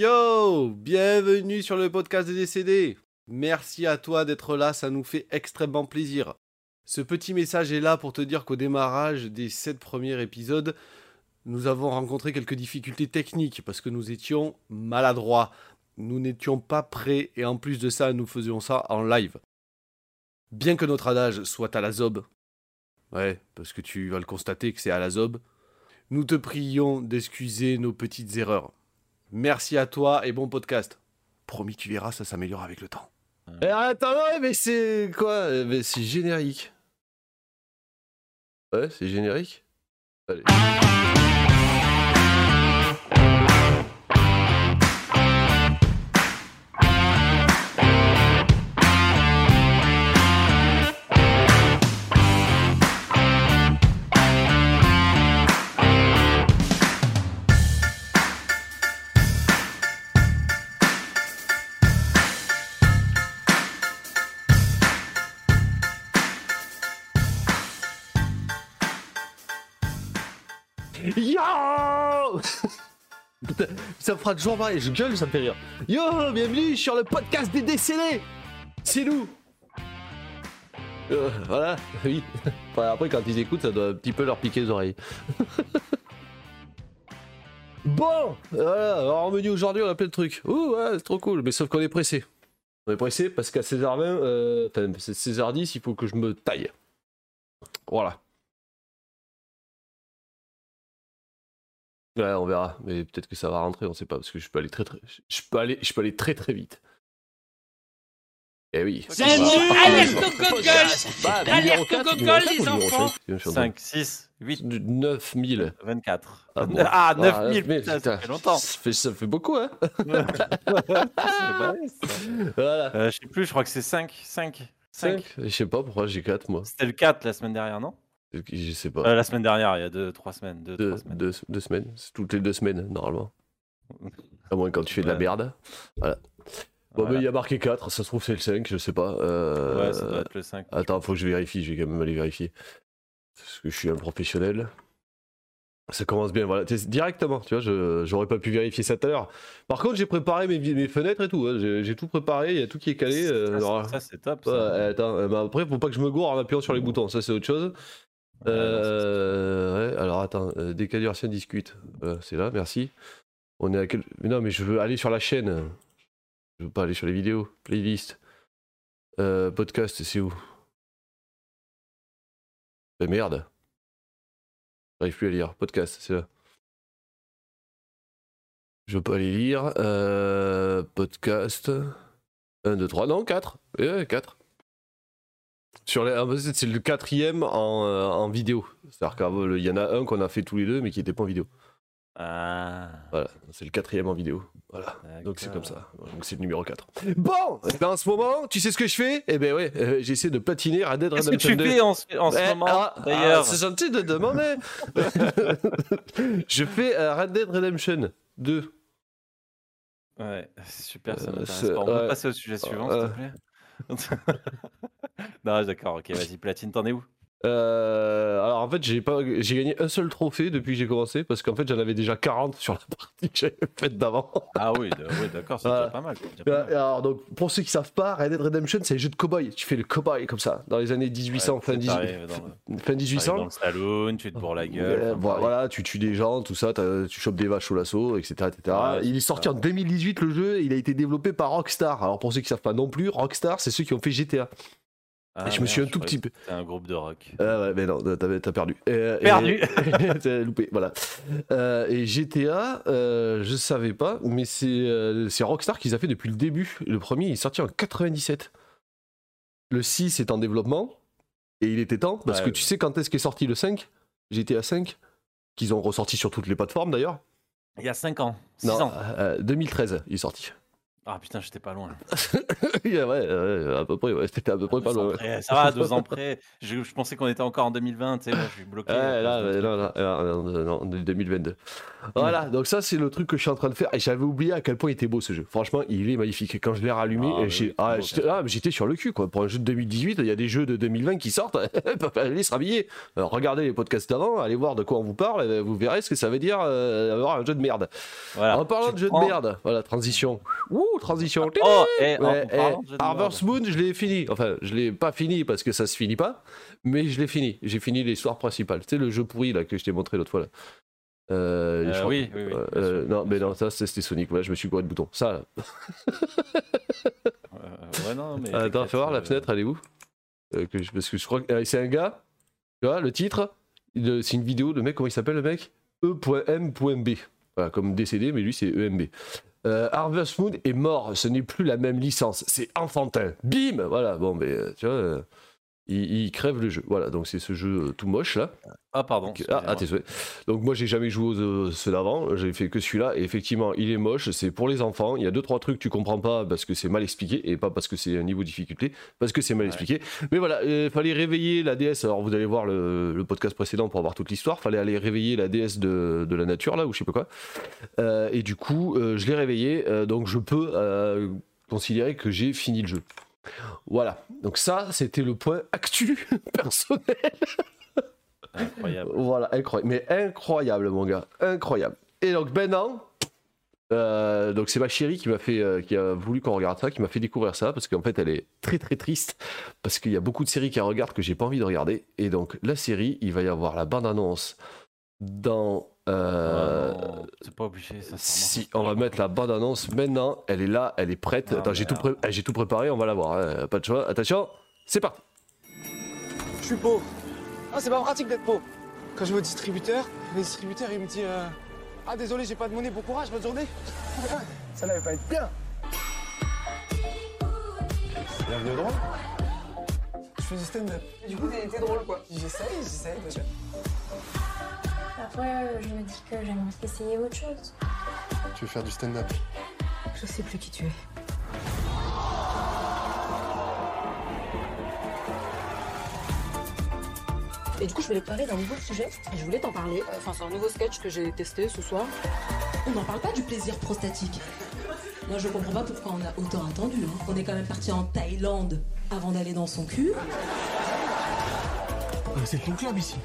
Yo Bienvenue sur le podcast des décédés. Merci à toi d'être là, ça nous fait extrêmement plaisir. Ce petit message est là pour te dire qu'au démarrage des 7 premiers épisodes, nous avons rencontré quelques difficultés techniques parce que nous étions maladroits. Nous n'étions pas prêts et en plus de ça, nous faisions ça en live. Bien que notre adage soit à la zob, ouais, parce que tu vas le constater que c'est à la zob, nous te prions d'excuser nos petites erreurs. Merci à toi et bon podcast. Promis, tu verras, ça s'améliore avec le temps. Eh, attends, mais c'est quoi? Eh, mais C'est générique. Ouais, c'est générique. Allez. Ça me fera toujours marrer, je gueule, ça me fait rire. Yo, bienvenue sur le podcast des décédés C'est nous Euh, Voilà, oui. Après, quand ils écoutent, ça doit un petit peu leur piquer les oreilles. bon Voilà, alors en menu aujourd'hui, on a plein de trucs. Ouh, ouais, c'est trop cool, mais sauf qu'on est pressé. On est pressé parce qu'à 16h20, euh, enfin, c'est 16h10, il faut que je me taille. Voilà. Ouais, on verra, mais peut-être que ça va rentrer, on sait pas, parce que je peux aller très très, je peux aller, je peux aller très très vite. Eh oui. Salut Alerte au gogol bah, Alerte au les enfants cinq Je me suis en 5, 6, 8, train de- 9000. 24. Ah, bon. Ah, Ah, 9000, 9000, putain, putain. ça fait longtemps. Ça fait, ça fait beaucoup, hein Voilà. Euh, je sais plus, je crois que c'est 5. 5. 5. 5 Je sais pas pourquoi j'ai 4 moi. C'était le 4 la semaine dernière, non? Je sais pas. Euh, La semaine dernière, il y a 2-3 semaines. 2 deux, trois semaines. deux- deux semaines. C'est toutes les deux semaines, normalement. À moins quand tu fais de la merde. Voilà. Bon, Voilà. mais il y a marqué 4, ça se trouve c'est le 5, je sais pas. Euh, Ouais, ça doit être le 5. Attends, faut que je vérifie, je vais quand même aller vérifier. Parce que je suis un professionnel. Ça commence bien, voilà. Directement, tu vois, je- j'aurais pas pu vérifier ça tout à l'heure. Par contre, j'ai préparé mes, mes fenêtres et tout. hein. J'ai j'ai tout préparé, il y a tout qui est calé. euh, Ça, alors- c'est- ça, c'est top. Ouais, attends, euh, bah après, faut pas que je me gourre en appuyant sur les boutons, ça c'est autre chose. Euh, ouais, alors attends, euh, discute. Voilà, c'est là, merci. On est à quel... Mais non, mais je veux aller sur la chaîne. Je veux pas aller sur les vidéos. Playlist. Euh, podcast, c'est où? Eh merde. J'arrive plus à lire. Podcast, c'est là. Je veux pas aller lire. Euh, podcast. 1, 2, 3, non, 4. Ouais, 4. Sur les... ah, c'est le quatrième en, euh, en vidéo. C'est-à-dire qu'il y en a un qu'on a fait tous les deux, mais qui n'était pas en vidéo. Ah. Voilà, c'est le quatrième en vidéo. Voilà. Donc c'est comme ça. Donc c'est le numéro 4. Bon, ben, en ce moment, tu sais ce que je fais? Eh ben ouais, euh, j'essaie de patiner Red Dead Qu'est-ce que Redemption tu 2. fais en ce, en ce Eh, moment, ah, ah, d'ailleurs? C'est gentil de demander. je fais euh, Red Dead Redemption 2. Ouais, c'est super, ça Euh, m'intéresse. On peut ouais. passer au sujet suivant, s'il te plaît? Non, d'accord, ok, vas-y, Platine, t'en es où? Euh, alors en fait, j'ai pas, j'ai gagné un seul trophée depuis que j'ai commencé parce qu'en fait, j'en avais déjà 40 sur la partie que j'avais faite d'avant. Ah oui, d'accord, c'est Voilà. pas mal. Euh, mal. Alors donc, pour ceux qui savent pas, Red Dead Redemption, c'est les jeux de cowboy. Tu fais le cowboy comme ça dans les années 1800, Ouais, fin, c'est 18 pareil, dans le- fin T'arrives 1800. dans le saloon, tu te bourres la gueule. Euh, voilà, tu tues des gens, tout ça, tu chopes des vaches au lasso, etc. etc. Ouais, il est sorti ça. en 2018 le jeu, et il a été développé par Rockstar. Alors pour ceux qui savent pas non plus, Rockstar, c'est ceux qui ont fait GTA. Ah, je me suis un tout petit peu. C'était un groupe de rock. Ah ouais, mais non, t'as perdu. Euh, et- Perdu. T'as loupé, voilà. Euh, et GTA, euh, je savais pas, mais c'est euh, c'est Rockstar qui les a fait depuis le début. Le premier, il est sorti en 97. Le 6 est en développement, et il était temps, parce Ouais, que ouais. tu sais quand est-ce qu'est sorti le 5 GTA 5 Qu'ils ont ressorti sur toutes les plateformes d'ailleurs? Il y a 5 ans, 6 Non, ans. euh, 2013, il est sorti. Ah putain, j'étais pas loin. ouais, ouais, à peu près, ouais, c'était à peu près pas loin. près, ça va, deux ans près. Je, je pensais qu'on était encore en 2020, tu sais, là, je suis bloqué. Ouais, là, non, là, là, non, non, non, on est 2022. Voilà, donc ça c'est le truc que je suis en train de faire. Et j'avais oublié à quel point il était beau ce jeu. Franchement, il est magnifique. Quand je l'ai rallumé, Ah, ah, j'étais ah, j'étais sur le cul quoi. Pour un jeu de 2018, il y a des jeux de 2020 qui sortent. allez se rhabiller. Alors, regardez les podcasts d'avant, allez voir de quoi on vous parle. et vous verrez ce que ça veut dire euh, avoir un jeu de merde. Voilà. en parlant de jeu prends- de merde, voilà, transition. Ouh, transition. Oh, et Ouais, parlant eh, de de Harvest. Moon, je l'ai fini. Enfin, je l'ai pas fini parce que ça se finit pas, mais je l'ai fini. J'ai fini l'histoire principale. Tu sais, le jeu pourri là que je t'ai montré l'autre fois là. Euh, Euh, oui, oui, oui, euh, sûr, non, mais sûr. non, ça c'était Sonic. Voilà, je me suis gouré de bouton. Ça. ouais, non, mais. Attends, fais voir la fenêtre, elle est où? Que je- Parce que je crois que c'est un gars. Tu vois, le titre, c'est une vidéo. Le mec, comment il s'appelle le mec? E.M.B. Voilà, comme décédé, mais lui c'est EMB. Euh, Harvest Moon est mort, ce n'est plus la même licence, c'est enfantin. Bim Voilà, bon, mais euh, tu vois, euh, il, il crève le jeu. Voilà, donc c'est ce jeu euh, tout moche là. Ah, pardon. Donc, ah, ah, t'es souhait. Donc moi j'ai jamais joué aux euh, ceux d'avant, j'ai fait que celui-là et effectivement il est moche, c'est pour les enfants, il y a deux trois trucs que tu comprends pas parce que c'est mal expliqué et pas parce que c'est un niveau de difficulté, parce que c'est mal Ouais. expliqué. Mais voilà, il fallait réveiller la déesse, alors vous allez voir le, le podcast précédent pour avoir toute l'histoire, fallait aller réveiller la déesse de, de la nature là ou je sais pas quoi. Euh, et du coup euh, je l'ai réveillé, euh, donc je peux euh, considérer que j'ai fini le jeu. Voilà, donc ça c'était le point actu personnel. Incroyable. Voilà, incroyable. Mais incroyable, mon gars. Incroyable. Et donc, maintenant, euh, donc c'est ma chérie qui m'a fait, euh, qui a voulu qu'on regarde ça, qui m'a fait découvrir ça, parce qu'en fait, elle est très très triste, parce qu'il y a beaucoup de séries qu'elle regarde que j'ai pas envie de regarder. Et donc, la série, il va y avoir la bande-annonce dans. euh, c'est pas obligé, ça. si, on va mettre la bande-annonce maintenant. Elle est là, elle est prête. Ah, Attends, j'ai tout, pré- j'ai tout préparé, on va la voir. hein. Pas de choix. Attention, c'est parti. Je suis pauvre. Ah, c'est pas pratique d'être pauvre. Quand je vais au distributeur, le distributeur il me dit euh, Ah, désolé, j'ai pas de monnaie, bon courage, bonne journée. Ça n'allait pas être bien. Bienvenue au drôle. Je fais du stand-up. Du coup, t'es t'es drôle quoi. J'essaye, j'essaye. déjà. Parfois, je me dis que j'aimerais essayer autre chose. Tu veux faire du stand-up? Je sais plus qui tu es. Et du coup, je voulais te parler d'un nouveau sujet. Et je voulais t'en parler. Enfin, c'est un nouveau sketch que j'ai testé ce soir. On n'en parle pas du plaisir prostatique. Moi, je comprends pas pourquoi on a autant attendu. hein. On est quand même parti en Thaïlande avant d'aller dans son cul. C'est ton club ici.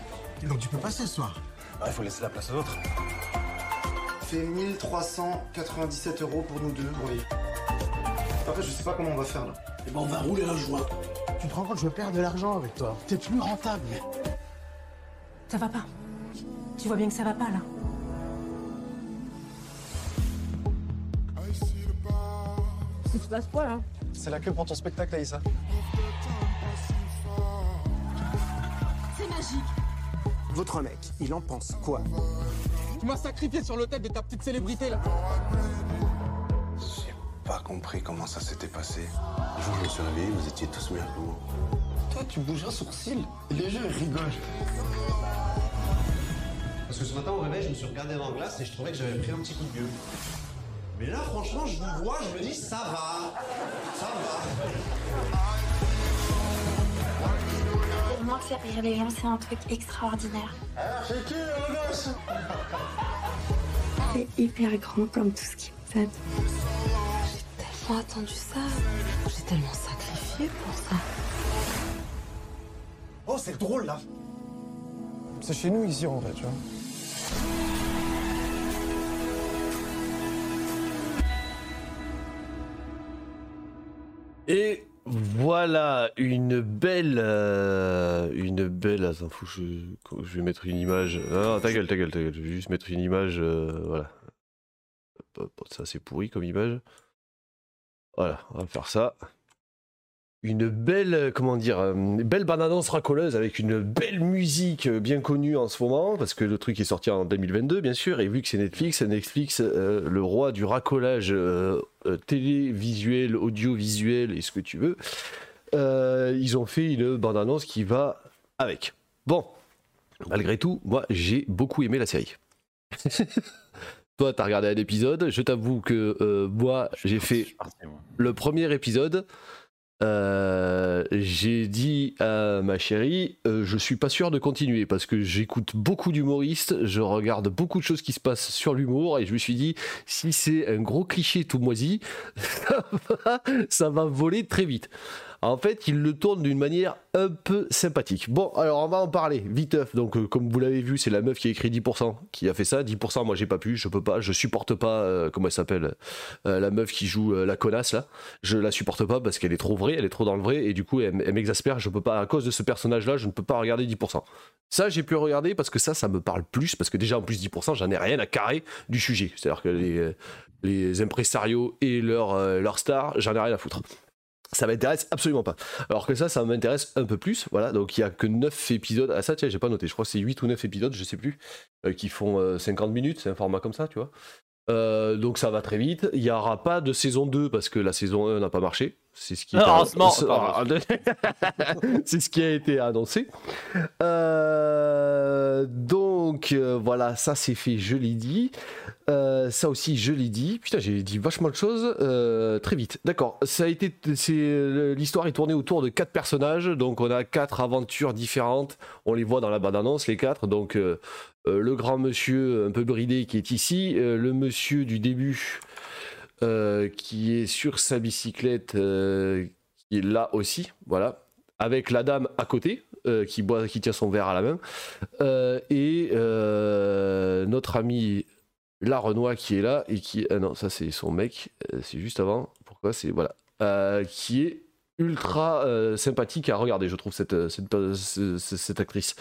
Donc tu peux passer ce soir. Il faut laisser la place aux autres. Fait 1397 euros pour nous deux. Oui. Après, je sais pas comment on va faire là. Eh ben, on va rouler un joint. Tu te rends compte, je perds de l'argent avec toi. T'es plus rentable. Ça va pas. Tu vois bien que ça va pas là. Il se passe quoi là C'est la queue pour ton spectacle, Aïssa. C'est magique. Votre mec, il en pense quoi Tu m'as sacrifié sur l'hôtel de ta petite célébrité là. J'ai pas compris comment ça s'était passé. Le jour où je me suis réveillé, vous étiez tous mis à. Toi, tu bouges un sourcil. Les gens, ils rigolent. Parce que ce matin au réveil, je me suis regardé dans la glace et je trouvais que j'avais pris un petit coup de gueule. Mais là, franchement, je vous vois, je me dis, ça va. Ça va. Pour moi, faire rire les gens, c'est un truc extraordinaire. C'est qui, le gosse? C'est hyper grand comme tout ce qui me donne. J'ai tellement attendu ça. J'ai tellement sacrifié pour ça. Oh, c'est drôle là. C'est chez nous ici en vrai, tu vois. Et voilà une belle, euh, une belle. Attends, faut que je, je vais mettre une image. Ah, ta gueule, ta gueule, ta gueule. Je vais juste mettre une image. euh, voilà. Ça c'est pourri comme image. Voilà, on va faire ça. Une belle, euh, comment dire, euh, une belle bande-annonce racoleuse avec une belle musique euh, bien connue en ce moment, parce que le truc est sorti en 2022, bien sûr, et vu que c'est Netflix, Netflix, euh, le roi du racolage euh, euh, télévisuel, audiovisuel et ce que tu veux, euh, ils ont fait une bande-annonce qui va avec. Bon, malgré tout, moi j'ai beaucoup aimé la série. toi, t'as regardé un épisode. Je t'avoue que euh, moi, j'ai fait suis parti, moi. le premier épisode. Euh, j'ai dit à ma chérie, euh, je suis pas sûr de continuer parce que j'écoute beaucoup d'humoristes, je regarde beaucoup de choses qui se passent sur l'humour et je me suis dit, si c'est un gros cliché tout moisi, ça va, ça va voler très vite. En fait, il le tourne d'une manière un peu sympathique. Bon, alors on va en parler. Viteuf, donc euh, comme vous l'avez vu, c'est la meuf qui a écrit 10%, qui a fait ça. 10%, moi j'ai pas pu, je peux pas, je supporte pas, euh, comment elle s'appelle, euh, la meuf qui joue la connasse là. Je la supporte pas parce qu'elle est trop vraie, elle est trop dans le vrai, et du coup elle, m'exaspère. Je peux pas, à cause de ce personnage là, je ne peux pas regarder 10%. Ça, j'ai pu regarder parce que ça, ça me parle plus, parce que déjà en plus 10%, j'en ai rien à carrer du sujet. C'est-à-dire que les, impresarios et leurs leurs stars, j'en ai rien à foutre ça m'intéresse absolument pas. Alors que ça, ça m'intéresse un peu plus. Voilà, donc il y a que 9 épisodes. Ah, ça, tiens, j'ai pas noté. Je crois que c'est 8 ou 9 épisodes, je sais plus, euh, qui font euh, 50 minutes. C'est un format comme ça, tu vois. Euh, donc ça va très vite. Il n'y aura pas de saison 2 parce que la saison 1 n'a pas marché. C'est ce qui, Ah, c'est- ce qui a été annoncé. Euh, donc euh, voilà, ça c'est fait, je l'ai dit. Ça aussi, je l'ai dit. Putain, j'ai dit vachement de choses très vite. D'accord. Ça a été, c'est l'histoire est tournée autour de quatre personnages. Donc on a quatre aventures différentes. On les voit dans la bande-annonce, les quatre. Donc le grand monsieur un peu bridé qui est ici, euh, le monsieur du début euh, qui est sur sa bicyclette, euh, qui est là aussi. Voilà. Avec la dame à côté, euh, qui boit, qui tient son verre à la main, Euh, et euh, notre ami la Renoir qui est là et qui ah non ça c'est son mec euh, c'est juste avant pourquoi? C'est voilà Euh, qui est ultra euh, sympathique à regarder je trouve euh, cette, cette actrice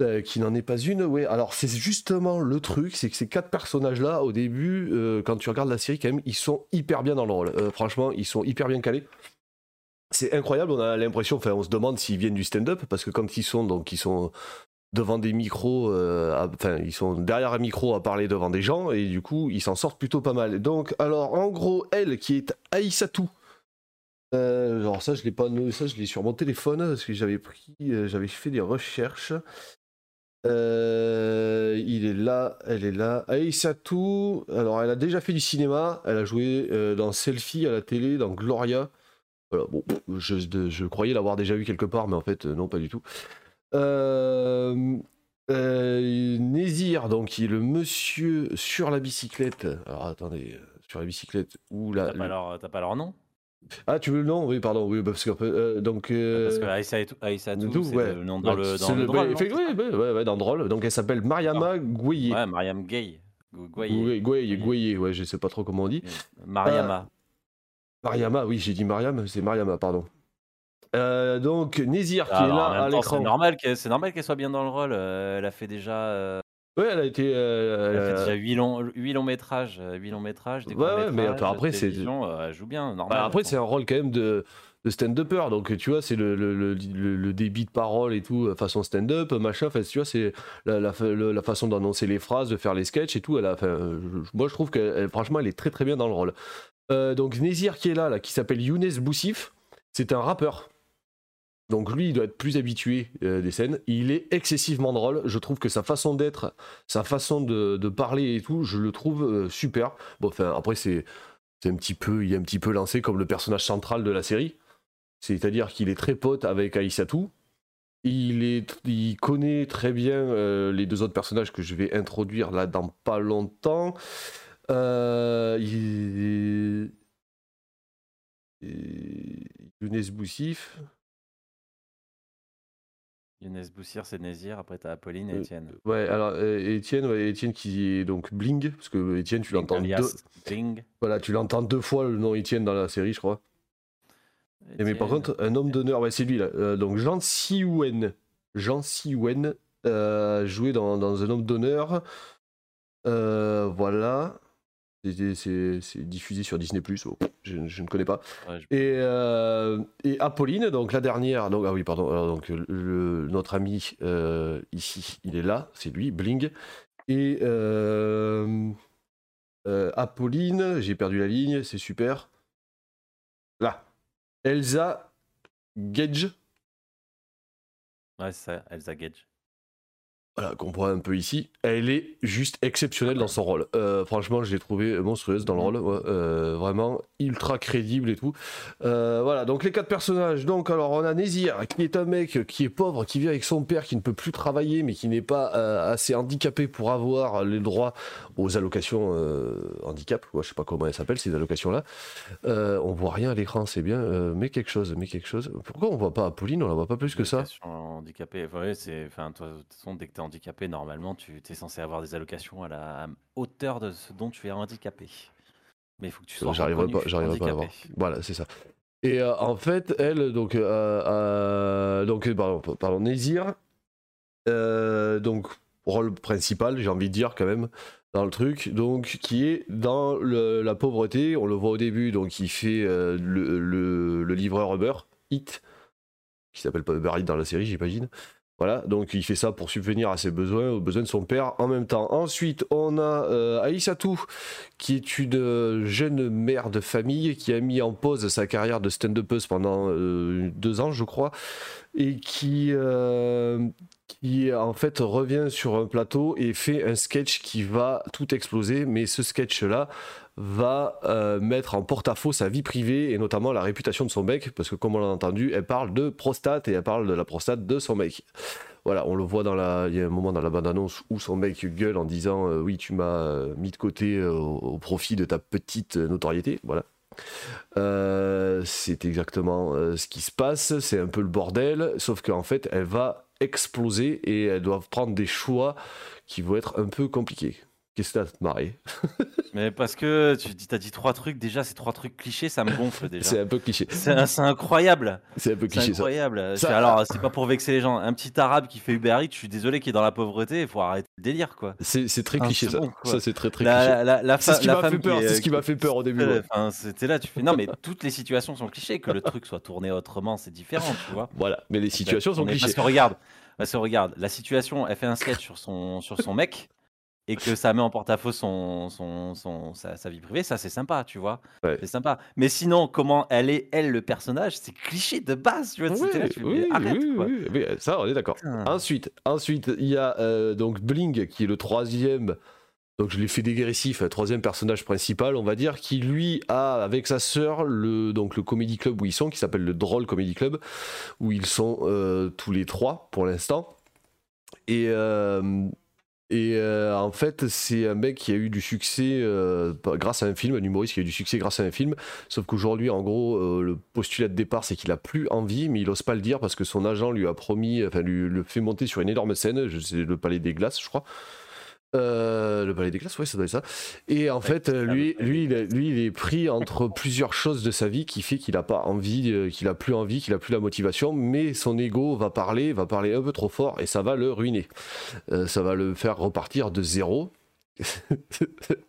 Euh, qui n'en est pas une ouais alors c'est justement le truc c'est que ces quatre personnages là au début euh, quand tu regardes la série quand même ils sont hyper bien dans le rôle Euh, franchement ils sont hyper bien calés c'est incroyable on a l'impression enfin on se demande s'ils viennent du stand-up parce que quand ils sont donc ils sont devant des micros, enfin ils sont derrière un micro à parler devant des gens et du coup ils s'en sortent plutôt pas mal. Donc alors en gros elle qui est Aïssatou, alors ça je l'ai pas, ça je l'ai sur mon téléphone parce que j'avais pris, j'avais fait des recherches. Euh, il est là, elle est là. Aïssatou, alors elle a déjà fait du cinéma, elle a joué euh, dans Selfie à la télé, dans Gloria. Voilà, bon, je, je croyais l'avoir déjà vu quelque part, mais en fait euh, non pas du tout. Euh, Nézir, donc qui est le monsieur sur la bicyclette. Alors attendez, sur la bicyclette ou la. T'as pas, leur, t'as pas leur nom? Ah, tu veux le nom? Oui, pardon. Oui, parce que euh, donc. euh, Parce que Aïssa et tout, Aïssa tout, tout, c'est ouais. le nom dans Ouais, le, dans le le- drôle, effect- c'est ça ouais, ouais, dans le drôle. Donc elle s'appelle Mariama Gouye. Ouais, Mariam Gay. Gouye, Gouye, ouais, je sais pas trop comment on dit. Mariama. Mariama, oui, j'ai dit Mariam, c'est Mariama, pardon. Euh, donc Nézir qui Ah, est alors, là en même à l'écran. C'est normal qu'elle, qu'elle soit bien dans le rôle. euh, elle a fait déjà, euh, Ouais, elle a été. euh, elle a fait a- déjà 8 longs, métrages, euh, huit longs métrages. Des Ouais, ouais, mais après, c'est- euh, elle joue bien, normal. Bah, après, c'est un rôle quand même de, de stand-upper. Donc, tu vois, c'est le, le, le, le- débit de parole et tout, euh, façon stand-up, machin. Enfin, tu vois, c'est la, la, la façon d'annoncer les phrases, de faire les sketchs et tout. Elle a, euh, moi, je trouve que, franchement, elle est très, très bien dans le rôle. Euh, donc, Nézir qui est là, là qui s'appelle Younes Boussif, c'est un rappeur. Donc lui, il doit être plus habitué euh, des scènes. Il est excessivement drôle. Je trouve que sa façon d'être, sa façon de, parler et tout, je le trouve euh, super. Bon, après, c'est un petit peu, il est un petit peu lancé comme le personnage central de la série. C'est-à-dire qu'il est très pote avec Aïssatou. Il, connaît très bien euh, les deux autres personnages que je vais introduire là dans pas longtemps. Il... Younes Boussif. Younes Boussir, c'est Nézir. Après, t'as Apolline et Euh, Étienne. Ouais, alors euh, Étienne, ouais, Étienne qui est donc Bling, parce que Étienne, tu l'entends deux, Bing. voilà, tu l'entends deux fois le nom Étienne dans la série, je crois. Et mais par contre, un homme d'honneur, ouais, c'est lui là. Euh, donc Jean Siwen, Jean Siwen, euh, joué dans, dans un homme d'honneur. Euh, voilà. C'est- diffusé sur Disney oh, je, je ne connais pas. Ouais, je- Et, euh, et Apolline, donc la dernière, donc, ah oui, pardon, alors, donc le- notre ami euh, ici, il est là, c'est lui, Bling. Et euh, Apolline, j'ai perdu la ligne, c'est super. Là, Elsa Gage. Ouais, c'est ça, Elsa Gage. Voilà, qu'on voit un peu ici, elle est juste exceptionnelle dans son rôle. Euh, franchement, je l'ai trouvée monstrueuse dans le rôle, euh, vraiment ultra crédible et tout. Euh, voilà, donc les quatre personnages. Donc, alors, on a Nézir, qui est un mec qui est pauvre, qui vit avec son père, qui ne peut plus travailler, mais qui n'est pas assez handicapé pour avoir les droits aux allocations handicap. Ouais, je sais pas comment elles s'appellent ces allocations-là. On voit rien à l'écran, c'est bien, mais quelque chose, mais quelque chose. Pourquoi on voit pas Apolline On la voit pas plus que ça? Allocation handicapé. Ouais, c'est, enfin, de toute façon, dès que handicapé, normalement, tu es censé avoir des allocations à la hauteur de ce dont tu es handicapé. Mais il faut que tu sois J'arriverai pas, j'arriverai pas à handicapé. Voilà, c'est ça. Et euh, en fait, elle, donc, euh, euh, donc, pardon, pardon, Nézir, donc, rôle principal, j'ai envie de dire quand même, dans le truc, donc, qui est dans le- la pauvreté. On le voit au début, donc, il fait euh, le, le- le livreur Uber, Hit, qui s'appelle pas Uber Eats dans la série, j'imagine. Voilà, donc il fait ça pour subvenir à ses besoins, aux besoins de son père en même temps. Ensuite, on a euh, Aïssatou, qui est une euh, jeune mère de famille qui a mis en pause sa carrière de stand-upeuse pendant euh, deux ans, je crois, et qui, euh, qui en fait revient sur un plateau et fait un sketch qui va tout exploser, mais ce sketch-là va euh, mettre en porte-à-faux sa vie privée et notamment la réputation de son mec, parce que comme on l'a entendu, elle parle de prostate et elle parle de la prostate de son mec. Voilà, on le voit dans la, il y a un moment dans la bande-annonce où son mec gueule en disant euh, oui tu m'as euh, mis de côté au, profit de ta petite notoriété, voilà. C'est exactement ce qui se passe, c'est un peu le bordel, sauf qu'en fait elle va exploser et elle doit prendre des choix qui vont être un peu compliqués. Qu'est-ce que t'as te marrer Mais parce que tu dis, as dit trois trucs, déjà, ces trois trucs clichés, ça me gonfle déjà. C'est un peu cliché. C'est c'est incroyable. C'est un peu C'est cliché ça. incroyable. Ça- C'est- Alors, c'est pas pour vexer les gens. Un petit arabe qui fait Uber Eats, je suis désolé, qui est dans la pauvreté, il faut arrêter le délire, quoi. C'est c'est très Ah, cliché c'est ça. bon. Ça c'est très très La, cliché. la, la, C'est ce qui m'a fait peur, est, c'est ce qui m'a fait peur au début. ouais. Enfin, c'était là, tu fais non, mais toutes les situations sont clichés. Que le truc soit tourné autrement, c'est différent, tu vois. Voilà, mais les situations sont clichés. Parce que regarde, parce que regarde, la situation, elle fait un sketch sur son, sur son mec et que ça met en porte-à-faux son, son, son, sa, sa vie privée, ça c'est sympa, tu vois. Ouais. C'est sympa. Mais sinon, comment elle est, elle, le personnage, c'est cliché de base, tu vois. Oui, là, tu mais oui, arrête, oui, quoi. oui, ça on est d'accord. Ensuite, ensuite, il y a euh, donc Bling qui est le troisième. Donc je l'ai fait dégressif, un troisième personnage principal, on va dire, qui lui a avec sa sœur le donc le comedy club où ils sont, qui s'appelle le Drôle Comedy Club, où ils sont euh, tous les trois pour l'instant. Et euh, et euh, en fait, c'est un mec qui a eu du succès euh, grâce à un film, un humoriste qui a eu du succès grâce à un film. Sauf qu'aujourd'hui, en gros, euh, le postulat de départ, c'est qu'il a plus envie, mais il ose pas le dire parce que son agent lui a promis, enfin, lui le fait monter sur une énorme scène, sais, le Palais des Glaces, je crois. Euh, le Palais des Glaces, ouais, ça doit être ça. Et en fait, lui, lui, il est, lui, il est pris entre plusieurs choses de sa vie qui fait qu'il a pas envie, euh, qu'il a plus envie, qu'il a plus la motivation, mais son ego va parler, va parler un peu trop fort et ça va le ruiner. Euh, ça va le faire repartir de zéro.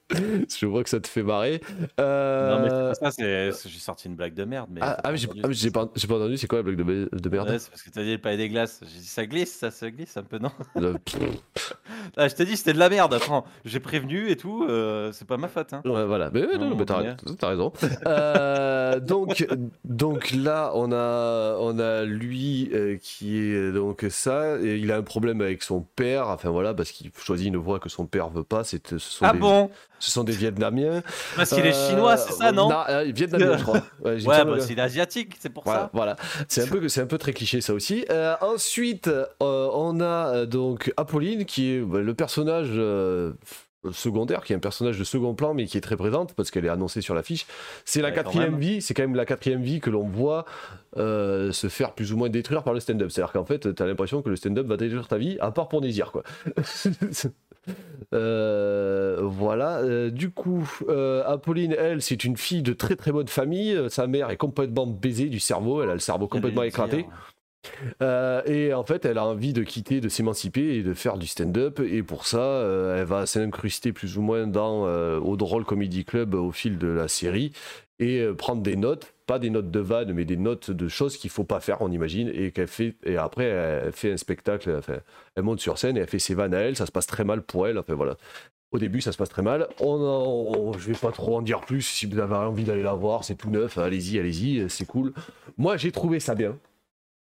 je vois que ça te fait marrer. Non, mais Euh, c'est pas ça, j'ai sorti une blague de merde. Mais ah, ah, mais j'ai ah, c'est j'ai ça. pas, entendu, c'est quoi la blague de, me- de merde? Ouais, c'est parce que t'as dit le palais des glaces. J'ai dit ça glisse, ça se glisse un peu, non? Le- Ah, je t'ai dit c'était de la merde. Attends, j'ai prévenu et tout. euh, c'est pas ma faute. Hein. Ouais, voilà, mais, ouais, non, Non, mais t'as, raison. Euh, donc, donc là, on a, on a lui euh, qui est donc ça. Et il a un problème avec son père. Enfin voilà, parce qu'il choisit une voie que son père veut pas. C'est, ce sont Ah des, bon? Ce sont des Vietnamiens. Parce qu'il est Euh, chinois, c'est ça, non na- euh, Vietnamien, je crois. Ouais, Ouais, bah, c'est asiatique, c'est pour Voilà, ça. voilà. C'est un peu, c'est un peu très cliché ça aussi. Euh, ensuite, on a donc Apolline qui est bah, le personnage secondaire, qui est un personnage de second plan mais qui est très présente parce qu'elle est annoncée sur l'affiche. C'est la Ouais, quatrième vie. C'est quand même la quatrième vie que l'on voit euh, se faire plus ou moins détruire par le stand-up. C'est-à-dire qu'en fait, t'as l'impression que le stand-up va détruire ta vie, à part pour désir quoi. Euh, voilà. Euh, du coup, euh, Apolline, elle, c'est une fille de très très bonne famille. Sa mère est complètement baisée du cerveau. Elle a le cerveau complètement éclaté. et en fait, elle a envie de quitter, de s'émanciper et de faire du stand-up. Et pour ça, elle va s'incruster plus ou moins dans au drôle comedy club au fil de la série et euh, prendre des notes, pas des notes de vannes, mais des notes de choses qu'il faut pas faire, on imagine, et qu'elle fait. Et après, elle fait un spectacle. Elle monte sur scène et elle fait ses vannes à elle. Ça se passe très mal pour elle. Enfin voilà. Au début, ça se passe très mal. On en- on- je vais pas trop en dire plus. Si vous avez envie d'aller la voir, c'est tout neuf. Allez-y, allez-y, c'est cool. Moi, j'ai trouvé ça bien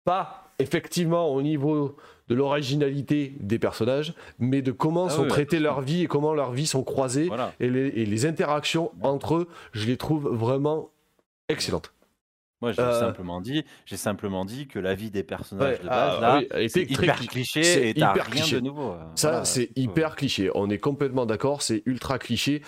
pas effectivement au niveau de l'originalité des personnages, mais de comment Ah sont oui, traitées leur vie et comment leurs vies sont croisées Voilà. et, les, et les interactions entre eux, je les trouve vraiment excellentes. Moi, j'ai Euh, simplement dit, j'ai simplement dit que la vie des personnages Ouais, de base, ah, là, oui, elle était c'est très hyper cli- cliché c'est et t'as hyper rien cliché. de nouveau. euh, Ça, voilà, c'est hyper cliché. On est complètement d'accord, c'est ultra cliché.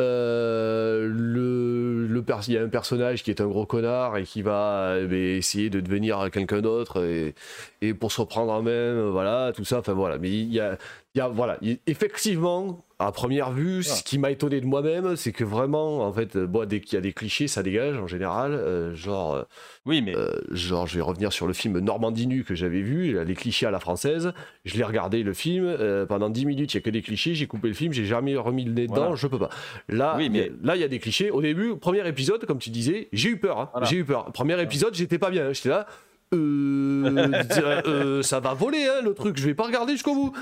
Euh, le, le pers- il y a un personnage qui est un gros connard et qui va euh, ben, essayer de devenir quelqu'un d'autre et, et pour se reprendre en main, euh, voilà, tout ça. Enfin voilà. Mais il y a, y a voilà, il- effectivement, à première vue, ce qui m'a étonné de moi-même, c'est que vraiment, en fait, euh, bon, dès qu'il y a des clichés, ça dégage en général. euh, genre, euh, Oui, mais euh, genre, je vais revenir sur le film Normandie nue que j'avais vu, les clichés à la française. Je l'ai regardé le film euh, pendant 10 minutes, il y a que des clichés. J'ai coupé le film, j'ai jamais remis le nez dedans, Voilà. je peux pas. Là, Oui, il y a- mais- là, il y a des clichés. Au début, premier épisode, comme tu disais, j'ai eu peur. hein. Voilà. J'ai eu peur. Premier épisode, j'étais pas bien. J'étais là. euh, euh, ça va voler hein, le truc, je vais pas regarder jusqu'au bout.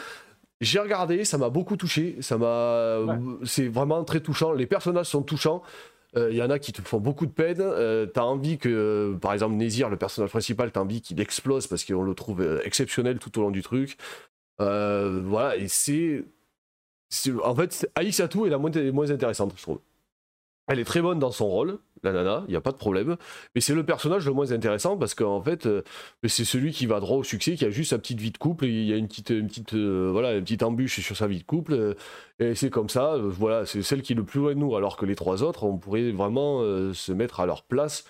J'ai regardé, ça m'a beaucoup touché, ça m'a, c'est vraiment très touchant. Les personnages sont touchants. Euh, Il y en a qui te font beaucoup de peine. Euh, t'as envie que, euh, par exemple, Nézir, le personnage principal, t'as envie qu'il explose parce qu'on le trouve euh, exceptionnel tout au long du truc. Euh, voilà, et c'est, en fait, c'est- Aïs Atou est la moins, moins intéressante, je trouve. Elle est très bonne dans son rôle, la nana, il n'y a pas de problème. Mais c'est le personnage le moins intéressant parce qu'en fait, euh, c'est celui qui va droit au succès, qui a juste sa petite vie de couple. Il y a une petite, une petite, euh, voilà, une petite embûche sur sa vie de couple. euh, et c'est comme ça, voilà, c'est celle qui est le plus loin de nous. Alors que les trois autres, on pourrait vraiment se mettre à leur place,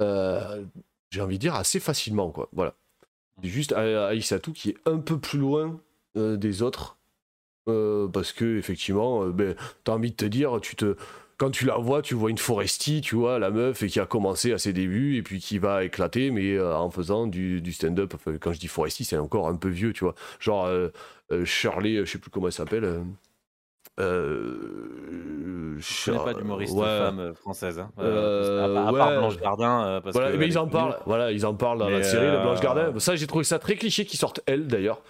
j'ai envie de dire, assez facilement. Quoi. Voilà. C'est juste Aïssatou qui est un peu plus loin des autres. parce que effectivement, ben, t'as envie de te dire, tu te, quand tu la vois, tu vois une Foresti, tu vois, la meuf, et qui a commencé à ses débuts, et puis qui va éclater, mais euh, en faisant du, du stand-up. Enfin, quand je dis Foresti, c'est encore un peu vieux, tu vois. Genre euh, euh, Shirley, euh, je sais plus comment elle s'appelle. euh, je connais pas d'humoriste ouais. femme française. hein. Euh, à, part- à part ouais. Blanche Gardin. parce Voilà, que mais ils en parlent, voilà, ils en parlent dans la série de Blanche Gardin. Ça, j'ai trouvé ça très cliché qu'ils sortent elle d'ailleurs.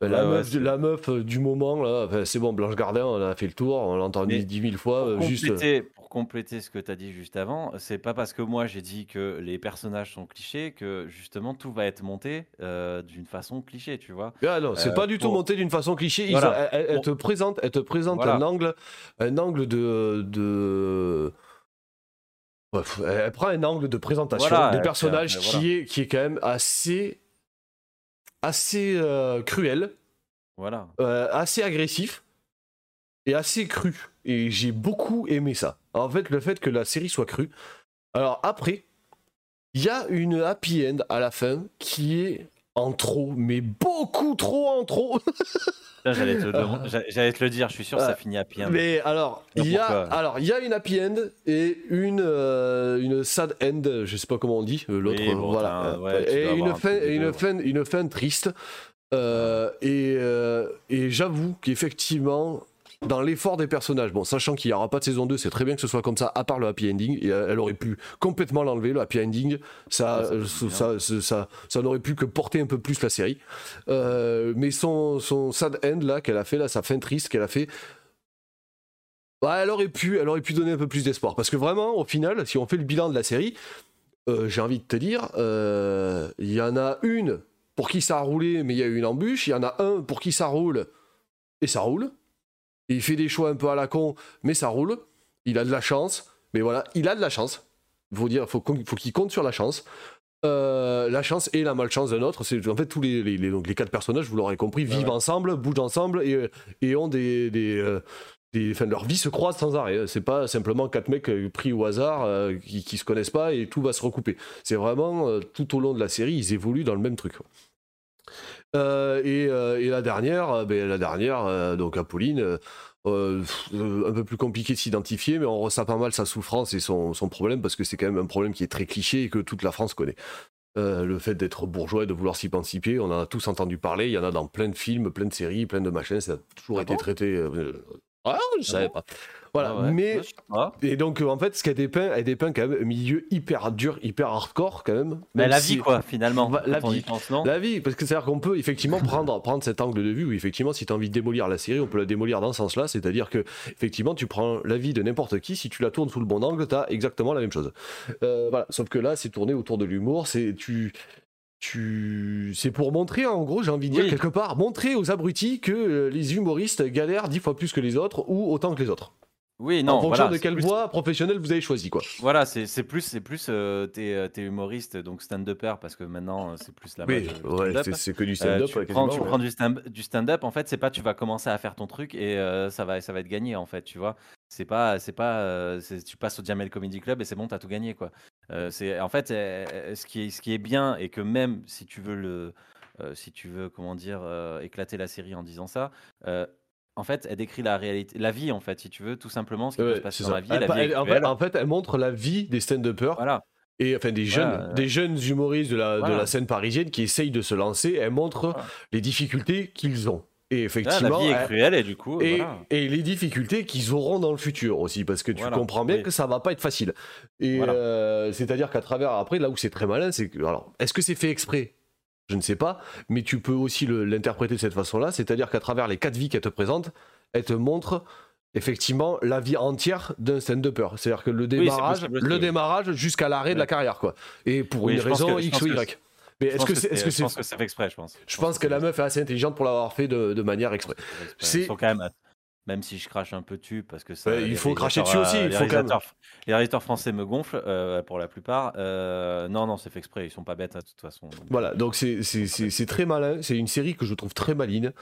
La, Ouais, ouais, meuf, c'est- la meuf euh, du moment, là, c'est bon, Blanche Gardin, on a fait le tour, on l'a entendu dix mille fois. Pour euh, juste. compléter, pour compléter ce que tu as dit juste avant, c'est pas parce que moi j'ai dit que les personnages sont clichés que justement tout va être monté euh, d'une façon cliché, tu vois. Ah non, c'est Euh, pas du tout monté d'une façon cliché. Ils Voilà. ont- elle, te présente, elle te présente Voilà. un angle, un angle de, de... Bref, elle prend un angle de présentation Voilà, des personnages qui est qui est quand même assez assez euh, cruel, Voilà. euh, assez agressif et assez cru. Et j'ai beaucoup aimé ça. En fait, le fait que la série soit crue. Alors après, il y a une happy end à la fin qui est en trop, mais beaucoup trop en trop. Ça, J'allais te, le te dire, je suis sûr que ça finit à bien. Mais alors, il y a, alors, y a une happy end et une, euh, une sad end, je sais pas comment on dit, euh, l'autre, bon, voilà. ouais, et une un fin, et une fin, une fin triste. Euh, et euh, et j'avoue qu'effectivement, dans l'effort des personnages, bon, sachant qu'il n'y aura pas de saison 2, c'est très bien que ce soit comme ça, à part le happy ending, et euh, elle aurait pu complètement l'enlever, le happy ending, ça, Ouais, ça euh, ça, ça, ça, n'aurait pu que porter un peu plus la série. Euh, mais son, son sad end, là, qu'elle a fait, là, sa fin triste qu'elle a fait, Ouais, elle aurait pu, elle aurait pu donner un peu plus d'espoir. Parce que vraiment, au final, si on fait le bilan de la série, euh, j'ai envie de te dire, euh, il y en a une pour qui ça a roulé, mais il y a eu une embûche. Il y en a un pour qui ça roule, et ça roule. Et il fait des choix un peu à la con, mais ça roule. Il a de la chance, mais voilà, il a de la chance. Il faut dire, faut, faut qu'il compte sur la chance. Euh, la chance et la malchance d'un autre. C'est en fait tous les, les, les- donc les quatre personnages, vous l'aurez compris, vivent ensemble, bougent ensemble et, et ont des, des, euh, des- enfin, leur vie se croise sans arrêt. C'est pas simplement quatre mecs euh, pris au hasard euh, qui, qui se connaissent pas et tout va se recouper. C'est vraiment tout au long de la série, ils évoluent dans le même truc. quoi. Euh, et, euh, et la dernière, euh, ben, la dernière, donc Apolline, pff, un peu plus compliqué de s'identifier, mais on ressent pas mal sa souffrance et son, son problème parce que c'est quand même un problème qui est très cliché et que toute la France connaît. Euh, le fait d'être bourgeois et de vouloir s'émanciper, on en a tous entendu parler, il y en a dans plein de films, plein de séries, plein de machins, ça a toujours Ah été bon? traité. euh, ah, je savais pas. Voilà, Ah ouais, mais et donc euh, en fait, ce qu'elle dépeint, elle dépeint quand même un milieu hyper dur, hyper hardcore quand même. Mais Même la si- vie, quoi, finalement. La vie. pense, non? La vie, parce que c'est-à-dire qu'on peut effectivement prendre, prendre cet angle de vue où effectivement, si tu as envie de démolir la série, on peut la démolir dans ce sens-là, c'est-à-dire que effectivement, tu prends la vie de n'importe qui, si tu la tournes sous le bon angle, tu as exactement la même chose. Euh, voilà, sauf que là, c'est tourné autour de l'humour, c'est tu tu... c'est pour montrer, en gros, j'ai envie de dire Oui. quelque part, montrer aux abrutis que euh, les humoristes galèrent dix fois plus que les autres ou autant que les autres. Oui, non, en fonction voilà, de quelle plus- voie professionnelle vous avez choisi, quoi. Voilà, c'est plus, c'est plus euh, t'es, euh, t'es humoriste, donc stand-upper, parce que maintenant euh, c'est plus la Oui, euh, ouais, stand-up. c'est- que du Euh, stand-up, tu ouais, prends, tu prends du, stand, du stand-up, en fait, c'est pas tu vas commencer à faire ton truc et euh, ça, va, ça va être gagné, en fait, tu vois. C'est pas, c'est pas, euh, tu passes au Jamel Comedy Club et c'est bon, t'as tout gagné, quoi. Euh, c'est, en fait, euh, euh, ce, qui est, ce qui est bien et que même si tu veux le, euh, si tu veux, comment dire, euh, éclater la série en disant ça. En fait, elle décrit la réalité, la vie, en fait, si tu veux, tout simplement, ce qui peut se passer dans ça. la vie. Elle- la vie est elle- en, fait, cruelle. en fait, elle montre la vie des stand-uppers. Voilà. Et enfin des jeunes, Voilà, des jeunes humoristes de la, de la scène parisienne qui essayent de se lancer. Elle montre les difficultés qu'ils ont. Et effectivement, vie est elle- cruelle et du coup, et, voilà. et les difficultés qu'ils auront dans le futur aussi, parce que tu Voilà, comprends bien oui. que ça va pas être facile. Et Voilà. euh, c'est-à-dire qu'à travers après, là où c'est très malin, c'est que alors, est-ce que c'est fait exprès? Je ne sais pas, mais tu peux aussi l'interpréter de cette façon-là, c'est-à-dire qu'à travers les quatre vies qu'elle te présente, elle te montre effectivement la vie entière d'un stand-upper. C'est-à-dire que le démarrage, le démarrage jusqu'à l'arrêt de la carrière, quoi. Et pour Oui, une raison que- X ou Y. Mais Je est-ce pense que c'est, est-ce que je c'est, pense que c'est fait exprès, je pense. je pense que la meuf est assez intelligente pour l'avoir fait de, de manière exprès. C'est... Quand même, même si je crache un peu dessus, parce que ça, il faut cracher dessus aussi, euh, il les faut réalisateurs- Les réalisateurs français me gonflent euh, pour la plupart. Euh, non, non, c'est fait exprès. Ils sont pas bêtes hein, de toute façon. Voilà, donc c'est, c'est très malin, c'est une série que je trouve très maline.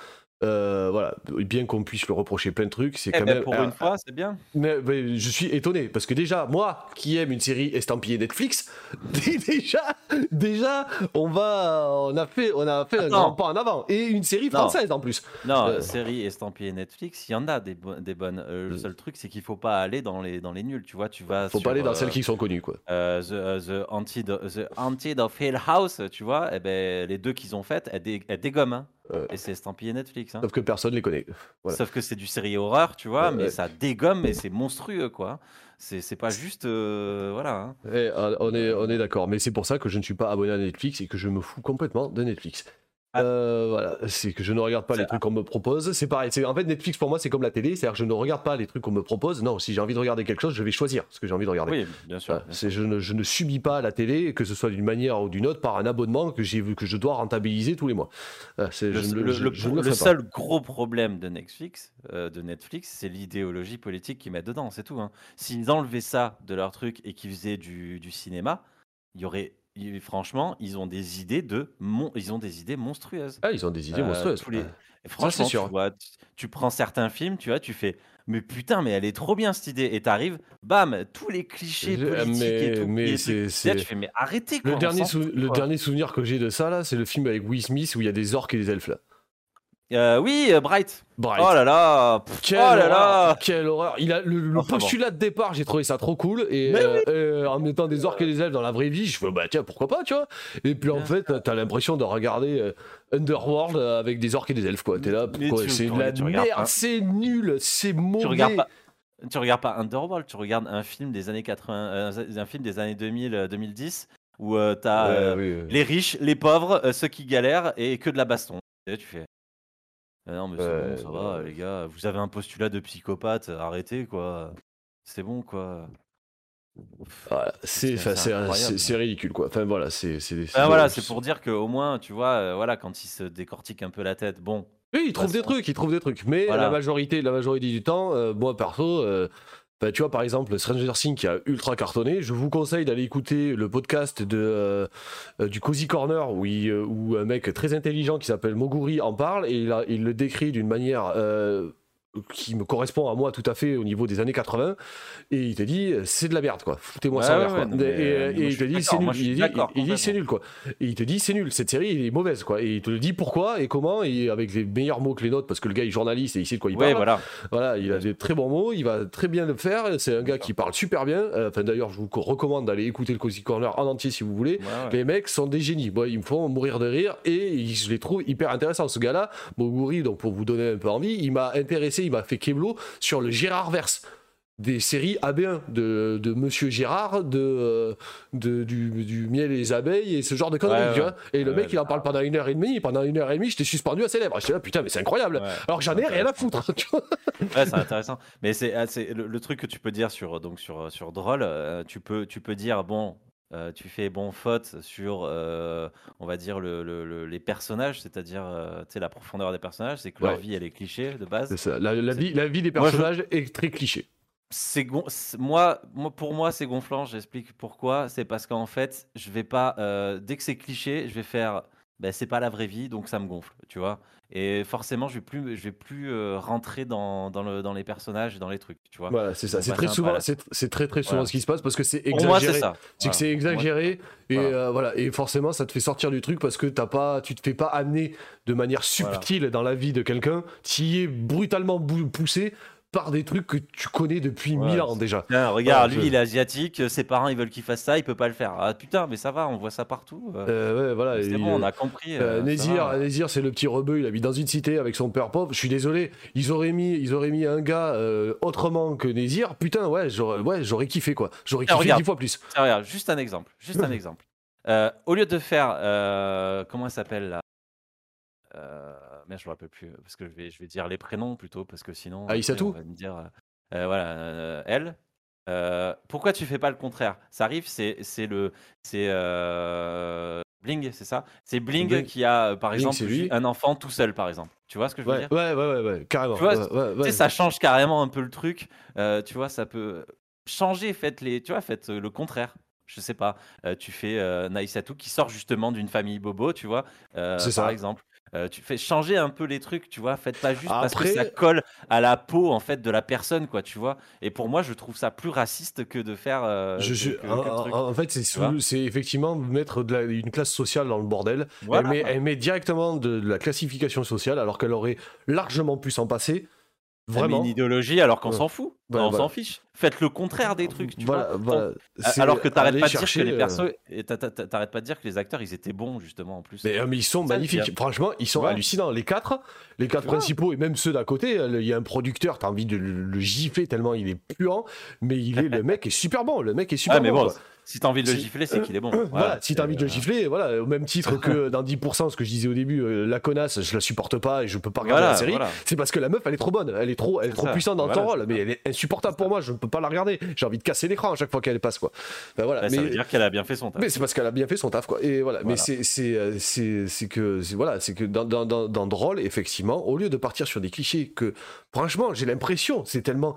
Euh, voilà, bien qu'on puisse le reprocher plein de trucs, c'est Eh quand ben, même. pour une fois, c'est bien. Mais, mais je suis étonné parce que déjà, moi qui aime une série estampillée Netflix, déjà, déjà, on va, on a fait, on a fait un grand pas en avant et une série Non. française en plus. Non, Euh, série estampillée Netflix, il y en a des, bo- des bonnes. Euh, Le seul truc, c'est qu'il faut pas aller dans les, dans les nuls. Tu vois, tu vas. Faut sur, pas aller dans celles qui sont connues quoi. the, the, Haunted, the Haunted of Hill House, tu vois, eh ben, les deux qu'ils ont faites, elles, dé- elles dégomment. hein. Ouais. Et c'est estampillé Netflix. hein. Sauf que personne les connaît. Voilà. Sauf que c'est du série horreur, tu vois, mais ouais. ça dégomme et c'est monstrueux, quoi. C'est pas juste. euh, voilà. hein. Eh, euh, on est, on est d'accord, mais c'est pour ça que je ne suis pas abonné à Netflix et que je me fous complètement de Netflix. Ah. Euh, voilà, c'est que je ne regarde pas les trucs qu'on me propose. C'est pareil. En fait Netflix pour moi c'est comme la télé, c'est-à-dire que je ne regarde pas les trucs qu'on me propose. Non, si j'ai envie de regarder quelque chose, je vais choisir ce que j'ai envie de regarder. Oui, bien sûr. Voilà, bien c'est- je, ne, je ne subis pas la télé, que ce soit d'une manière ou d'une autre, par un abonnement que vu que je dois rentabiliser tous les mois. Voilà, c'est- Le, je je- je seul gros problème de Netflix, euh, de Netflix, c'est l'idéologie politique qu'ils mettent dedans, c'est tout. hein. S'ils enlevaient ça de leur truc et qu'ils faisaient du, du cinéma, il y aurait, franchement, ils ont des idées de, mon- ils ont des idées monstrueuses. Ah, ils ont des idées Euh, monstrueuses. tous les- Ouais. et franchement, c'est. Tu, vois, tu, tu prends certains films, tu vois, tu fais, mais putain, mais elle est trop bien cette idée. Et t'arrives, bam, tous les clichés Je- politiques mais- et tout. mais tout. c'est- Là, tu fais, mais arrêtez quoi. Le, on dernier, s'en sou- fout, le quoi. dernier souvenir que j'ai de ça, là, c'est le film avec Will Smith où il y a des orques et des elfes. Là. Euh, oui, euh, Bright. Bright. Oh là là. pff, Quelle oh là horreur, là. Quelle horreur Il a le, le Enfin bon. postulat de départ, j'ai trouvé ça trop cool et euh, euh, en mettant des orques et des elfes dans la vraie vie, je fais bah tiens pourquoi pas tu vois. Et puis en fait t'as l'impression de regarder Underworld avec des orques et des elfes quoi. T'es là pourquoi c'est de la merde, c'est nul, c'est mauvais. Tu regardes pas. Tu regardes pas Underworld, tu regardes un film des années 80, euh, un film des années 2000, euh, 2010 où t'as Ouais, oui, oui. les riches, les pauvres, ceux qui galèrent et que de la baston. Et tu fais. Ah non mais c'est bon, ça va les gars. Vous avez un postulat de psychopathe, arrêtez quoi. C'est bon quoi. Voilà, c'est c'est- enfin, c'est c'est un- incroyable. c'est- c'est ridicule quoi. Enfin voilà, c'est c'est Ah, voilà, c'est pour dire qu'au moins, tu vois, euh, voilà, quand il se décortique un peu la tête, bon. Oui, il trouve Bah, des c'est- trucs, il trouve des trucs. Mais Voilà. la majorité, la majorité du temps, euh, moi perso, euh, tu vois par exemple Stranger Things qui a ultra cartonné, je vous conseille d'aller écouter le podcast de, euh, euh, du Cozy Corner euh, où un mec très intelligent qui s'appelle Moguri en parle et il, le décrit d'une manière qui me correspond à moi tout à fait au niveau des années 80 et il te dit c'est de la merde quoi foutez-moi ça ouais, ouais, et, euh, il te dit c'est nul il dit, d'accord, il dit c'est nul quoi et il te dit c'est nul cette série elle est mauvaise quoi et il te le dit pourquoi et comment et avec les meilleurs mots que les nôtres parce que le gars est journaliste et il sait de quoi il Ouais, parle voilà. voilà, il a des très bons mots, il va très bien le faire. C'est un gars qui parle super bien. Euh, Enfin, d'ailleurs, je vous co- recommande d'aller écouter le Cozy Corner en entier si vous voulez. Les mecs sont des génies. Ils me font mourir de rire et je les trouve hyper intéressants. Ce gars-là, Moguri, donc pour vous donner un peu envie, il m'a intéressé, il m'a fait Keblo sur le Gérard Verse. Des séries AB1 de, de Monsieur Gérard, de, euh, de- du, du miel et les abeilles et ce genre de conneries. Ouais, tu vois et le Ouais, mec, il en parle pendant une heure et demie. Et pendant une heure et demie, j'étais suspendu à ses lèvres. J'étais là, putain, mais c'est incroyable. Alors que j'en ai rien à foutre. tu vois. Ouais, c'est intéressant. Mais c'est ah, c'est le, le truc que tu peux dire sur donc sur sur drôle, euh, tu peux tu peux dire bon, euh, tu fais bon faute sur, euh, on va dire, le, le- le- les personnages, c'est-à-dire euh, tu sais, la profondeur des personnages, c'est que leur vie, elle est cliché de base. Ça. La, vie, la vie des Moi, je- personnages est très cliché. C'est gon- c'est- moi, moi, pour moi, c'est gonflant. J'explique pourquoi. C'est parce qu'en fait, je vais pas. dès que c'est cliché, je vais faire. Ben, c'est pas la vraie vie, donc ça me gonfle, tu vois. Et forcément, je vais plus, je vais plus euh, rentrer dans, dans, le, dans les personnages, dans les trucs, tu vois. Voilà, c'est ça. C'est bah, très souvent, c'est très très souvent Voilà. ce qui se passe parce que c'est exagéré. C'est que c'est exagéré et Voilà. euh, voilà et forcément ça te fait sortir du truc parce que t'as pas, tu te fais pas amener de manière subtile dans la vie de quelqu'un, tu y es brutalement poussé par des trucs que tu connais depuis Ouais, mille ans déjà. Tiens, regarde, Voilà, lui, je- il est asiatique, ses parents, ils veulent qu'il fasse ça, il peut pas le faire. Ah putain, mais ça va, on voit ça partout. euh. Euh, ouais, voilà. c'est bon, on a compris. Euh, Nézir. Nézir, c'est le petit rebeu, il habite dans une cité avec son père pauvre. Je suis désolé, ils auraient mis, ils auraient mis un gars euh, autrement que Nézir. Putain, ouais, j'aurais, ouais, j'aurais kiffé quoi. J'aurais Ah, kiffé dix fois plus. Tiens, regarde, juste un exemple. Juste un exemple. Au lieu de faire. comment elle s'appelle là? Merde, je me rappelle plus. Parce que je vais, je vais dire les prénoms plutôt, parce que sinon. Aïssatou on va me dire. euh, voilà, euh, elle. Euh, pourquoi tu fais pas le contraire? Ça arrive, c'est c'est le. C'est. euh, Bling, c'est ça? C'est Bling, Bling. qui a, par Bling, exemple, lui. un enfant tout seul, par exemple. Tu vois ce que je veux Ouais, dire? ouais, ouais, ouais, ouais, carrément. Tu vois, Ouais, ouais, Tu ouais. sais, ça change carrément un peu le truc. Euh, tu vois, ça peut changer. Faites les, tu vois, faites le contraire. Je sais pas. Tu fais Naïsatou qui sort justement d'une famille bobo, tu vois, par ça. exemple. Euh, tu fais changer un peu les trucs, tu vois. Faites pas juste parce que ça colle à la peau en fait de la personne, quoi, tu vois. Et pour moi, je trouve ça plus raciste que de faire. euh, Je que- en, truc. fait, c'est effectivement mettre de la- une classe sociale dans le bordel. Voilà. Elle, met, elle met directement de, de la classification sociale alors qu'elle aurait largement pu s'en passer. Vraiment. une idéologie alors qu'on Ouais. s'en fout. Ouais, on voilà. s'en fiche. Faites le contraire des trucs, tu Voilà, vois. C'est Alors que t'arrêtes pas de dire que les euh, persos, t'arrêtes pas de dire que les acteurs ils étaient bons justement en plus. Mais, euh, mais ils sont magnifiques. Franchement, ils sont vois. hallucinants. Les quatre, les quatre principaux et même ceux d'à côté. euh, Il y a un producteur, t'as envie de le, le gifler tellement il est puant, mais il est, le mec est super bon. Le mec est super Ah mais bon. Si t'as envie de le gifler, c'est qu'il est bon. Voilà, Voilà, si t'as envie de le euh, gifler, voilà, au même titre que dans 10%, ce que je disais au début, euh, la connasse, je la supporte pas et je peux pas regarder Voilà, la série. voilà. C'est parce que la meuf, elle est trop bonne, elle est trop, elle est trop ça, puissante dans voilà. rôle, mais elle est insupportable pour moi, je ne peux pas la regarder. J'ai envie de casser l'écran à chaque fois qu'elle passe, quoi. Ben voilà, mais, Ça veut dire qu'elle a bien fait son taf. mais c'est parce qu'elle a bien fait son taf, quoi. Et voilà, mais c'est, c'est, euh, c'est, c'est que, voilà, c'est que dans, dans, dans, dans Drôle, effectivement, au lieu de partir sur des clichés que, franchement, j'ai l'impression, c'est tellement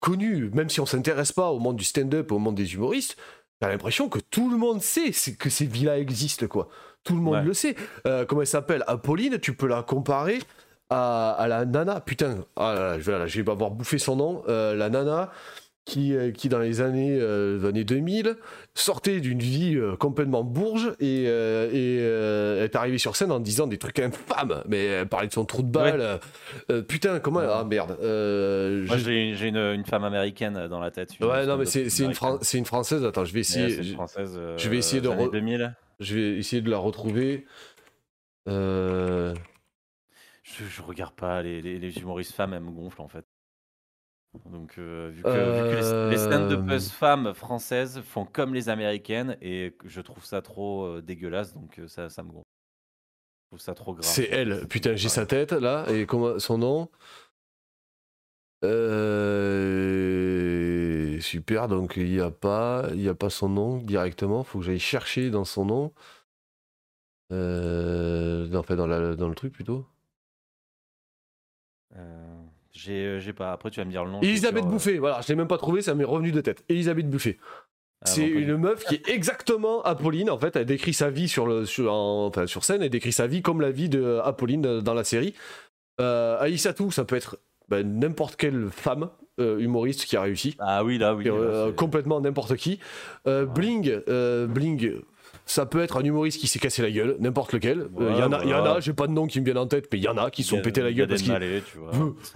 connu, même si on s'intéresse pas au monde du stand-up, au monde des humoristes, t'as l'impression que tout le monde sait que ces villas existent, quoi. Tout le monde Ouais. le sait. Euh, comment elle s'appelle? Apolline, tu peux la comparer à, à la nana, putain, ah là là, je, vais, je vais avoir bouffé son nom, euh, la nana qui, euh, qui dans les années, euh, années 2000 sortait d'une vie euh, complètement bourge et, euh, et est arrivée sur scène en disant des trucs infâmes, mais elle parlait de son trou de balle. putain, comment Ah merde. Moi j'ai une, une femme américaine dans la tête. Ouais, non, mais c'est une. Fran- française. Attends, je vais essayer. je- française. je vais essayer de des années re- 2000. Je vais essayer de la retrouver. Je, je regarde pas les, les, les humoristes femmes, elles me gonflent en fait. Donc euh, vu que, vu que les, les stand-uppers Euh. femmes françaises font comme les américaines et je trouve ça trop euh, dégueulasse, donc euh, ça, ça me gonfle. Je trouve ça trop grave. C'est elle. Putain, j'ai sa tête là. Et comment son nom? Euh, Super. Donc il n'y a pas, y a pas son nom directement. Faut que j'aille chercher dans son nom. Euh, enfin dans, la, dans le truc plutôt. Euh, j'ai euh, j'ai pas. Après tu vas me dire le nom. Elisabeth sûr, euh, Bouffet. Voilà, je l'ai même pas trouvé. Ça m'est revenu de tête. Elisabeth Bouffet. ah, C'est une meuf qui est exactement Apolline. En fait, elle décrit sa vie sur, le, sur, en- enfin, sur scène. Elle décrit sa vie comme la vie de Apolline euh, dans la série. Euh, Aïssatou, ça peut être ben, n'importe quelle femme euh, humoriste qui a réussi. Ah oui, là, oui. Euh, complètement n'importe qui. Euh, Bling, Bling, ça peut être un humoriste qui s'est cassé la gueule, n'importe lequel. Euh, Il Ouais, y en a, voilà. a, j'ai pas de nom qui me viennent en tête, mais il y en a qui se sont pété la gueule parce qu'il. Elmaleh, tu vois.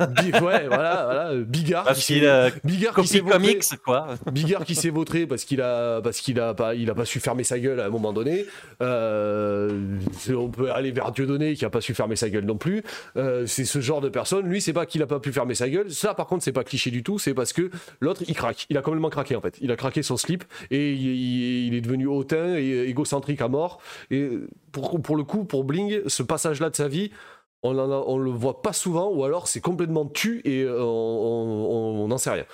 Bi- ouais, voilà, voilà, Bigard. Parce qui qu'il s'est- euh, Bigard qui s'est comics, quoi. Bigard qui s'est vautré parce qu'il a parce qu'il a pas il a pas su fermer sa gueule à un moment donné. Euh, on peut aller vers Dieudonné qui a pas su fermer sa gueule non plus. Euh, c'est ce genre de personne. Lui, c'est pas qu'il a pas pu fermer sa gueule. Ça, par contre, c'est pas cliché du tout. C'est parce que l'autre, il craque. Il a complètement craqué en fait. Il a craqué son slip et il, il- il est devenu hautain et égocentrique à mort. Et pour pour le coup, pour Bling, ce passage-là de sa vie. On, en a- on le voit pas souvent, ou alors c'est complètement tu et euh, on n'en sait rien.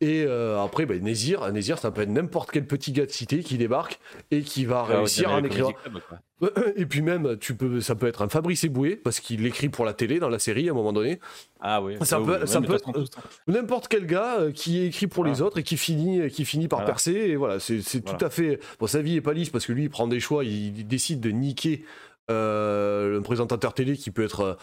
Et euh, après, bah, Nézir, Nézir, ça peut être n'importe quel petit gars de cité qui débarque et qui va Ah, réussir à en écrire. Et puis même, tu peux, ça peut être un Fabrice Eboué, parce qu'il écrit pour la télé dans la série à un moment donné. Ah oui. Ça peut- oui, ça peut être- ça. N'importe quel gars euh, qui écrit pour les autres et qui finit, qui finit par Voilà. percer. Et voilà, c'est Voilà. tout à fait. Bon, sa vie est pas lisse parce que lui, il prend des choix, il, il décide de niquer euh, un présentateur télé qui peut être. euh,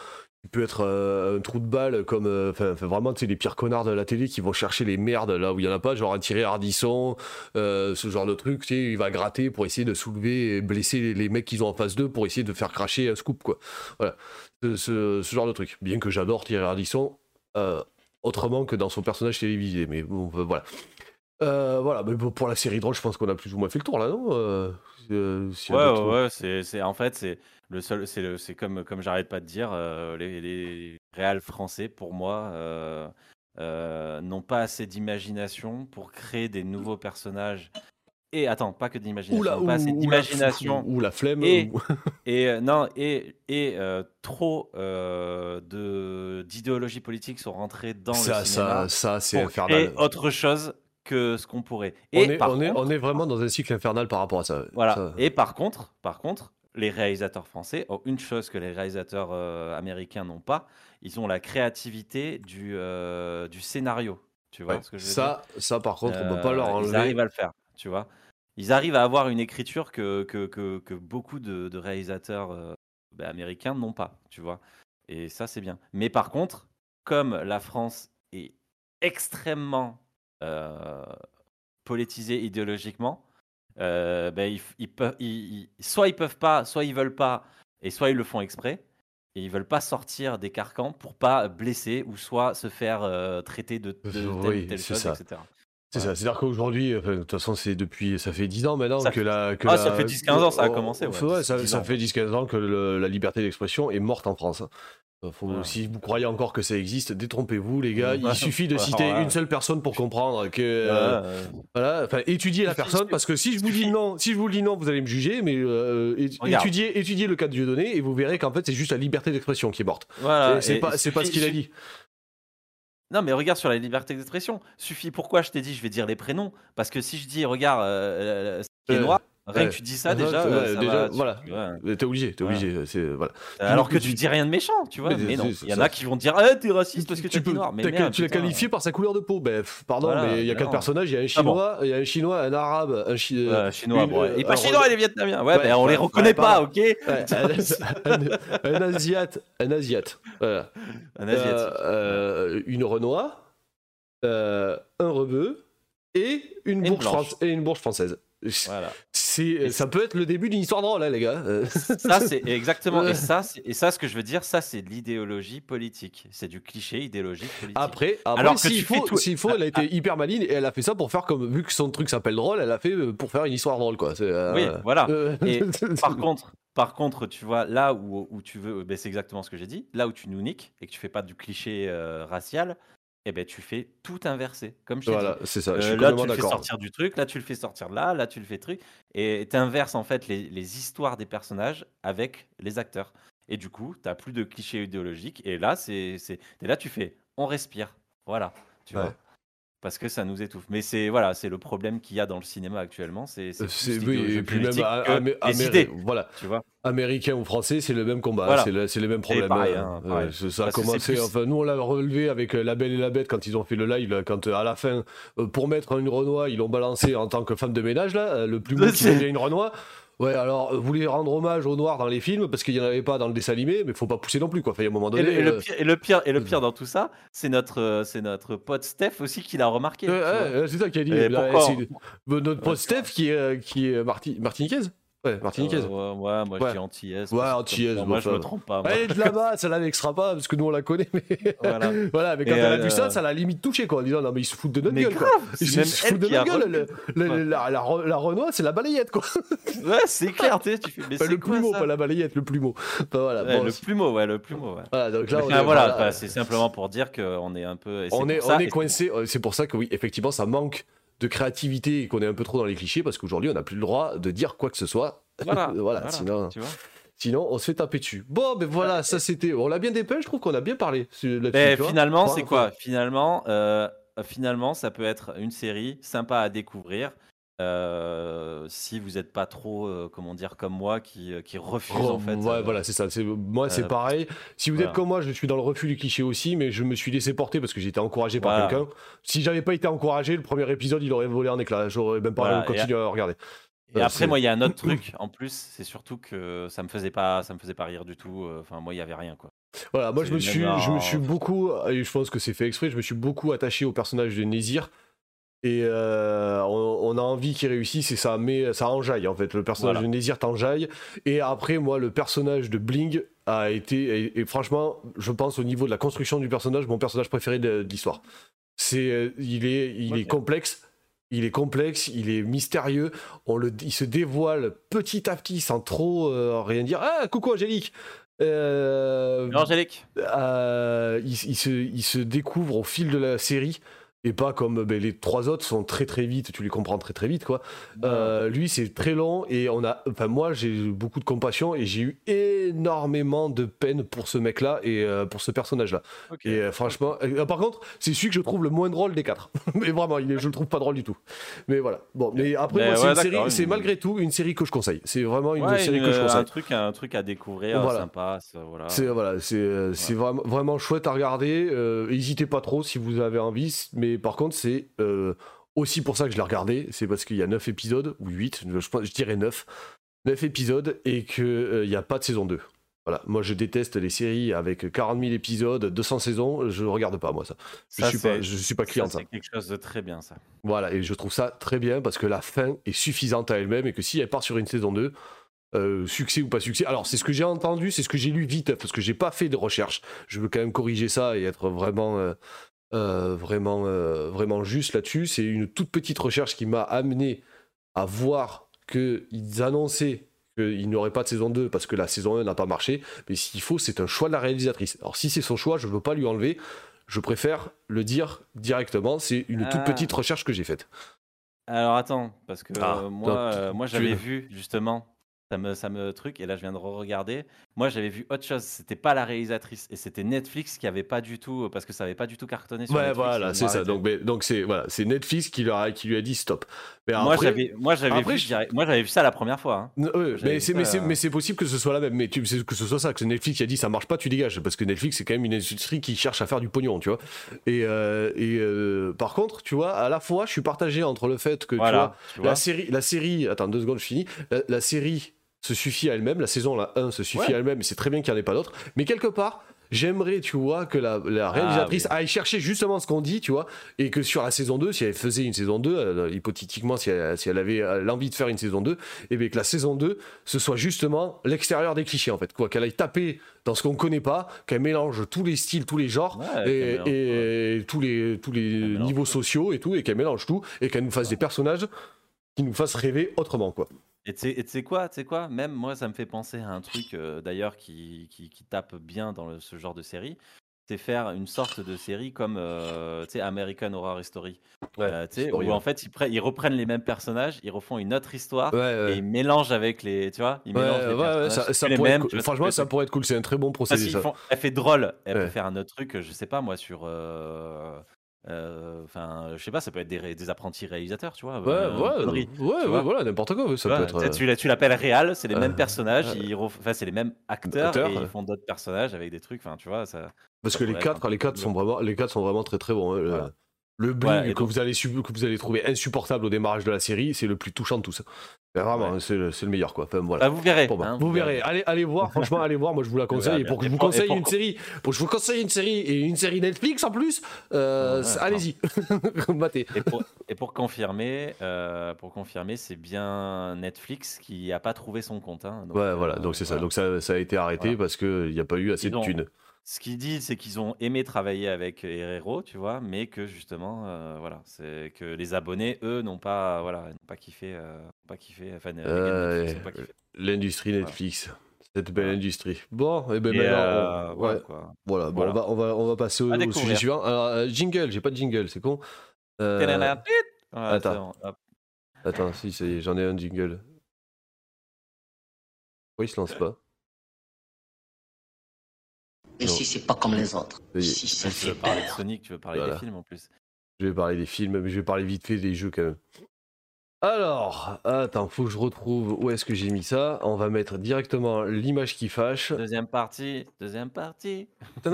euh, un trou de balle comme euh, vraiment tu les pires connards de la télé qui vont chercher les merdes là où il y en a pas genre un Thierry Ardisson euh, ce genre de truc tu sais il va gratter pour essayer de soulever et blesser les, mecs qu'ils ont en face d'eux pour essayer de faire cracher un scoop quoi. Voilà. Ce, genre de truc. Bien que j'adore Thierry Ardisson euh, autrement que dans son personnage télévisé mais bon euh, voilà. Euh, voilà. Mais pour la série drôle je pense qu'on a plus ou moins fait le tour là non Euh, s'il y a Ouais, d'autres- ouais, ouais, c'est, c'est, en fait, c'est le seul, c'est, le, c'est comme, comme j'arrête pas de dire, euh, les, les réals français, pour moi, euh, euh, n'ont pas assez d'imagination pour créer des nouveaux personnages. Et attends, pas que d'imagination, ou la, pas assez ou- la- d'imagination. ou la flemme Et- ou- Et euh, non, et, et euh, trop euh, de d'idéologie politique sont rentrées dans ça le cinéma ça ça c'est pour créer infernal autre chose que ce qu'on pourrait. on Et est, on, est, on est vraiment dans un cycle infernal par rapport à ça. Voilà. Ça- Et par contre, par contre, les réalisateurs français ont une chose que les réalisateurs euh, américains n'ont pas. Ils ont la créativité du, euh, du scénario. Tu vois ouais, ce que je veux ça, ça, par contre, on peut pas Euh, leur Ils enlever. arrivent à le faire. Tu vois. Ils arrivent à avoir une écriture que, que, que, que beaucoup de, de réalisateurs euh, ben, américains n'ont pas. Tu vois. Et ça, c'est bien. Mais par contre, comme la France est extrêmement euh, politisée idéologiquement, ben, ils, ils peuvent, ils- soit ils peuvent pas, soit ils veulent pas, et soit ils le font exprès. Et ils veulent pas sortir des carcans pour pas blesser ou soit se faire euh, traiter de, de telle Oui, telle c'est chose, ça. etc. C'est ça. C'est-à-dire qu'aujourd'hui, enfin, de toute façon, c'est depuis, ça fait 10 ans maintenant Ça que fait- la. Que Ah, la- ça fait 10-15 ans, ça a commencé, ouais, ouais, 10, ça, 10 ça ans. fait 10-15 ans que le- la liberté d'expression est morte en France. Euh, Faut-. Si vous croyez encore que ça existe, détrompez-vous, les gars. Il suffit de citer voilà. une seule personne pour comprendre que. euh. Voilà, enfin, étudiez la personne parce que si je vous dis non, si je vous dis non, vous allez me juger, mais euh, étudiez, étudiez le cas de Dieudonné et vous verrez qu'en fait c'est juste la liberté d'expression qui est morte. Voilà, C'est- c'est pas, c'est pas ce qu'il a dit. Non, mais regarde sur la liberté d'expression. Suffit. Pourquoi je t'ai dit, je vais dire les prénoms? Parce que si je dis, regarde, ce qui est Euh, noir, rien ouais. que tu dis ça Ouais, déjà, ouais, euh, ça déjà, va, tu- voilà. ouais. Euh, T'es obligé, t'es obligé. C'est voilà. Alors que tu- dis rien de méchant, tu vois. Mais non, il y en ça. a qui vont te dire, ah, t'es raciste parce que tu peux, noir. Mais t'as- merde, tu l'as qualifié par sa couleur de peau. Ben, pardon, Voilà, mais il y a quatre personnages. Il y a un Ah chinois, il y a un chinois, un arabe, un chi- Ouais, chinois, une- bon, il est euh, pas chinois, il est vietnamien. Ouais, Ouais, ben on les ouais, reconnaît ouais, pas, ok? Ouais, un, asiate, un asiate, voilà. Un asiatique. Euh, euh, une Renoir, euh, un rebeu et une bourge française. Voilà. C'est, ça peut être le début d'une histoire drôle, hein, les gars. Euh, Ça, c'est exactement. Et ça, c'est- et ça, ce que je veux dire, ça, c'est de l'idéologie politique. C'est du cliché idéologique politique. Après, après Alors que s'il faut, tout- s'il faut, elle a été hyper maligne et elle a fait ça pour faire comme, vu que son truc s'appelle drôle, elle a fait euh, pour faire une histoire drôle, quoi. C'est, euh, Oui, voilà. euh, Et par contre, par contre, tu vois, là où, où tu veux, ben, c'est exactement ce que j'ai dit. Là où tu nous niques et que tu fais pas du cliché euh, racial, eh ben tu fais tout inversé, comme je t'ai voilà, dit. c'est ça. je Euh, là, tu le fais d'accord. sortir du truc, là, tu le fais sortir de là, là, tu le fais truc. Et tu inverses en fait les, les histoires des personnages avec les acteurs. Et du coup, tu plus de clichés idéologiques. Et là, c'est, c'est... et là, tu fais, on respire. Voilà. Tu Ouais. vois parce que ça nous étouffe. Mais c'est voilà, c'est le problème qu'il y a dans le cinéma actuellement. C'est, Euh, oui, et puis même Amé- Amé- voilà, Tu vois américain ou français, c'est le même combat, Voilà. c'est, le- les mêmes problèmes. pareil, hein. pareil. Ça a c'est commencé, plus- enfin, nous on l'a relevé avec euh, La Belle et la Bête quand ils ont fait le live, quand euh, à la fin, pour mettre une Renoir, ils l'ont balancé en tant que femme de ménage, là, le plus beau qui devient une Renoir. Ouais, alors, euh, vous voulez rendre hommage aux Noirs dans les films, parce qu'il n'y en avait pas dans le dessin animé, mais faut pas pousser non plus, quoi. Enfin, il y a un moment Et donné. le, et le euh, pire, et le pire, et le pire dans tout ça, c'est notre, euh, c'est notre pote Steph aussi qui l'a remarqué. Ouais, c'est ça qui a dit. Là, euh, notre pote Steph qui est, qui est Marti- martiniquaise Ouais, martiniquaise. Euh, ouais, ouais, moi Ouais. je dis antillaise. Ouais, antillaise, comme- Moi je me trompe pas. moi. Elle est de là-bas, ça la vexera pas, parce que nous on la connaît, mais. Voilà. voilà, mais quand Et, elle a euh, vu ça, ça l'a limite touché, quoi, en disant non, mais ils se foutent de notre Mais gueule, quoi. Ils se elle foutent de notre gueule. Le- le- la, la, Re- la Renoir, c'est la balayette, quoi. Ouais, c'est clair, tu fais. Mais Enfin, le plumeau, pas la balayette, le plumeau. Enfin, voilà, Ouais, bon, le plumeau, ouais, le plumeau. Ouais. voilà, donc là, on est, voilà, c'est simplement pour dire qu'on est un peu. on est, coincé. euh, C'est pour ça que oui, effectivement, ça manque de créativité et qu'on est un peu trop dans les clichés parce qu'aujourd'hui, on n'a plus le droit de dire quoi que ce soit. Voilà, voilà, voilà, sinon. tu vois. Sinon, on se fait taper dessus. Bon, ben voilà, ça c'était. On l'a bien dépeint, je trouve qu'on a bien parlé. Mais vois. finalement, c'est quoi? Finalement, euh, finalement, ça peut être une série sympa à découvrir. Euh, si vous n'êtes pas trop, euh, comment dire, comme moi, qui, euh, qui refuse Oh, en fait. ouais, euh, voilà, c'est ça. Moi, c'est pareil. Si vous voilà. êtes comme moi, je suis dans le refus du cliché aussi, mais je me suis laissé porter parce que été encouragé par Voilà. quelqu'un. Si j'avais pas été encouragé, le premier épisode, il aurait volé en éclats. J'aurais même pas Voilà, continué à regarder. Et après, moi, il y a un autre truc en plus, c'est surtout que ça me faisait pas, ça me faisait pas rire du tout. Enfin, moi, il y avait rien quoi. Voilà, moi je me suis, je me suis beaucoup, et je pense que c'est fait exprès, je me suis beaucoup attaché au personnage de Nézir. Et euh, on, on a envie qu'il réussisse et ça met, ça enjaille en fait. Le personnage Voilà. de Nézir t'enjaille. Et après, moi, le personnage de Bling a été, et, et franchement, je pense au niveau de la construction du personnage, mon personnage préféré de, de l'histoire. C'est, euh, il est, il est complexe. Il est complexe, il est mystérieux, on le, il se dévoile petit à petit sans trop euh, rien dire. Ah, coucou Angélique Euh, Angélique, euh, il, il se, il se découvre au fil de la série et pas comme ben, les trois autres sont très très vite, tu les comprends très très vite quoi. Euh, lui c'est très long et on a, enfin moi j'ai eu beaucoup de compassion et j'ai eu énormément de peine pour ce mec là et euh, pour ce personnage là. Et euh, franchement, euh, par contre c'est celui que je trouve le moins drôle des quatre. mais vraiment, il est, je le trouve pas drôle du tout. Mais voilà. Bon, mais après Mais moi, c'est une série, malgré tout une série que je conseille. C'est vraiment une Ouais, série une- que je conseille. un truc, un truc à découvrir, Voilà. sympa. Voilà. C'est voilà, c'est c'est vraiment, vraiment chouette à regarder. Euh, N'hésitez pas trop si vous avez envie. Mais par contre, c'est euh, aussi pour ça que je l'ai regardé. C'est parce qu'il y a 9 épisodes, ou 8, je, je dirais 9. 9 épisodes et qu'il n'y a pas de saison 2. Voilà, moi je déteste les séries avec 40 000 épisodes, 200 saisons, je regarde pas moi ça. Je Ça, suis pas, je suis pas client de ça. C'est quelque chose de très bien, ça. Voilà, et je trouve ça très bien parce que la fin est suffisante à elle-même et que si elle part sur une saison 2, euh, succès ou pas succès. Alors, c'est ce que j'ai entendu, c'est ce que j'ai lu vite parce que j'ai pas fait de recherche. Je veux quand même corriger ça et être vraiment, euh, euh, vraiment, euh, vraiment juste là-dessus. C'est une toute petite recherche qui m'a amené à voir qu'ils annonçaient qu'il n'y aurait pas de saison 2 parce que la saison 1 n'a pas marché. Mais s'il faut, c'est un choix de la réalisatrice. Alors, si c'est son choix, je ne veux pas lui enlever. Je préfère le dire directement. C'est une toute Ah. petite recherche que j'ai faite. Alors attends, parce que Ah, euh, moi, euh, moi j'avais vu justement, ça me, ça me truc, et là je viens de re-regarder. Moi j'avais vu autre chose, c'était pas la réalisatrice, et c'était Netflix qui avait pas du tout, parce que ça avait pas du tout cartonné sur Ouais, Netflix. voilà, c'est ça. Donc, mais- donc c'est voilà, c'est Netflix qui, leur a, qui lui a dit stop. Mais moi j'avais, moi j'avais vu, je- moi j'avais vu ça la première fois. hein. Mais c'est ça, mais c'est euh, mais c'est possible que ce soit la même. Mais tu sais que ce soit ça, que Netflix qui a dit ça marche pas, tu dégages. Parce que Netflix c'est quand même une industrie qui cherche à faire du pognon, tu vois. Et, euh, et euh, par contre, tu vois, à la fois, je suis partagé entre le fait que tu Voilà, vois, tu vois. la série, la série, attends deux secondes, je finis. La, la série se suffit à elle-même, la saison la 1 se suffit Ouais. à elle-même, et c'est très bien qu'il n'y en ait pas d'autres. Mais quelque part, j'aimerais, tu vois, que la, la réalisatrice oui. aille chercher justement ce qu'on dit, tu vois, et que sur la saison 2, si elle faisait une saison 2, euh, hypothétiquement, si elle, si elle avait euh, l'envie de faire une saison 2, et bien que la saison 2, ce soit justement l'extérieur des clichés, en fait, quoi, qu'elle aille taper dans ce qu'on connaît pas, qu'elle mélange tous les styles, tous les genres, Ouais, et, qu'elle mélange, et tous les, tous les mélange niveaux sociaux et tout, et qu'elle mélange tout, et qu'elle nous fasse des personnages qui nous fassent rêver autrement, quoi. Et tu sais- et tu sais quoi, tu sais quoi? Même moi, ça me fait penser à un truc euh, d'ailleurs qui, qui, qui tape bien dans le- ce genre de série. C'est faire une sorte de série comme euh, tu sais, American Horror Story. Ouais, Euh, tu sais, Story, où ouais. en fait ils, ils reprennent les mêmes personnages, ils refont une autre histoire Ouais, et ils mélangent avec les. Tu vois? Ils Ouais, mélangent les ouais, ouais, personnages. ça, c'est ça plus les pourrait être mêmes, vois, Franchement, ça pourrait être cool. C'est un très bon Parce procédé. qu'ils Ça. font- elle fait drôle, elle Ouais. peut faire un autre truc, je sais pas moi, sur. Enfin, je sais pas, ça peut être des, apprentis réalisateurs, tu vois. Ouais, euh, ouais, ouais, tu ouais, vois. voilà, n'importe quoi. Ça peut être. tu sais, tu l'a- tu l'appelles réal, c'est les euh, mêmes personnages, euh, enfin, c'est les mêmes acteurs, acteurs, et ouais. ils font d'autres personnages avec des trucs, enfin tu vois, ça. Parce ça que les quatre, les quatre sont vraiment, les quatre sont vraiment très très bons. hein. Voilà. Le bling Ouais, que donc- vous allez sub- que vous allez trouver insupportable au démarrage de la série, c'est le plus touchant de tous. Vraiment, Ouais. c'est le, le meilleur quoi. Enfin, voilà. Bah, vous verrez. Bon, bah, hein, vous verrez. Allez, allez voir. Franchement, allez voir. Moi, je vous la conseille. Et pour que je vous conseille pour- une série, pour que je vous conseille une série et une série Netflix en plus, euh, Ouais, allez-y, matez. Et pour, et pour confirmer, euh, pour confirmer, c'est bien Netflix qui a pas trouvé son compte. hein. Donc, Ouais, voilà. euh, Donc c'est ça. Donc ça, ça a été arrêté Voilà. parce que il n'y a pas eu assez de thunes. Ce qu'ils disent, c'est qu'ils ont aimé travailler avec Herrero, tu vois, mais que justement, euh, voilà, c'est que les abonnés, eux, n'ont pas, voilà, n'ont pas kiffé, euh, n'ont pas kiffé, enfin, les gars de Euh, Netflix n'ont pas kiffé. L'industrie Voilà. Netflix. Cette belle Voilà. industrie. Bon, et ben Et, maintenant, euh, on- voilà, ouais. quoi. Voilà, bon, Voilà. On, va, on, va, on va passer au, À au découvrir. sujet suivant. Alors, euh, jingle, j'ai pas de jingle, c'est con. Euh, Voilà, attends. c'est bon, hop. attends, si, ça y est, j'en ai un jingle. Pourquoi il se lance pas? Ici, c'est pas comme les autres. Ici, ça Tu fait veux parler de. Sonic, tu veux parler Voilà. des films en plus. Je vais parler des films, mais je vais parler vite fait des jeux quand même. Alors, attends, faut que je retrouve où est-ce que j'ai mis ça. On va mettre directement l'image qui fâche. Deuxième partie, deuxième partie.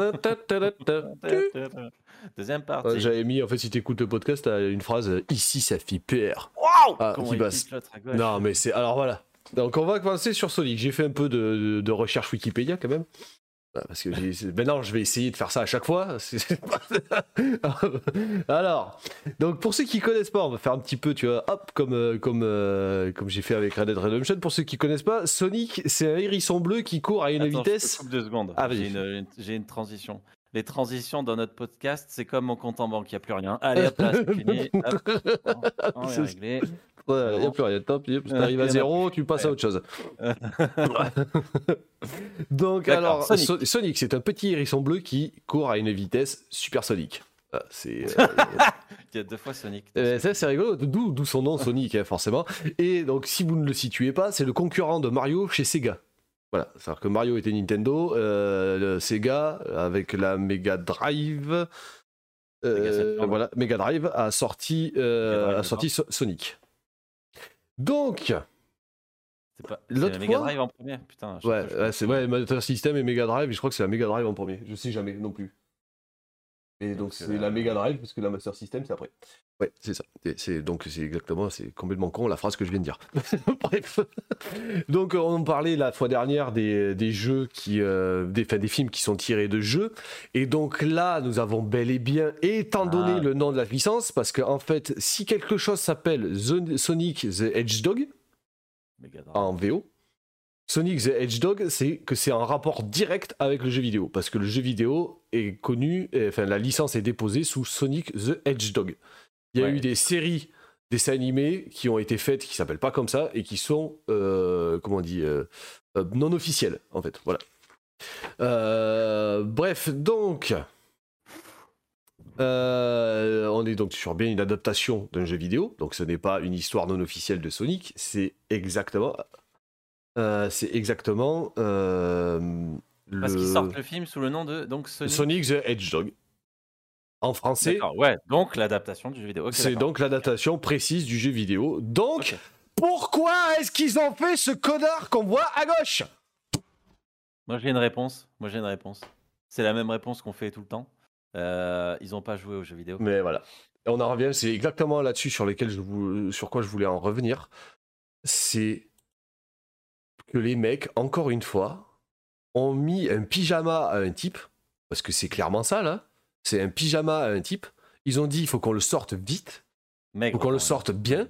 Deuxième Euh, partie. J'avais mis, en fait, si t'écoutes le podcast, t'as une phrase Ici, ça fait peur. Ah, Comment qui il passe. Non, mais c'est. Alors voilà. Donc, on va commencer sur Sonic. J'ai fait un peu de, de- de recherche Wikipédia quand même. Ah, Parce que c'est- maintenant, je vais essayer de faire ça à chaque fois. Alors, donc pour ceux qui connaissent pas, on va faire un petit peu, tu vois, hop, comme, euh, comme, euh, comme j'ai fait avec Red Dead Redemption. Pour ceux qui connaissent pas, Sonic, c'est un hérisson bleu qui court à une Attends, je te vitesse. coupe deux secondes. Ah, j'ai, une, une- une transition. Les transitions dans notre podcast, c'est comme mon compte en banque, il n'y a plus rien. Allez, hop là, c'est fini. Hop, on est C'est- réglé. Ouais, y a plus rien, tant pis. T'arrives Euh, à zéro, tu passes à autre chose. Donc, alors, Sonic. So- Sonic, c'est un petit hérisson bleu qui court à une vitesse supersonique. Ah, c'est. euh, Il y a deux fois Sonic. Euh, ça, c'est rigolo, d'où son nom Sonic, hein, forcément. Et donc, si vous ne le situez pas, c'est le concurrent de Mario chez Sega. Voilà, c'est-à-dire que Mario était Nintendo, euh, le Sega, avec la Mega Drive, euh, Mega Saturn. voilà, Mega Drive a sorti, euh, Mega Drive, a sorti So- Sonic. Donc, pas... l'autre la Mega fois- Drive en premier Putain, ouais, c'est ouais, Master System et Mega Drive, et je crois que c'est la Mega Drive en premier. Je sais jamais non plus. Et donc, Donc, c'est euh, la Mega Drive, parce que la Master System, c'est après. Ouais, c'est ça. C'est, donc c'est exactement, c'est complètement con la phrase que je viens de dire. Bref. Donc on parlait la fois dernière des, des jeux qui, euh, des, enfin, des films qui sont tirés de jeux. Et donc là, nous avons bel et bien, étant donné Ah. le nom de la licence, parce que en fait, si quelque chose s'appelle Sonic the Hedgehog en VO, Sonic the Hedgehog, c'est que c'est en rapport direct avec le jeu vidéo, parce que le jeu vidéo est connu, et, enfin la licence est déposée sous Sonic the Hedgehog. Il y a Ouais. eu des séries dessins animés qui ont été faites, qui s'appellent pas comme ça, et qui sont, euh, comment on dit, euh, euh, non officielles, en fait. Voilà. Euh, bref, donc. euh, on est donc sur bien une adaptation d'un jeu vidéo, donc ce n'est pas une histoire non officielle de Sonic, c'est exactement, euh, c'est exactement euh, Parce qu'ils le- sortent le film sous le nom de donc Sonic. Sonic the Hedgehog. En français, ouais, donc l'adaptation du jeu vidéo. C'est donc l'adaptation précise du jeu vidéo. Donc, pourquoi est-ce qu'ils ont fait ce connard qu'on voit à gauche? Moi j'ai une réponse. Moi j'ai une réponse. C'est la même réponse qu'on fait tout le temps. Euh, ils ont pas joué aux jeux vidéo. Mais voilà. Et on en revient, c'est exactement là-dessus sur, lesquels je vou- sur quoi je voulais en revenir. C'est que les mecs, encore une fois, ont mis un pyjama à un type, parce que c'est clairement ça là, c'est un pyjama à un type. Ils ont dit il faut qu'on le sorte vite, il faut qu'on le sorte bien.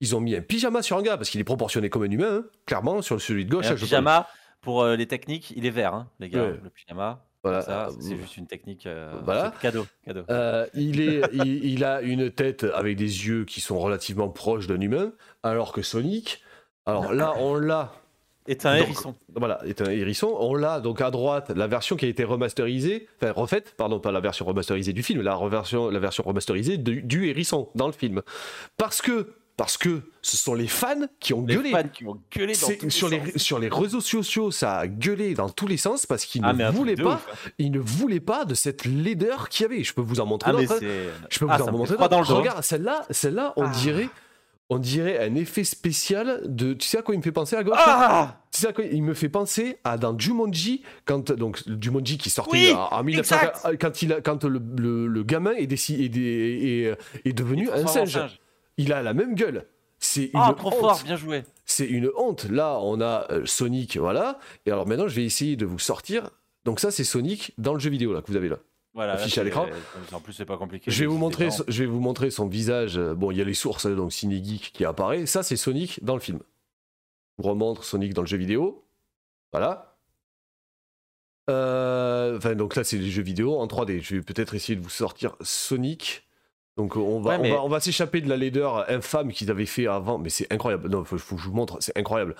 Ils ont mis un pyjama sur un gars, parce qu'il est proportionné comme un humain, hein, clairement, sur celui de gauche. un là, je- pyjama pour euh, les techniques, il est vert, hein, les gars. Ouais. Le pyjama. Voilà. Euh, c'est juste une technique. euh, voilà. cadeau, cadeau. Euh, il, est, il, il a une tête avec des yeux qui sont relativement proches d'un humain, alors que Sonic, alors là, on l'a. Est un donc, hérisson. Voilà, est un hérisson. On l'a donc à droite, la version qui a été remasterisée, enfin refaite, pardon, pas la version remasterisée du film, la, reversion, la version remasterisée du, du hérisson dans le film. Parce que, parce que ce sont les fans qui ont Les gueulé. fans qui vont gueuler dans tous les sur, les, sens. sur les réseaux sociaux, ça a gueulé dans tous les sens parce qu'ils Ah, ne voulaient pas, ouf, hein. ils ne voulaient pas de cette laideur qu'il y avait. Je peux vous en montrer Ah, c'est. Je peux Ah, vous ça en montrer dos. Regarde, celle-là, celle-là, on Ah. dirait, on dirait un effet spécial de. Tu sais à quoi il me fait penser à gauche Ah Tu sais à quoi il me fait penser à dans Jumanji quand donc Jumanji qui sortait Oui, en, en 1900 exact. quand il a, quand le, le- le gamin est, déci- est, est, est devenu un singe. singe. Il a la même gueule. C'est une Ah, trop honte. fort, bien joué. C'est une honte. Là, on a euh, Sonic, voilà. Et alors maintenant, je vais essayer de vous sortir. Donc ça, c'est Sonic dans le jeu vidéo là que vous avez là. Voilà, là, Affiché à l'écran. En plus, c'est pas compliqué. Je vais vous montrer, son- je vais vous montrer son visage. euh, Bon, il y a les sources, hein, donc Cinegeek qui apparaît. Ça, c'est Sonic dans le film. Je vous remontre Sonic dans le jeu vidéo. Voilà. Euh, Enfin, donc là, c'est les jeux vidéo en 3D. Je vais peut-être essayer de vous sortir Sonic. Donc on va, Ouais, mais- on va, on va s'échapper de la laideur infâme qu'ils avaient fait avant, mais c'est incroyable. Non, faut, faut que je vous montre, c'est incroyable.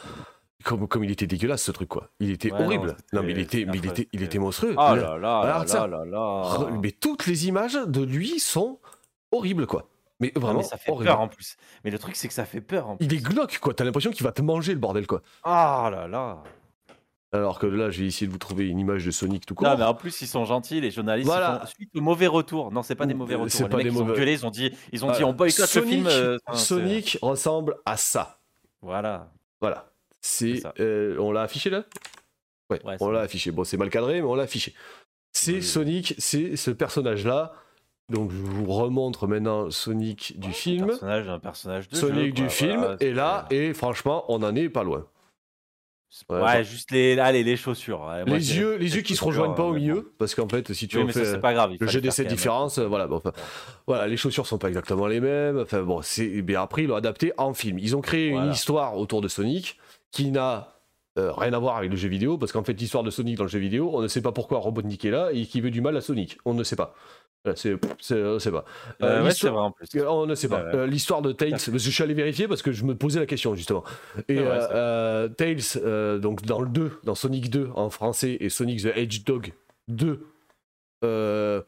Comme, comme il était dégueulasse ce truc quoi. Il était Ouais, horrible. Non, mais il était, mais il était, il était monstrueux. Oh Là- là Mais toutes les images de lui sont horribles quoi. Mais Ah, vraiment mais ça fait peur en plus. Mais le truc, c'est que ça fait peur en plus. Il est glauque quoi. T'as l'impression qu'il va te manger le bordel quoi. Ah là là. Alors que là, je vais essayer de vous trouver une image de Sonic tout court. Non, mais en plus, ils sont gentils, les journalistes. ils Voilà. font suite au mauvais retour. Non, c'est pas des mauvais Euh, retours. c'est Les pas mecs, des ils ont gueulé, ils ont dit, ils ont dit Voilà. on boycotte Sonic, le film. euh, enfin, c'est- Sonic ressemble à ça. Voilà. Voilà. C'est, euh, on l'a affiché là? Ouais, Ouais, on l'a affiché. Bon, c'est mal cadré, mais on l'a affiché. C'est Oui. Sonic, c'est ce personnage-là. Donc, je vous remontre maintenant Sonic du film. Personnage, un personnage de Sonic jeu, du film voilà, est là, et franchement, on en est pas loin. Ouais, Ouais, juste les, allez, les chaussures. ouais, les yeux, les yeux qui se rejoignent pas au mais bon. milieu, parce qu'en fait, si tu Oui, mais ça, pas grave. le jeu faire d'essai quand même. différence, euh, voilà, bon, enfin, voilà, les chaussures sont pas exactement les mêmes. Enfin bon, c'est, mais après ils l'ont adapté en film. Ils ont créé une histoire autour de Sonic qui n'a euh, rien à voir avec le jeu vidéo, parce qu'en fait l'histoire de Sonic dans le jeu vidéo, on ne sait pas pourquoi Robotnik est là et qui veut du mal à Sonic. On ne sait pas. C'est, c'est, on sait pas. Euh, Euh, ouais, c'est l'histoire- vrai en plus. euh, On ne sait pas. Ouais, ouais. Euh, L'histoire de Tails, parce que je suis allé vérifier parce que je me posais la question justement. Et euh, euh, Tails, euh, donc dans le 2, dans Sonic 2 en français et Sonic the Hedgehog 2, euh,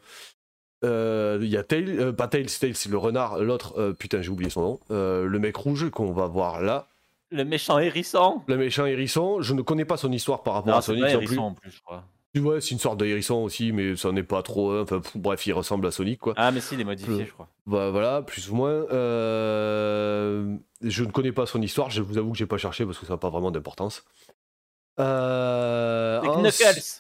euh, il y a Tails, euh, pas Tails, Tails c'est le renard, l'autre, euh, putain j'ai oublié son nom, euh, le mec rouge qu'on va voir là, Le méchant hérisson. le méchant hérisson, je ne connais pas son histoire par rapport Non, à Sonic pas non plus. en plus, je crois. Ouais, c'est une sorte de hérisson aussi, mais ça n'est pas trop, hein. enfin pff, bref, il ressemble à Sonic quoi. Ah, mais si, il est modifié, Le- je crois. Bah, voilà, plus ou moins. Euh, Je ne connais pas son histoire, je vous avoue que j'ai pas cherché parce que ça n'a pas vraiment d'importance. Euh.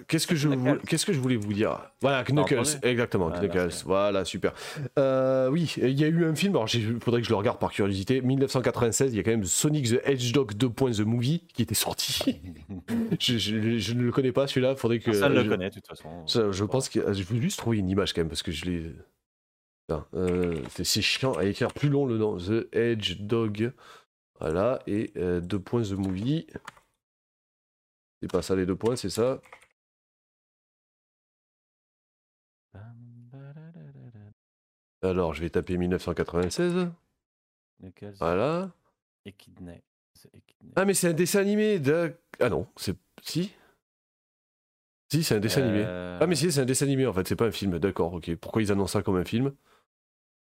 Qu'est-ce que, je voulais- Qu'est-ce que je voulais vous dire? Voilà, Knuckles, exactement, Knuckles, voilà, super. Euh, oui, il y a eu un film, alors il faudrait que je le regarde par curiosité, 1996, il y a quand même Sonic the Hedgehog 2. The Movie qui était sorti. je, je- je ne le connais pas celui-là, faudrait que... Ne je- le connaît, de toute façon. ça, je pense que je veux juste trouver une image quand même parce que je l'ai. Euh, c'est- chiant à écrire plus long le nom. The Edge Dog. Voilà, et euh, deux points The Movie. C'est pas ça les deux points, c'est ça. Alors, je vais taper 1996. Knuckles. Voilà. Echidna. Ah, mais c'est un dessin animé. De... Ah non, c'est. Si Si, c'est un dessin animé. Euh, Ah, mais si, c'est un dessin animé en fait, c'est pas un film. D'accord, ok. Pourquoi ils annoncent ça comme un film?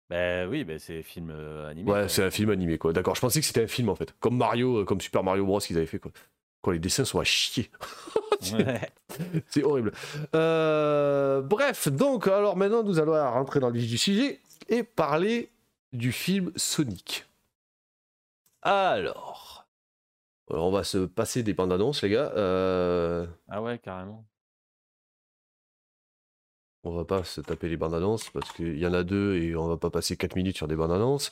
Bah oui, bah, c'est film euh, animé. Ouais, c'est un film animé, quoi. D'accord, je pensais que c'était un film, en fait. Comme Mario, euh, comme Super Mario Bros. qu'ils avaient fait, quoi. Quoi, les dessins sont à chier. Ouais. C'est horrible. Euh, bref, donc, alors maintenant, nous allons rentrer dans le vif du sujet et parler du film Sonic. Alors, alors, on va se passer des bandes annonces, les gars. Euh, Ah ouais, carrément. on va pas se taper les bandes annonces parce qu'il y en a deux et on va pas passer 4 minutes sur des bandes annonces.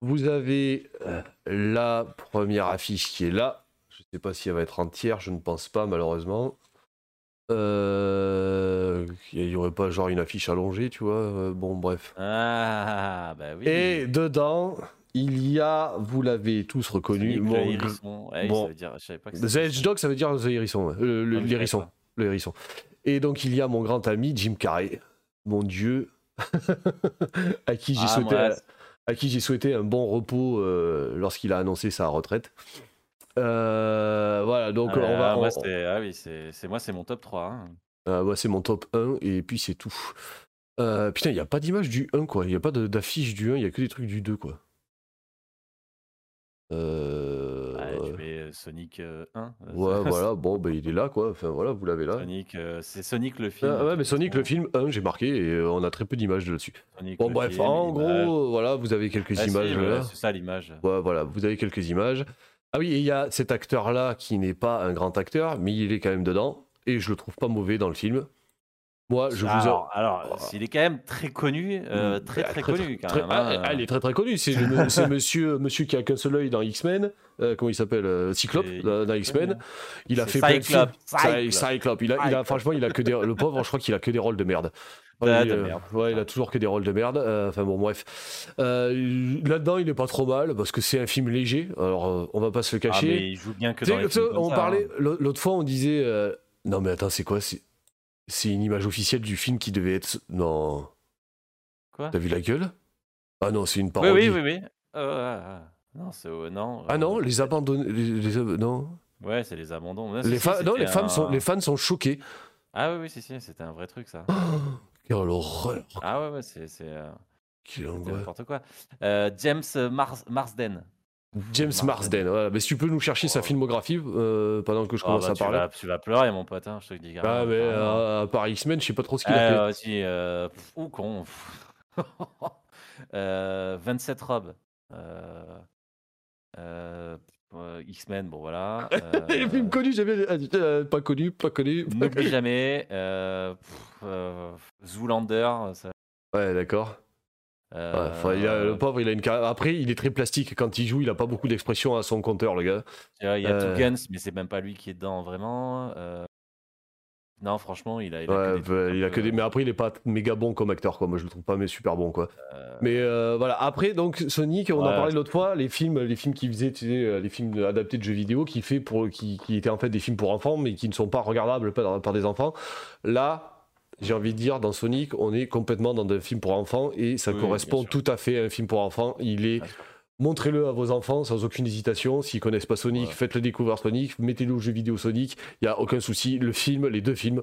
Vous avez euh, la première affiche qui est là. Je sais pas si elle va être entière, je ne pense pas malheureusement. Euh, Il y aurait pas genre une affiche allongée, tu vois. euh, bon, bref. Ah, bah oui. Et dedans, il y a, vous l'avez tous reconnu, mon le hérisson. Ouais, bon. ça veut dire, je savais pas que The Hedgehog, ça veut dire the hérisson. Euh, le- Ah, hérisson. Et donc, il y a mon grand ami Jim Carrey. Mon Dieu. à qui j'ai Ah, souhaité, à qui j'ai souhaité un bon repos euh, lorsqu'il a annoncé sa retraite. Euh, voilà, donc Ah, on va. moi, on- c'était- ah oui, c'est c'est- moi, c'est mon top 3. hein. euh, moi, c'est mon top 1 et puis c'est tout. Euh, putain, il n'y a pas d'image du 1, quoi. Il n'y a pas d'affiche du 1, il n'y a que des trucs du 2, quoi. Euh... Ouais, tu mets euh, Sonic euh, 1. euh, Ouais, voilà, bon, ben il est là, quoi. Enfin, voilà, vous l'avez là. Sonic, euh, c'est Sonic le film. Ah, ouais, mais Sonic, le film 1, j'ai marqué et on a très peu d'images là-dessus. Sonic Bon, bref, film, en gros, voilà, vous avez quelques Ah, si, images ouais, là. C'est ça l'image. Ouais, voilà, vous avez quelques images. Ah oui, il y a cet acteur-là qui n'est pas un grand acteur, mais il est quand même dedans. Et je le trouve pas mauvais dans le film. Moi, je vous. alors, alors, il est quand même très connu, euh, Mm, très ah, très, connu quand très- même. ah, hein. ah, il est très très connu. C'est monsieur, monsieur qui a qu'un seul œil dans X-Men. Euh, comment il s'appelle euh, Cyclope dans, dans X-Men. Il a fait plein de films. Cyclope, Cy- Cyclope. Cyclope. Il a, il a, franchement, il a que des. Le pauvre, je crois qu'il a que des rôles de merde. Ah, de euh, merde. ouais, il a toujours que des rôles de merde. Euh, Enfin bon, bref. Euh, Là-dedans, il est pas trop mal parce que c'est un film léger. Alors, on va pas se le Ah, cacher. mais il joue bien que dans les films on ça, parlait hein. l'au- l'autre fois, on disait non mais attends, c'est quoi C'est une image officielle du film qui devait être non. Quoi? T'as vu la gueule? Ah non, c'est une parodie. oui, oui, oui. Euh, ah. Non, c'est euh, non. Ah non, les abandonnés, les, non. Ouais, c'est les abandons. Non, Les, fa- non, les femmes sont les fans sont choqués. Ah oui, oui, si, si, c'était un vrai truc ça. Quelle horreur Ah ouais, ouais, c'est c'est, euh, n'importe quoi. Euh, James Mars Marsden. James Marsden. Voilà. Mais si tu peux nous chercher sa filmographie euh, pendant que je Oh, commence bah, à tu, parler. vas, tu vas pleurer, mon pote, hein, je te dis. Ah, mais euh, à part X-Men, je sais pas trop ce qu'il a Ah, fait. aussi, euh, ou con. Euh, 27 robes. Euh, euh, euh, X-Men, bon voilà. Les Euh, films connus, les- euh, pas connus, pas connus. pas N'oublie jamais. Euh, pff, euh, Zoolander. ça- Ouais, d'accord. Ouais, euh, enfin, il a- le pauvre, il a une carrière. Après, il est très plastique. Quand il joue, il a pas beaucoup d'expression à son compteur, le gars. Il y a Euh, Two Guns, mais c'est même pas lui qui est dedans vraiment. Euh, non, franchement, il a, il a que Ouais, des trucs bah, un il a que des... Mais après, il est pas méga bon comme acteur, quoi. Moi, je le trouve pas mais super bon, quoi. euh, Mais euh, voilà. Après, donc Sonic, on en Ouais. parlait l'autre fois, les films, les films qu'il faisait, tu sais, euh, les films adaptés de jeux vidéo, qui fait pour, qui, qui étaient en fait des films pour enfants, mais qui ne sont pas regardables par, par des enfants. Là, j'ai envie de dire, dans Sonic, on est complètement dans des films pour enfants et ça Oui, correspond tout à fait à un film pour enfants. Il est. Montrez-le à vos enfants sans aucune hésitation. S'ils connaissent pas Sonic, Ouais. faites-le découvrir Sonic, mettez-le au jeu vidéo Sonic. Il y a aucun souci. Le film, les deux films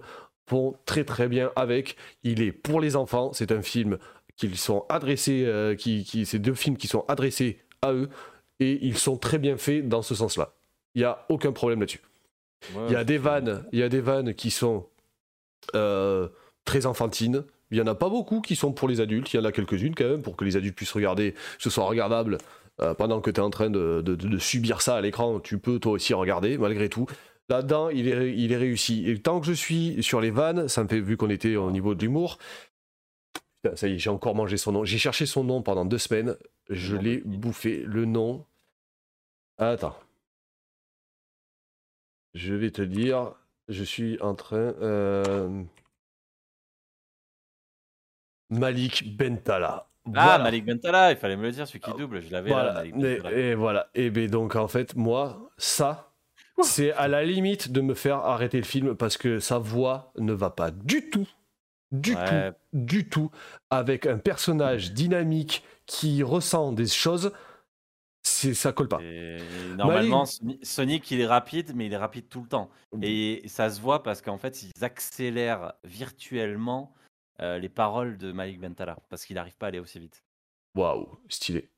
vont très très bien avec. Il est pour les enfants. C'est un film qu'ils sont adressés, euh, qui, qui, c'est deux films qui sont adressés à eux et ils sont très bien faits dans ce sens-là. Il y a aucun problème là-dessus. ouais, Il y a des vannes, il y a des vannes qui sont euh, très enfantines. Il y en a pas beaucoup qui sont pour les adultes. Il y en a quelques-unes quand même pour que les adultes puissent regarder, que ce soit regardable euh, pendant que tu es en train de, de- de- de subir ça à l'écran. Tu peux toi aussi regarder malgré tout. Là-dedans, il est, il est réussi. Et tant que je suis sur les vannes, ça me fait vu qu'on était au niveau de l'humour. Putain, ça y est, j'ai encore mangé son nom. J'ai cherché son nom pendant deux semaines. Je l'ai bouffé. Le nom. Attends. Je vais te dire. Je suis en train. euh, Malik Bentala. Ah. Malik Bentala, il fallait me le dire, celui qui double, je l'avais là. Malik Bentala. et voilà. Et ben donc en fait, moi, ça, c'est à la limite de me faire arrêter le film parce que sa voix ne va pas du tout, du Ouais. tout, du tout avec un personnage dynamique qui ressent des choses. C'est ça colle pas. Et normalement, Soni- Sonic, il est rapide, mais il est rapide tout le temps. Et ça se voit parce qu'en fait, ils accélèrent virtuellement euh, les paroles de Malik Bentala, parce qu'il n'arrive pas à aller aussi vite. Waouh, stylé.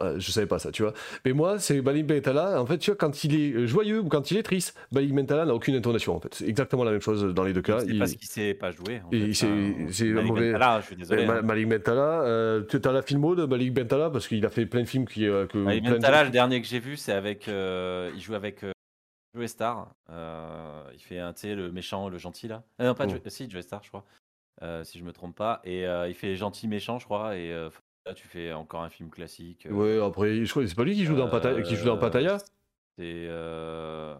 Euh, je savais pas ça, tu vois. Mais moi, c'est Malik Bentala, en fait, tu vois, quand il est joyeux ou quand il est triste, Malik Bentala n'a aucune intonation, en fait. C'est exactement la même chose dans les deux cas. C'est Il- parce qu'il sait pas jouer. en hein. c'est Malik mauvais. Bentala, je suis désolé. Euh, hein. Malik Bentala, euh, tu as la filmo de Malik Bentala? Parce qu'il a fait plein de films qui. euh, que Malik de- Bentala, le dernier que j'ai vu, c'est avec. euh, il joue avec euh, Joe Star. Euh, il fait un, tu sais, le méchant, le gentil là. Ah non, pas Oh. Joe, si, Joe Star, je crois. Euh, si je me trompe pas. Et euh, il fait gentil, méchant, je crois. Et euh, là, tu fais encore un film classique. euh, Ouais, après, je crois que c'est pas lui qui joue dans, Pata- qui joue dans Pattaya? C'est euh,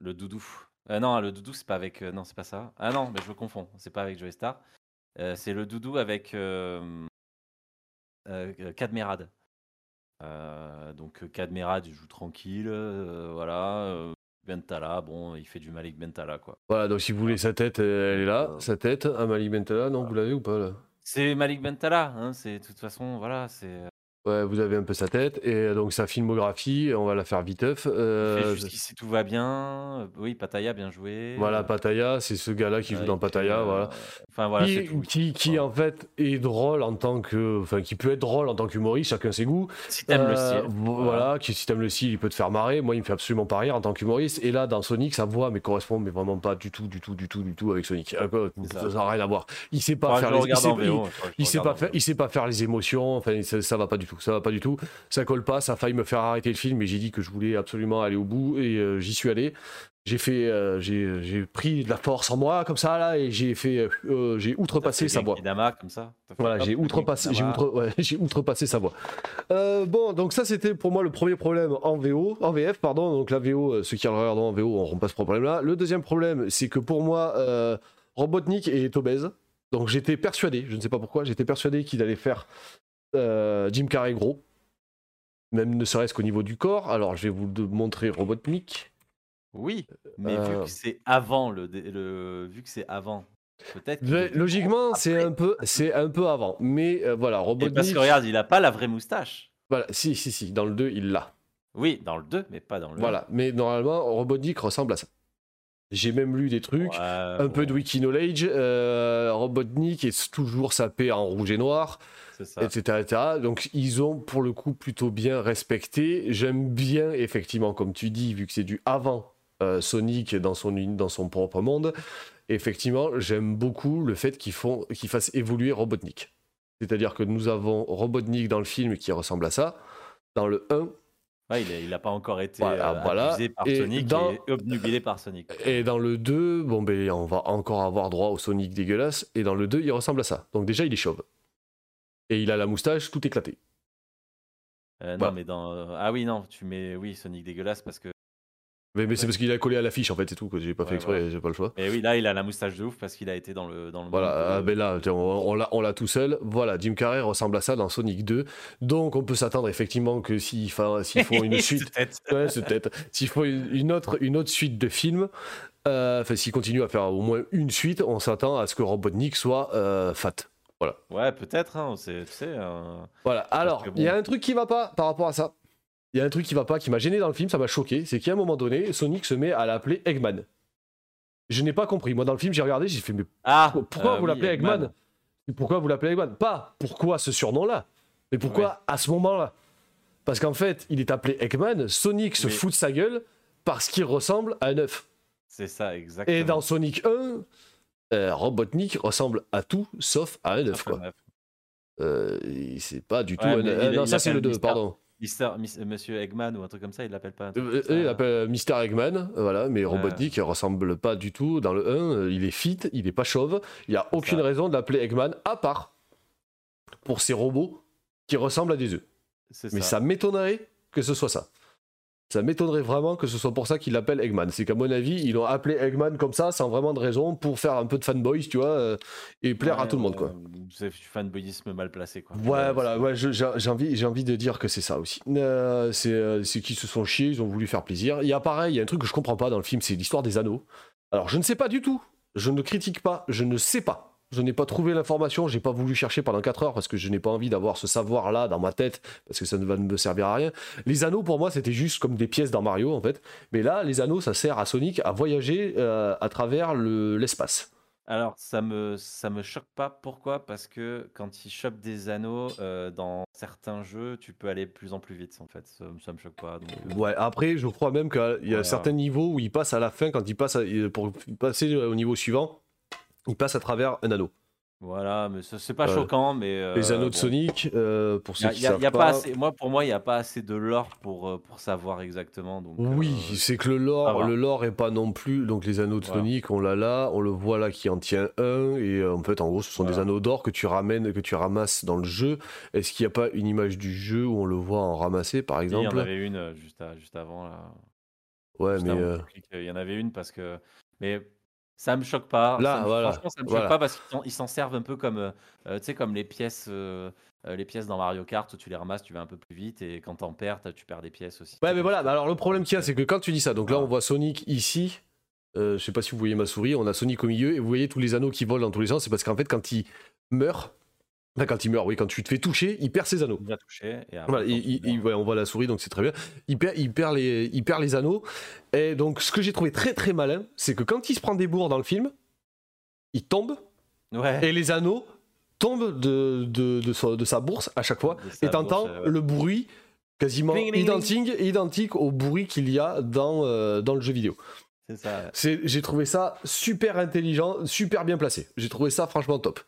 le doudou. Non, le doudou, c'est pas avec. non, c'est pas ça. Ah non, mais je me confonds. C'est pas avec Joe Star. C'est le doudou avec Cadmerade. Donc Cadmerade, il joue tranquille. voilà. Euh, Bentala, bon, il fait du Malik Bentala, quoi. Voilà, donc si vous voulez sa tête, euh, elle est là. Euh, Sa tête, à Malik Bentala, non, vous l'avez ou pas là? C'est Malik Bentala, hein, c'est de toute façon, voilà, c'est. Ouais, vous avez un peu sa tête. Et euh, donc sa filmographie, on va la faire viteuf. Euh, jusqu'ici tout va bien. euh, Oui, Pataya, bien joué. voilà, Pattaya, c'est ce gars-là qui joue dans Pattaya, euh, voilà. Enfin voilà, c'est qui, tout. qui, qui, en fait est drôle en tant que enfin qui peut être drôle en tant qu'humoriste chacun ses goûts Si t'aimes le style. vo- voilà, qui si t'aimes le style il peut te faire marrer moi il me fait absolument pas rire en tant qu'humoriste et là dans Sonic sa voix mais correspond mais vraiment pas du tout du tout du tout du tout avec Sonic ça n'a rien à voir il sait pas faire les il sait, pas faire VO. il sait pas faire les émotions enfin ça, ça va pas du tout ça va pas du tout ça colle pas ça a failli me faire arrêter le film mais j'ai dit que je voulais absolument aller au bout et euh, j'y suis allé j'ai fait euh, j'ai pris de la force en moi comme ça là et j'ai fait euh, j'ai outrepassé sa voix comme ça. Voilà, j'ai outrepassé, j'ai outre, ouais, outrepassé sa voix. Bon, donc ça c'était pour moi le premier problème en VO, en VF, pardon. Donc la VO, euh, ceux qui regardent en VO n'auront pas ce problème-là. Le deuxième problème, c'est que pour moi, euh, Robotnik est obèse. Donc j'étais persuadé, je ne sais pas pourquoi, j'étais persuadé qu'il allait faire euh, Jim Carrey gros, même ne serait-ce qu'au niveau du corps. Alors je vais vous de- montrer Robotnik. Oui, mais vu Euh, que c'est avant le, le vu que c'est avant, peut-être. Logiquement, c'est un peu, c'est un peu avant. Mais euh, voilà, Et Robotnik. parce que regarde, il a pas la vraie moustache. Voilà, si, si, si, dans le 2, il l'a. Oui, dans le 2, mais pas dans le Voilà, mais normalement, Robotnik ressemble à ça. J'ai même lu des trucs, Ouais, un peu de wiki knowledge. euh, Robotnik est toujours sapé en rouge et noir. Ça. etc., etc. Donc ils ont pour le coup plutôt bien respecté. J'aime bien effectivement, comme tu dis, vu que c'est du avant euh, Sonic dans son, dans son propre monde, effectivement j'aime beaucoup le fait qu'ils font qu'ils fassent évoluer Robotnik. C'est-à-dire que nous avons Robotnik dans le film qui ressemble à ça. Dans le 1, Ouais, il, a, il a pas encore été Voilà, euh, voilà. abusé par Et Sonic dans- et obnubilé par Sonic. Et dans le 2, bon ben on va encore avoir droit au Sonic dégueulasse. Et dans le 2, il ressemble à ça. Donc déjà, il est chauve. Et il a la moustache tout éclatée. Euh, non, Voilà. mais dans. euh, Ah oui, non, tu mets. Oui, Sonic dégueulasse parce que. Mais, mais c'est parce qu'il a collé à l'affiche en fait, c'est tout. J'ai pas Ouais, fait exprès, voilà. j'ai pas le choix. Mais oui, là, il a la moustache de ouf parce qu'il a été dans le. Dans le Voilà, de- ah, ben là, on, on l'a- on l'a tout seul. Voilà, Jim Carrey ressemble à ça dans Sonic 2. Donc on peut s'attendre effectivement que s'ils font une suite, ouais, peut-être, s'ils font une autre, une autre suite de films, euh, enfin s'ils continuent à faire au moins une suite, on s'attend à ce que Robotnik soit euh, fat. Ouais, peut-être, hein, c'est- tu sais. euh, Voilà. Alors, il y a un truc qui va pas par rapport à ça. Il y a un truc qui va pas, qui m'a gêné dans le film, ça m'a choqué, c'est qu'à un moment donné, Sonic se met à l'appeler Eggman. Je n'ai pas compris. Moi, dans le film, j'ai regardé, j'ai fait, mais Ah pourquoi euh, vous oui, l'appelez Eggman, Pourquoi vous l'appelez Eggman? Pas pourquoi ce surnom-là, mais pourquoi Ouais. à ce moment-là? Parce qu'en fait, il est appelé Eggman, Sonic se fout de sa gueule parce qu'il ressemble à un œuf. C'est ça, exactement. Et dans Sonic 1, euh, Robotnik ressemble à tout sauf à un œuf, quoi. Euh, c'est pas du tout Ouais, un mais euh, il- Non, il ça c'est le l'appelle 2, Mister- pardon. Mister, Monsieur Eggman ou un truc comme ça, il l'appelle pas. un truc Euh, ça, il hein. appelle Mister Eggman, euh, voilà, mais Robotnik il ressemble pas du tout. Dans le 1, euh, il est fit, il est pas chauve. Il y a aucune ça. raison de l'appeler Eggman, à part pour ces robots qui ressemblent à des œufs. Mais ça m'étonnerait que ce soit ça. Ça m'étonnerait vraiment que ce soit pour ça qu'il l'appelle Eggman. C'est qu'à mon avis, ils l'ont appelé Eggman comme ça, sans vraiment de raison, pour faire un peu de fanboys, tu vois, euh, et plaire à tout le monde, quoi. C'est du fanboyisme mal placé, quoi. Ouais, voilà, ouais, j'ai envie, de dire que c'est ça aussi. Euh, c'est euh, c'est qu'ils se sont chiés, ils ont voulu faire plaisir. Il y a pareil, il y a un truc que je comprends pas dans le film, c'est l'histoire des anneaux. Alors, je ne sais pas du tout, je ne critique pas, je ne sais pas. Je n'ai pas trouvé l'information, j'ai pas voulu chercher pendant 4 heures parce que je n'ai pas envie d'avoir ce savoir-là dans ma tête parce que ça ne va me servir à rien. Les anneaux, pour moi, c'était juste comme des pièces dans Mario en fait. Mais là, les anneaux, ça sert à Sonic à voyager euh, à travers le- l'espace. Alors, ça me, ça me choque pas. Pourquoi? Parce que quand ils chopent des anneaux euh, dans certains jeux, tu peux aller de plus en plus vite, en fait. Ça, ça me choque pas. donc, euh, Ouais, après, je crois même qu'il y a Voilà. certains niveaux où il passe à la fin, quand il passe à- pour passer au niveau suivant, il passe à travers un anneau. Voilà, mais c'est pas choquant, mais. Les euh, anneaux de bon. Sonic, euh, pour Y ceux a- qui y a- savent y a pas. pas assez, moi, pour moi, il n'y a pas assez de lore pour, euh, pour savoir exactement. Donc, Oui, c'est que le lore, va. le lore est pas non plus. Donc les anneaux de Voilà. Sonic, on l'a là, on le voit là qui en tient un, et en fait, en gros, ce sont des anneaux d'or que tu ramènes, que tu ramasses dans le jeu. Est-ce qu'il n'y a pas une image du jeu où on le voit en ramasser, par il y en exemple? avait une juste, à- juste avant. Là. Ouais, Juste mais euh, Il y en avait une parce que. Mais ça me choque pas. Là, ça me- voilà, Franchement, ça me voilà. choque pas parce qu'ils s'en- servent un peu comme, euh, euh, tu sais, comme les pièces, euh, euh, les pièces dans Mario Kart où tu les ramasses, tu vas un peu plus vite et quand t'en perds, tu perds des pièces aussi. Ouais, mais voilà, bah alors le problème qu'il y a, c'est que quand tu dis ça, donc là Ah. on voit Sonic ici, euh, je sais pas si vous voyez ma souris, on a Sonic au milieu, et vous voyez tous les anneaux qui volent dans tous les sens, c'est parce qu'en fait, quand il meurt, enfin quand il meurt, oui, quand tu te fais toucher, il perd ses anneaux. Il va toucher et après, Voilà, quand il- tu il- meurs, il- ouais, on voit la souris, donc c'est très bien. Il perd, il, perd les, il perd les anneaux, et donc ce que j'ai trouvé très très malin, c'est que quand il se prend des bourres dans le film, il tombe, Ouais. et les anneaux tombent de, de, de, sa, de sa bourse à chaque fois, et t'entends ouais. le bruit quasiment Ding, ding, ding. identique, identique au bruit qu'il y a dans, euh, dans le jeu vidéo. C'est ça. J'ai trouvé ça super intelligent, super bien placé. J'ai trouvé ça franchement top.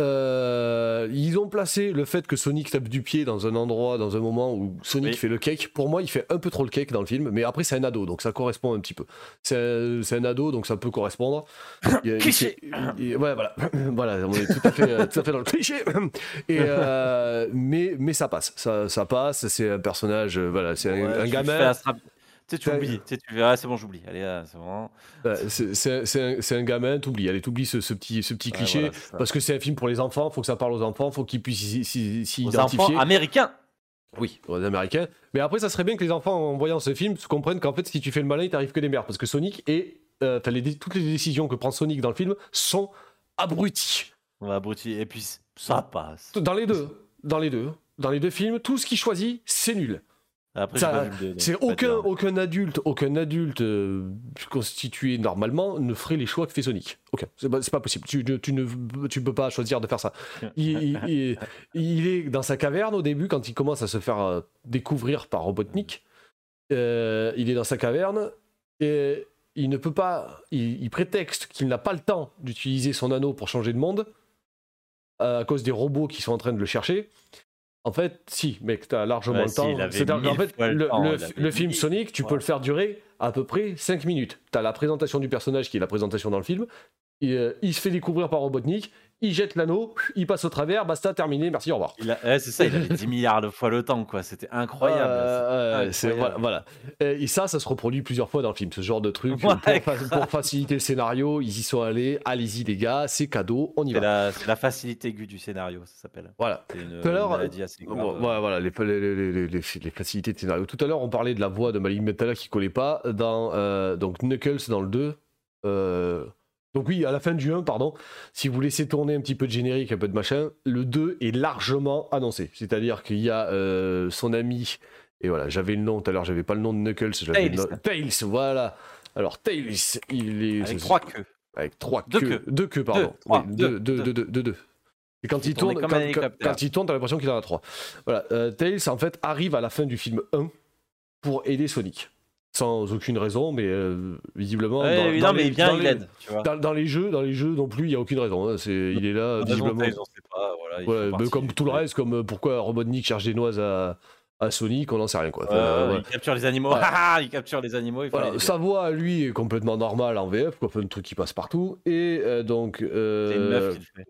Euh, ils ont placé le fait que Sonic tape du pied dans un endroit, dans un moment où Sonic Oui. fait le cake. Pour moi, il fait un peu trop le cake dans le film, mais après, c'est un ado, donc ça correspond un petit peu. C'est un, un ado, donc ça peut correspondre. Il, il Cliché. il- ouais, voilà. voilà, on est tout à fait, tout à fait dans le cliché. Et, euh, mais, mais ça passe, ça, ça passe. C'est un personnage, euh, voilà, c'est un, Ouais, un tu gamin. Tu sais, tu Ouais. oublies. Tu sais, tu verras, c'est bon, j'oublie. Allez, c'est bon. Ouais, c'est- un, gamin, t'oublies, allez, t'oublies ce, ce petit, ce petit Ouais, cliché, voilà, parce que c'est un film pour les enfants, faut que ça parle aux enfants, faut qu'ils puissent s'y- identifier. enfants américains. Oui, aux Américains. Mais après, ça serait bien que les enfants, en voyant ce film, se comprennent qu'en fait, si tu fais le malin, il t'arrive que des merdes, parce que Sonic et euh, les toutes les décisions que prend Sonic dans le film sont abruties. On va abrutir. Et puis, ça passe. Dans les deux, dans les deux, dans les deux films, tout ce qu'il choisit, c'est nul. C'est aucun, adulte, aucun adulte euh, constitué normalement ne ferait les choix que fait Sonic. Aucun. C'est pas, possible. Tu, ne- tu ne tu peux pas choisir de faire ça. Il, il- il- il est dans sa caverne au début quand il commence à se faire euh, découvrir par Robotnik. Euh, il est dans sa caverne et il ne peut pas. Il, il prétexte qu'il n'a pas le temps d'utiliser son anneau pour changer de monde à cause des robots qui sont en train de le chercher. En fait, si, mec, t'as largement Ouais, le temps. mille fait, le temps, le- film mille Sonic, tu peux le faire durer à peu près 5 minutes. T'as la présentation du personnage qui est la présentation dans le film. Euh, il se fait découvrir par Robotnik, il jette l'anneau, il passe au travers, basta, terminé, merci, au revoir. Il a- ouais, c'est ça, il avait 10 milliards de fois le temps, quoi. C'était incroyable. Euh, c'est- voilà. Et ça, ça se reproduit plusieurs fois dans le film, ce genre de truc. Ouais, pour, fa- pour faciliter le scénario, ils y sont allés. Allez-y, les gars, c'est cadeau, on y va. la, c'est la facilité aiguë du scénario, ça s'appelle. Voilà. Une, Tout à l'heure, voilà, voilà, les, les- les- les- les- les facilités de scénario. Tout à l'heure, on parlait de la voix de Malik Metala qui collait pas dans euh, donc Knuckles dans le 2. euh, donc oui, à la fin du 1, pardon, si vous laissez tourner un petit peu de générique, un peu de machin, le 2 est largement annoncé. C'est-à-dire qu'il y a euh, son ami, et voilà, j'avais le nom tout à l'heure, j'avais pas le nom de Knuckles, j'avais le Tails. nom- Tails, voilà. Alors Tails, il est... Avec trois queues. Avec trois Deux queues. queues. Deux queues, pardon. Deux, trois, Oui, deux, deux, deux, deux. Et quand Il tourne, quand, un quand- hélicoptère. quand il tourne, t'as l'impression qu'il en a trois. Voilà. euh, Tails, en fait, arrive à la fin du film 1 pour aider Sonic. Sans aucune raison, mais euh, visiblement. Ouais, dans, oui, dans non, mais les- il vient, dans il les- aide, tu vois. Dans, dans les jeux, dans les jeux non plus, il n'y a aucune raison. hein. C'est, il est là, visiblement. Pas, voilà, Ouais, mais comme tout le reste, comme euh, pourquoi Robotnik cherche des noises à, à Sonic, on n'en sait rien. Quoi. Enfin, euh, ouais. Il capture les animaux. Ah, il capture les animaux. Il Voilà, les sa voix lui est complètement normale en VF, quoi, un truc qui passe partout. Et euh, donc. C'est une meuf qui le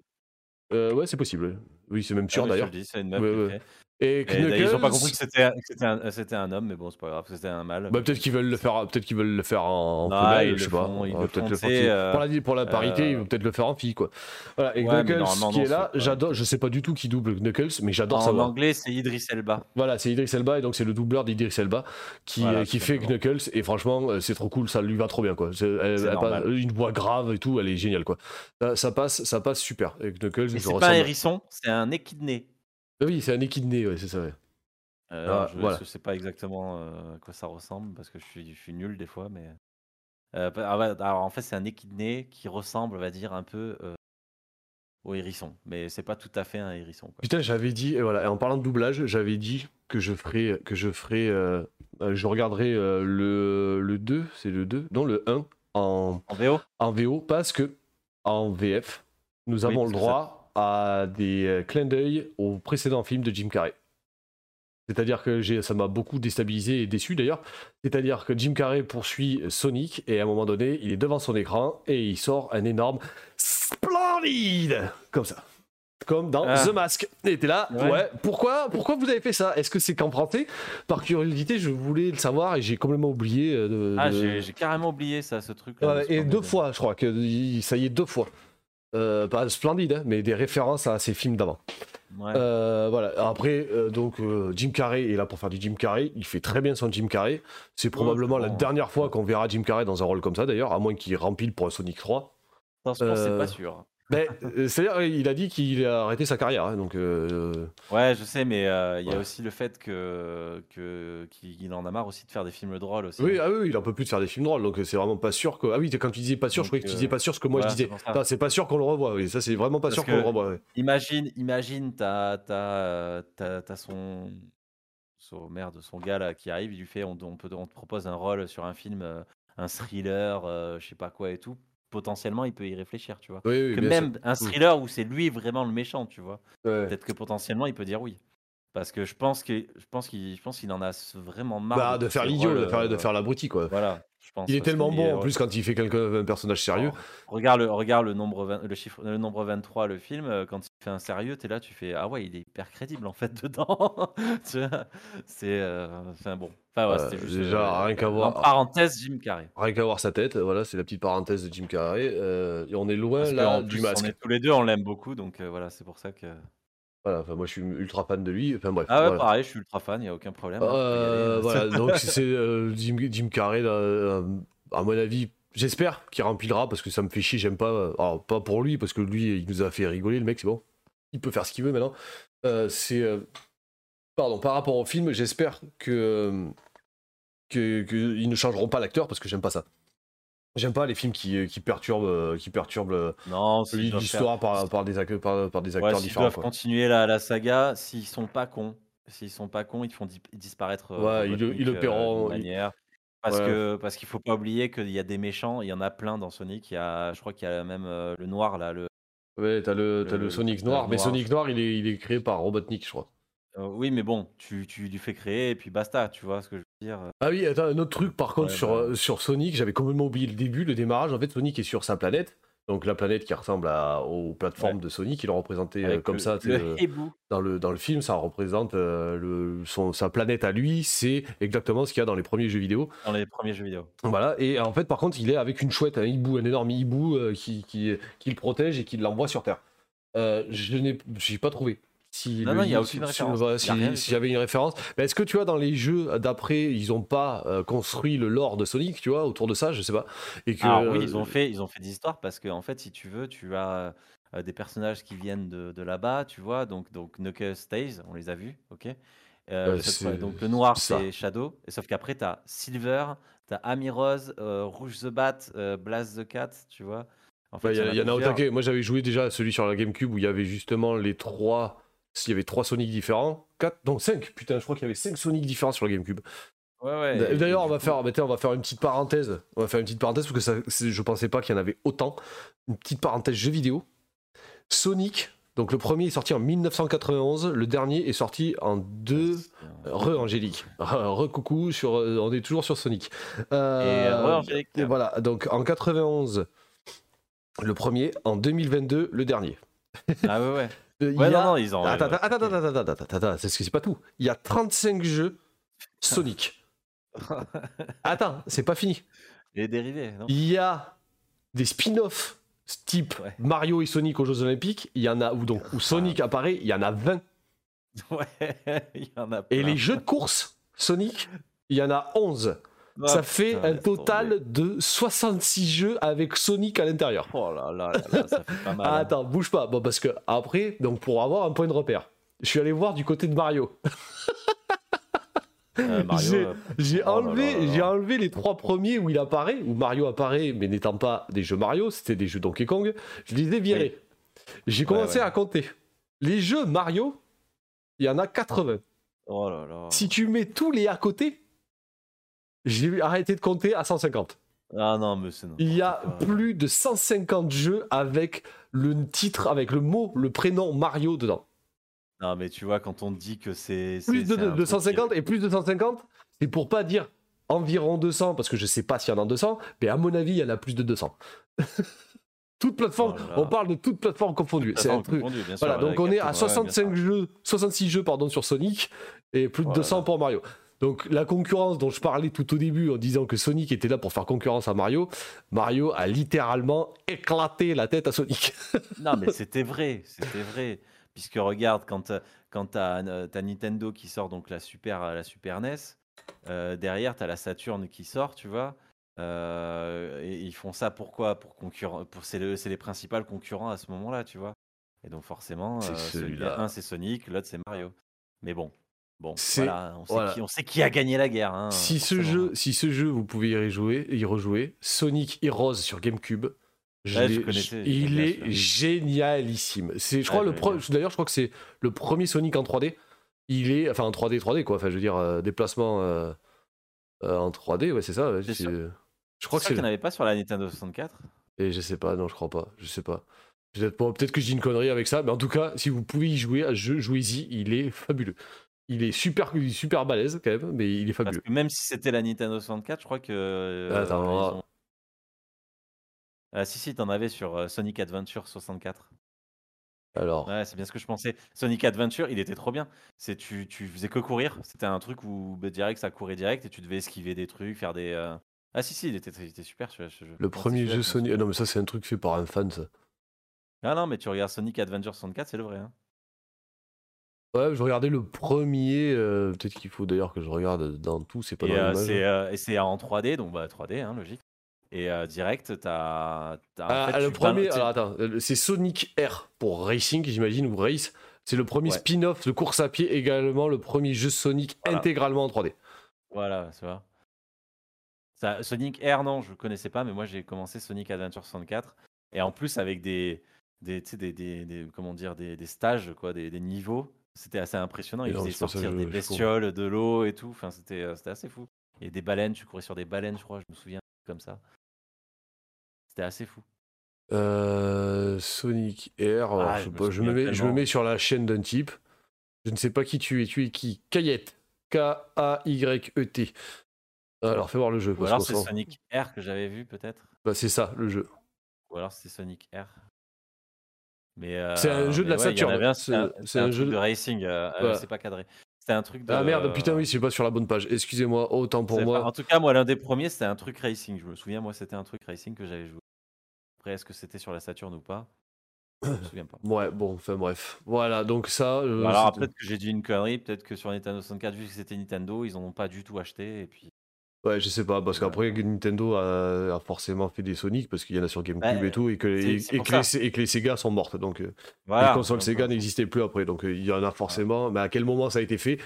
fait. ouais, c'est possible. Oui, c'est même sûr Ah je d'ailleurs. c'est une meuf Ouais, qui le ouais. fait. Et Et d'ailleurs, ils ont pas Knuckles- compris que c'était que c'était un, c'était un homme, mais bon, c'est pas grave, c'était un mâle. Bah, peut-être qu'ils veulent le faire, peut-être qu'ils veulent le faire en, Non, femelle, ils je sais pas. font, ils peut-être le font- euh, pour, la, pour la parité, euh, ils vont peut-être le faire en fille, quoi. Voilà. Et Ouais, Knuckles, qui est là, j'adore. Je sais pas du tout qui double Knuckles, mais j'adore sa En anglais, c'est Idris Elba. Voilà, c'est Idris Elba, et donc c'est le doubleur d'Idris Elba qui, Voilà, euh, qui fait. Knuckles. Et franchement, euh, c'est trop cool, ça lui va trop bien, quoi. Elle, elle une voix grave et tout, elle est géniale, quoi. Ça, ça passe, ça passe super. Et Knuckles, c'est pas un hérisson, c'est un équidné. Ah Oui, c'est un équidné, ouais, c'est ça. ouais. Euh, Ah, je, voilà. sais pas exactement euh, à quoi ça ressemble parce que je suis, je suis nul des fois, mais. Euh, ah ouais, alors en fait, c'est un équidné qui ressemble, on va dire, un peu au hérisson, mais c'est pas tout à fait un hérisson. Quoi. Putain, j'avais dit, et voilà, en parlant de doublage, j'avais dit que je ferais, que je ferais, je regarderais euh, le, le 2, c'est le 2, non le 1 en, En VO en VO, parce que en VF, nous Oui, avons le droit à des euh, clins d'œil au précédent film de Jim Carrey. C'est-à-dire que ça m'a beaucoup déstabilisé et déçu d'ailleurs. C'est-à-dire que Jim Carrey poursuit Sonic et à un moment donné, il est devant son écran et il sort un énorme Splendide Comme ça. Comme dans Ah. The Mask. Et t'es là, ouais. Ouais. Pourquoi, pourquoi vous avez fait ça? Est-ce que c'est français Par curiosité, je voulais le savoir et j'ai complètement oublié. euh, de- Ah, j'ai carrément oublié ça, ce truc. Ouais, et deux fois, je crois que ça y est, deux fois. Euh, pas splendide, hein, mais des références à ces films d'avant. Ouais. Euh, voilà. Après, euh, donc Jim Carrey est là pour faire du Jim Carrey. Il fait très bien son Jim Carrey. C'est probablement la dernière fois qu'on verra Jim Carrey dans un rôle comme ça, d'ailleurs, à moins qu'il rempile pour un Sonic 3. Franchement, c'est pas sûr. Mais euh, c'est-à-dire, il a dit qu'il a arrêté sa carrière, hein, donc. euh, Ouais, je sais, mais euh, il y a Ouais. aussi le fait que qu'il en a marre aussi de faire des films drôles aussi. Oui, ah oui, il en peut plus de faire des films drôles, donc c'est vraiment pas sûr que. Ah oui, quand tu disais pas sûr, je croyais que tu disais pas sûr ce que moi je disais. c'est pas sûr qu'on le revoit, oui, ça c'est vraiment pas Parce sûr qu'on le revoit. ouais. Imagine, imagine, t'as, t'as, son, son merde, son gars là qui arrive, il lui fait, on, on peut, on te propose un rôle sur un film, un thriller, euh, je sais pas quoi et tout. Potentiellement, il peut y réfléchir, tu vois. Oui, oui, que même sûr. un thriller où c'est lui vraiment le méchant, tu vois. Ouais. Peut-être que potentiellement, il peut dire oui. Parce que je pense que, je pense qu'il, je pense qu'il en a vraiment marre. Bah, de faire l'idiot, de faire, de euh, faire l'abruti, quoi. Voilà. Je pense Il est tellement bon est- en plus quand il fait quelqu'un, un personnage sérieux. Regarde le, regarde le nombre, 20 le chiffre, le nombre 23, le film. euh, Quand il fait un sérieux, t'es là, tu fais ah ouais, il est hyper crédible en fait dedans. C'est, euh, enfin bon. Enfin ouais, Euh, c'était juste. déjà, rien qu'à en voir- parenthèse, Jim Carrey. Rien qu'à voir sa tête, voilà, c'est la petite parenthèse de Jim Carrey. euh, et on est loin Parce là du masque. on est tous les deux, on l'aime beaucoup, donc euh, voilà, c'est pour ça que. Voilà, enfin, moi je suis ultra fan de lui. Enfin bref. Ah ouais, voilà. pareil, je suis ultra fan, il y a aucun problème. hein, y Euh, aller. voilà, donc c'est euh, Jim, Jim Carrey, euh, à mon avis, j'espère qu'il remplira parce que ça me fait chier, j'aime pas. Alors, pas pour lui, parce que lui, il nous a fait rigoler, le mec, c'est bon. Il peut faire ce qu'il veut maintenant. Euh, c'est. euh, Pardon, par rapport au film, j'espère que, que, que ils ne changeront pas l'acteur parce que j'aime pas ça. J'aime pas les films qui, qui perturbent, euh, qui perturbent Non, doivent l'histoire par, par des, par, par des acteurs différents. doivent quoi. continuer la, la saga, s'ils sont pas cons, s'ils sont pas cons, ils te font di- disparaître. euh, Ouais, ils le- Robotnik, ils le euh, paieront, d'une ils- manière. Parce Ouais. que parce qu'il faut pas oublier qu'il y a des méchants, il y en a plein dans Sonic. Il y a, je crois qu'il y a même euh, le noir là, le. Ouais, t'as le, Le- Sonic noir, mais. Sonic noir, il est, il est créé par Robotnik, je crois. Euh, oui, mais bon, tu, tu lui fais créer et puis basta, tu vois ce que je dire. Ah oui, attends, un autre truc par contre Ouais, sur, bah. euh, sur Sonic, j'avais complètement oublié le début, le démarrage. En fait, Sonic est sur sa planète, donc la planète qui ressemble à- aux plateformes de Sonic, il l'a représenté euh, comme le- ça. le euh, hibou. dans, le, dans le film, ça représente euh, le, son, sa planète à lui, c'est exactement ce qu'il y a dans les premiers jeux vidéo. dans les premiers jeux vidéo. Voilà, et en fait, par contre, il est avec une chouette, un hibou, un énorme hibou euh, qui, qui, qui le protège et qui l'envoie sur Terre. Euh, je n'ai pas trouvé. Si Non, non, il y a aucune référence. y si a si j'avais une référence. Mais est-ce que tu vois, dans les jeux d'après, ils ont pas euh, construit le lore de Sonic, tu vois, autour de ça, je sais pas. Et que, Alors oui, euh, ils ont fait, ils ont fait des histoires parce que en fait, si tu veux, tu as euh, des personnages qui viennent de, de là-bas, tu vois. Donc donc Knuckles, Tails, on les a vus, ok. Euh, donc le noir c'est Shadow, et sauf qu'après t'as Silver, t'as Amy Rose, euh, Rouge the Bat, euh, Blast the Cat, tu vois. En il y, a- y en a plusieurs. taquet. Moi, j'avais joué déjà à celui sur la GameCube où il y avait justement les trois. S'il y avait trois Sonic différents, quatre, non cinq. Putain, je crois qu'il y avait cinq Sonic différents sur la GameCube. Ouais, ouais. D'ailleurs, on va coup- faire, on va faire une petite parenthèse. On va faire une petite parenthèse parce que ça, je pensais pas qu'il y en avait autant. Une petite parenthèse jeu vidéo. Sonic. Donc le premier est sorti en 1991, le dernier est sorti en deux. Re Angélique. Re coucou sur. euh, On est toujours sur Sonic. Euh, Et Angélique. et voilà. Donc en 91, le premier. En 2022, le dernier. Ah ouais ouais. Ouais, y non, a- non, ils ont- Attends, attends, attends, attends, attends, attends, attends, attends, c'est c'est pas tout. Il y a 35 jeux Sonic. Attends, c'est pas fini. Les dérivés, non Il y a des spin-offs type Ouais. Mario et Sonic aux Jeux Olympiques. Il y en a où donc où Sonic apparaît. Il y en a 20. Ouais, il y en a Et plein. les jeux de course Sonic, il y en a 11. Ah, Ça fait putain, un total de 66 jeux avec Sonic à l'intérieur. Oh là là là là, ça fait pas mal. Ah, hein. attends, bouge pas. Bon, parce que après, donc pour avoir un point de repère, je suis allé voir du côté de Mario. Euh, J'ai- euh, oh enlevé, j'ai les trois premiers où il apparaît, où Mario apparaît, mais n'étant pas des jeux Mario, c'était des jeux Donkey Kong. Je les ai virés. J'ai commencé ouais. à compter. Les jeux Mario, il y en a 80. Oh là là. Si tu mets tous les à côté, j'ai arrêté de compter à 150. Ah non, mais c'est non. Il y a plus de 150 jeux avec le titre, avec le mot, le prénom Mario dedans. Non, mais tu vois, quand on dit que c'est. Plus de, de truc 150 et plus de 150, c'est pour pas dire environ 200 parce que je sais pas s'il y en a 200, mais à mon avis, il y en a plus de 200. Toute plateforme, Oh on parle de toute plateforme confondue. C'est un truc. Voilà, donc on est à ouais, bien sûr. 65 jeux, 66 jeux pardon sur Sonic et plus de Oh là 200 là. pour Mario. Donc la concurrence dont je parlais tout au début en disant que Sonic était là pour faire concurrence à Mario, Mario a littéralement éclaté la tête à Sonic. Non, mais c'était vrai, c'était vrai. Puisque regarde, quand, euh, quand tu as, Nintendo qui sort donc la Super, la Super NES, euh, derrière, tu as la Saturn qui sort, tu vois. euh, et ils font ça pourquoi? Pour concurrent, pour, c'est, le- c'est les principaux concurrents à ce moment-là, tu vois. Et donc forcément, C'est euh, celui- celui-là. un c'est Sonic, l'autre c'est Mario. Mais bon, bon, C'est- voilà, on sait, voilà. Qui, on sait qui a gagné la guerre. hein, si ce jeu, si ce jeu vous pouvez y rejouer, y rejouer, Sonic Heroes sur GameCube. je Ouais, je il est génialissime. C'est, je crois, Ouais, le pro- d'ailleurs, je crois que c'est le premier Sonic en 3D. Il est, enfin en 3D, 3D quoi. Enfin, je veux dire, euh, déplacement euh, euh, en 3D, ouais, c'est ça. ouais, C'est je crois que C'est sûr c'est. qu'il n'y en avait pas sur la Nintendo 64. Et je sais pas, non, je crois pas. Je sais pas. Peut-être peut-être que je dis une connerie avec ça, mais en tout cas, si vous pouvez y jouer à jeu, jouez-y. Il est fabuleux. Il est super, super balèze quand même, mais il est Parce fabuleux. que même si c'était la Nintendo 64, je crois que. euh, Attends, ont- Ah si, si, t'en avais sur euh, Sonic Adventure 64. Alors, Ouais, c'est bien ce que je pensais. Sonic Adventure, il était trop bien. C'est tu, tu faisais que courir. C'était un truc où bah, direct ça courait direct et tu devais esquiver des trucs, faire des. euh, Ah si si, il était, il était super celui-là, ce jeu. le premier jeu Sonic. ah non, mais ça, c'est un truc fait par un fan, ça. Ah non, mais tu regardes Sonic Adventure 64, c'est le vrai. hein. Ouais, je regardais le premier. euh, Peut-être qu'il faut d'ailleurs que je regarde dans tout, c'est pas Et dans euh, l'image. c'est euh, et c'est en 3D, donc bah 3D, hein, logique. Et euh, direct, t'as. t'as- en Ah, fait, le tu premier, alors attends, euh, c'est Sonic R pour Racing, j'imagine, ou Race. C'est le premier Ouais. spin-off de course à pied, également le premier jeu Sonic Voilà. intégralement en 3D. Voilà, tu vois. Ça, Sonic Air, non, je connaissais pas, mais moi j'ai commencé Sonic Adventure 64. Et en plus, avec des, des, tu sais, des, des, des- comment dire, des, des stages, quoi, des, des niveaux. C'était assez impressionnant. Ils faisaient sortir je- des je bestioles, de l'eau et tout. Enfin, c'était euh, c'était assez fou. Et des baleines, tu courais sur des baleines, je crois, je me souviens, comme ça. C'était assez fou. Euh, Sonic Air, Ah, je, me je me mets, je me tellement. mets sur la chaîne d'un type. Je ne sais pas qui tu es. Tu es qui? Kayette. K-A-Y-E-T. Alors, fais voir le jeu. Ou alors c'est Sonic Air que j'avais vu, peut-être. Bah, c'est ça, le jeu. Ou alors c'est Sonic Air. Mais euh, C'est un jeu de la ouais, il y en Saturn. avait un, C'est- un, jeu de- racing. euh, euh, c'est pas cadré. C'était un truc de. Ah merde, putain, oui, c'est pas sur la bonne page. Excusez-moi, autant pour moi. En tout cas, moi, l'un des premiers, c'était un truc racing. Je me souviens, moi, c'était un truc racing que j'avais joué. Après, est-ce que c'était sur la Saturn ou pas? Je me souviens pas. Ouais, bon, enfin bref. Voilà, donc ça. euh, Bah, alors, peut-être que j'ai dit une connerie. Peut-être que sur Nintendo 64, vu que c'était Nintendo, ils en ont pas du tout acheté. Et puis. Ouais, je sais pas, parce qu'après Nintendo a, a forcément fait des Sonic parce qu'il y en a sur GameCube Ouais, et tout, et que, et, les, et que les Sega sont mortes. Donc euh, Voilà. les consoles Sega euh, n'existaient plus après. Donc euh, il y en a forcément, mais à quel moment ça a été fait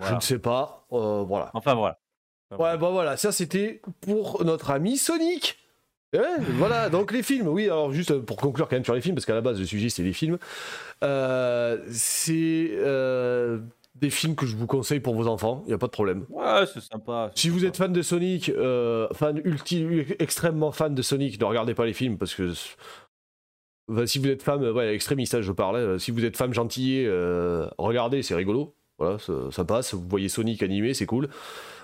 Je ne sais pas. euh, voilà. Enfin, voilà. Enfin, Ouais, bah voilà, ça c'était pour notre ami Sonic. Ouais, voilà, donc les films, oui, alors juste pour conclure quand même sur les films, parce qu'à la base le sujet c'est les films, Euh, c'est euh, des films que je vous conseille pour vos enfants, il n'y a pas de problème. Ouais, c'est sympa. Si vous êtes fan de Sonic, euh, fan ultime, extrêmement fan de Sonic, ne regardez pas les films parce que. Enfin, si vous êtes fan, euh, ouais, extrémiste, hein, je parlais. euh, Si vous êtes fan gentillet, euh, regardez, c'est rigolo. Voilà, ça, ça passe. Vous voyez Sonic animé, c'est cool.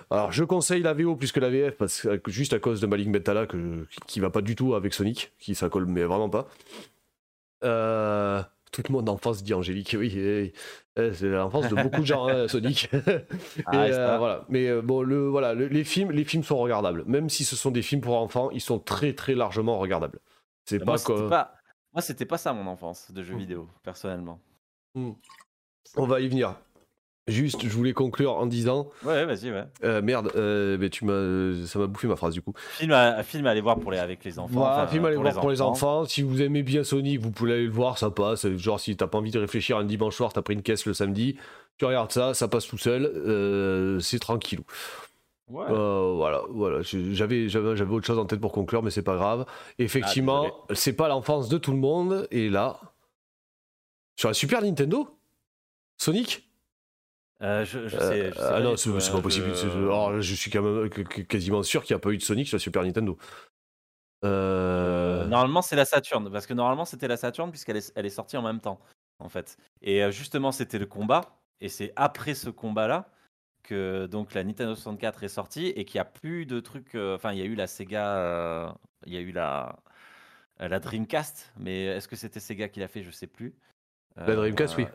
Alors, je conseille la VO plus que la VF, parce que, juste à cause de Malik Bentala, que, qui va pas du tout avec Sonic, qui ça colle, mais vraiment pas. Euh, toute mon enfance dit Angélique, oui, eh, c'est l'enfance de beaucoup de gens, hein, Sonic. Ah, euh, voilà. Mais euh, bon, le, voilà, le- les films, les films sont regardables. Même si ce sont des films pour enfants, ils sont très très largement regardables. C'est pas quoi. pas... moi, c'était pas ça mon enfance de jeux Mm. vidéo, personnellement. On va y venir. Juste, je voulais conclure en disant, Ouais, vas-y, ouais. euh, merde, euh, mais tu m'as, ça m'a bouffé ma phrase du coup. Film à, film à aller voir pour les, avec les enfants. Voilà, enfin, film à aller voir les pour les enfants. Si vous aimez bien Sonic, vous pouvez aller le voir, ça passe. Genre, si t'as pas envie de réfléchir un dimanche soir, t'as pris une caisse le samedi, tu regardes ça, ça passe tout seul, euh, c'est tranquillou. Ouais. Voilà, voilà. J'avais, j'avais, j'avais autre chose en tête pour conclure, mais c'est pas grave. Effectivement, Ah, c'est pas l'enfance de tout le monde. Et là, sur la Super Nintendo, Sonic? Euh, je, je Euh, sais, je sais ah non, c'est, hein, pas possible. alors là, je suis quand même quasiment sûr qu'il n'y a pas eu de Sonic sur la Super Nintendo. Euh, Euh, Normalement, c'est la Saturn, parce que normalement, c'était la Saturn, puisqu'elle est, elle est sortie en même temps, en fait. Et euh, justement, c'était le combat, et c'est après ce combat-là que donc la Nintendo 64 est sortie, et qu'il n'y a plus de trucs. euh, Enfin, il y a eu la Sega, euh, il y a eu la, euh, la Dreamcast, mais est-ce que c'était Sega qui l'a fait? Je sais plus. La Dreamcast, oui.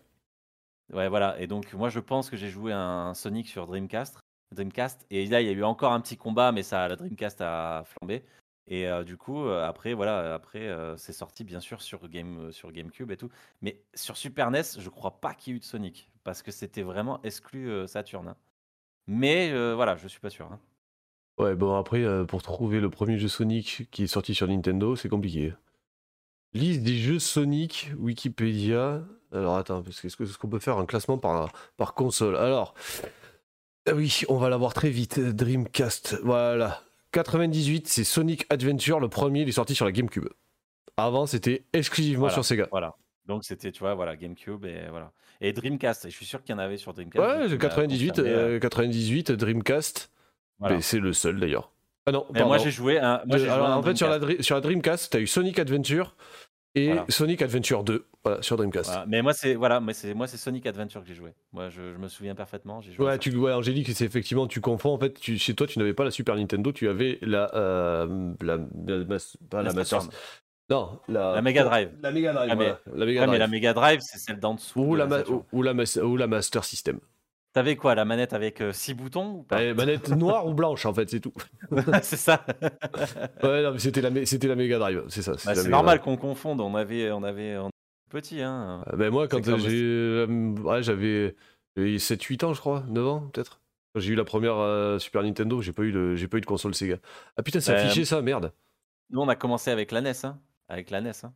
Ouais, voilà. Et donc, moi, je pense que j'ai joué un Sonic sur Dreamcast. Dreamcast. Et là, il y a eu encore un petit combat, mais ça, la Dreamcast a flambé. Et euh, du coup, euh, après, voilà, après, euh, c'est sorti bien sûr sur, Game, sur GameCube et tout. Mais sur Super NES, je crois pas qu'il y ait eu de Sonic. Parce que c'était vraiment exclu Saturn. hein. Mais voilà, je suis pas sûr. hein. Ouais, bon, après, pour trouver le premier jeu Sonic qui est sorti sur Nintendo, c'est compliqué. Liste des jeux Sonic, Wikipédia. Alors, attends, parce que est-ce que- est-ce qu'on peut faire un classement par, par console? Alors, ah oui, on va l'avoir très vite. Dreamcast, voilà. 98, c'est Sonic Adventure, le premier, il est sorti sur la GameCube. Avant, c'était exclusivement Voilà, sur Sega. Voilà. Donc c'était, tu vois, voilà, GameCube et voilà. Et Dreamcast, et je suis sûr qu'il y en avait sur Dreamcast. Ouais, vu le qu'il m'a 98, confirmé, euh, 98, Dreamcast. voilà. C'est le seul d'ailleurs. Ah non, Mais moi j'ai joué un. Moi, De- j'ai joué alors, un en fait, sur la, Dreamcast. Dre- sur la Dreamcast, tu as eu Sonic Adventure et Voilà. Sonic Adventure 2 voilà, sur Dreamcast. Voilà. Mais moi c'est voilà, mais c'est moi c'est Sonic Adventure que j'ai joué. Moi je, je me souviens parfaitement. Joué Ouais, tu, ouais, Angélique, c'est effectivement, tu confonds. En fait, tu, chez toi, tu n'avais pas la Super Nintendo, tu avais la. euh, la, la- mas- pas la, Master. Non, la. La Mega Drive. La Mega Drive, Ah, mais- voilà, La Mega Ouais, mais Drive. la Mega Drive c'est celle d'en dessous. Ou de la, ma- ou, la, ou la Master System. T'avais quoi la manette avec 6 boutons ou pas? Ouais, manette noire ou blanche, en fait, c'est tout. C'est ça. Ouais, non, mais c'était la, la Mega Drive, c'est ça. Bah, c'est Mega normal qu'on confonde. On avait on avait on petit hein. Euh, Ben moi, quand j'ai. euh, ouais, j'avais 7-8 ans, je crois, 9 ans, peut-être. J'ai eu la première euh, Super Nintendo, j'ai pas, eu de- j'ai pas eu de console Sega. Ah putain, c'est Euh, affiché ça, merde. Nous on a commencé avec la NES hein. Avec la NES hein.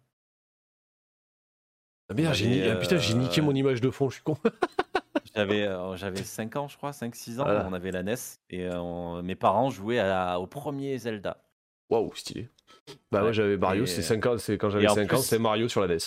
Ah merde, j'ai ah, putain, j'ai niqué euh, mon image de fond, je suis con. J'avais euh, j'avais 5 ans, je crois, 5-6 ans, Voilà. on avait la NES et euh, on- mes parents jouaient à- au premier Zelda. Waouh, stylé. Bah ouais, Ouais, j'avais Mario, et- c'est 5 ans, c'est quand j'avais en 5 ans, c'était Mario sur la NES.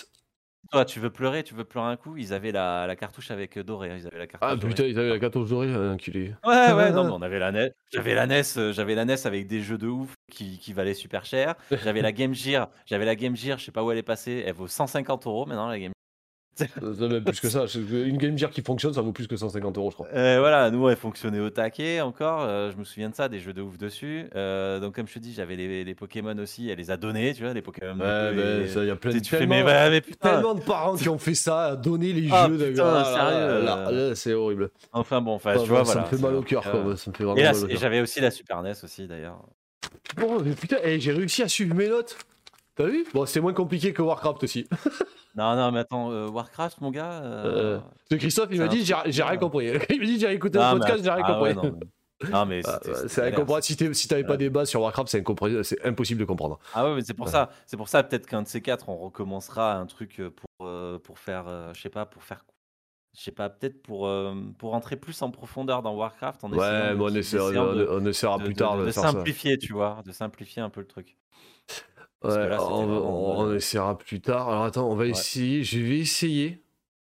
Toi, tu veux pleurer, tu veux pleurer un coup Ils avaient la, la cartouche avec euh, doré. hein, Ils avaient la cartouche Ah dorée. putain, ils avaient la 14 dorée, enculé. Ouais, ouais, non, mais on avait la NES. J'avais la NES, j'avais la NES avec des jeux de ouf qui, qui valaient super cher. J'avais la Game Gear, j'avais la Game Gear, je sais pas où elle est passée. Elle vaut 150 euros maintenant la Game. Ça même plus que ça. Une Game Gear qui fonctionne, ça vaut plus que 150 euros, je crois. Euh, voilà, nous elle fonctionnait au taquet encore. euh, je me souviens de ça, des jeux de ouf dessus. Euh, donc comme je te dis, j'avais les, les Pokémon aussi. Elle les a donnés, tu vois, les Pokémon. Ouais, bah, ça, y a plein de sais, tu fais, mais, ouais, mais putain. Tellement de parents qui ont fait ça, donner les Ah, jeux. putain, là, sérieux, là, là, là, c'est horrible. Enfin bon, enfin, Ah, tu vois, voilà. ça me fait mal au cœur, euh. Ça me fait vraiment Et, là, mal au et j'avais aussi la Super NES aussi d'ailleurs. Bon, mais putain, eh, j'ai réussi à suivre mes notes. T'as vu? Bon, c'était moins compliqué que Warcraft aussi. Non, non, mais attends, euh, Warcraft, mon gars. euh, Euh, Christophe, il c'est m'a un dit, j'ai j'ai rien euh, compris. Il m'a dit, j'ai écouté mais podcast, j'ai rien ah compris. ouais, non, mais- non, c'est incompréhensible. Si t'avais pas des bases sur Warcraft, c'est incompré- c'est impossible de comprendre. Ah ouais, mais c'est pour Ouais. ça. C'est pour ça, peut-être qu'un de ces quatre, on recommencera un truc euh, pour, euh, pour faire, euh, je sais pas, pour faire, je sais pas, peut-être pour, euh, pour entrer plus en profondeur dans Warcraft. En Ouais, essayant de- on essaiera, de- on, essaiera plus de- tard de, de, faire ça. simplifier, tu vois, de simplifier un peu le truc. Ouais, là, on, vraiment, on- on essaiera plus tard. Alors attends, on va Ouais. essayer. Je vais essayer.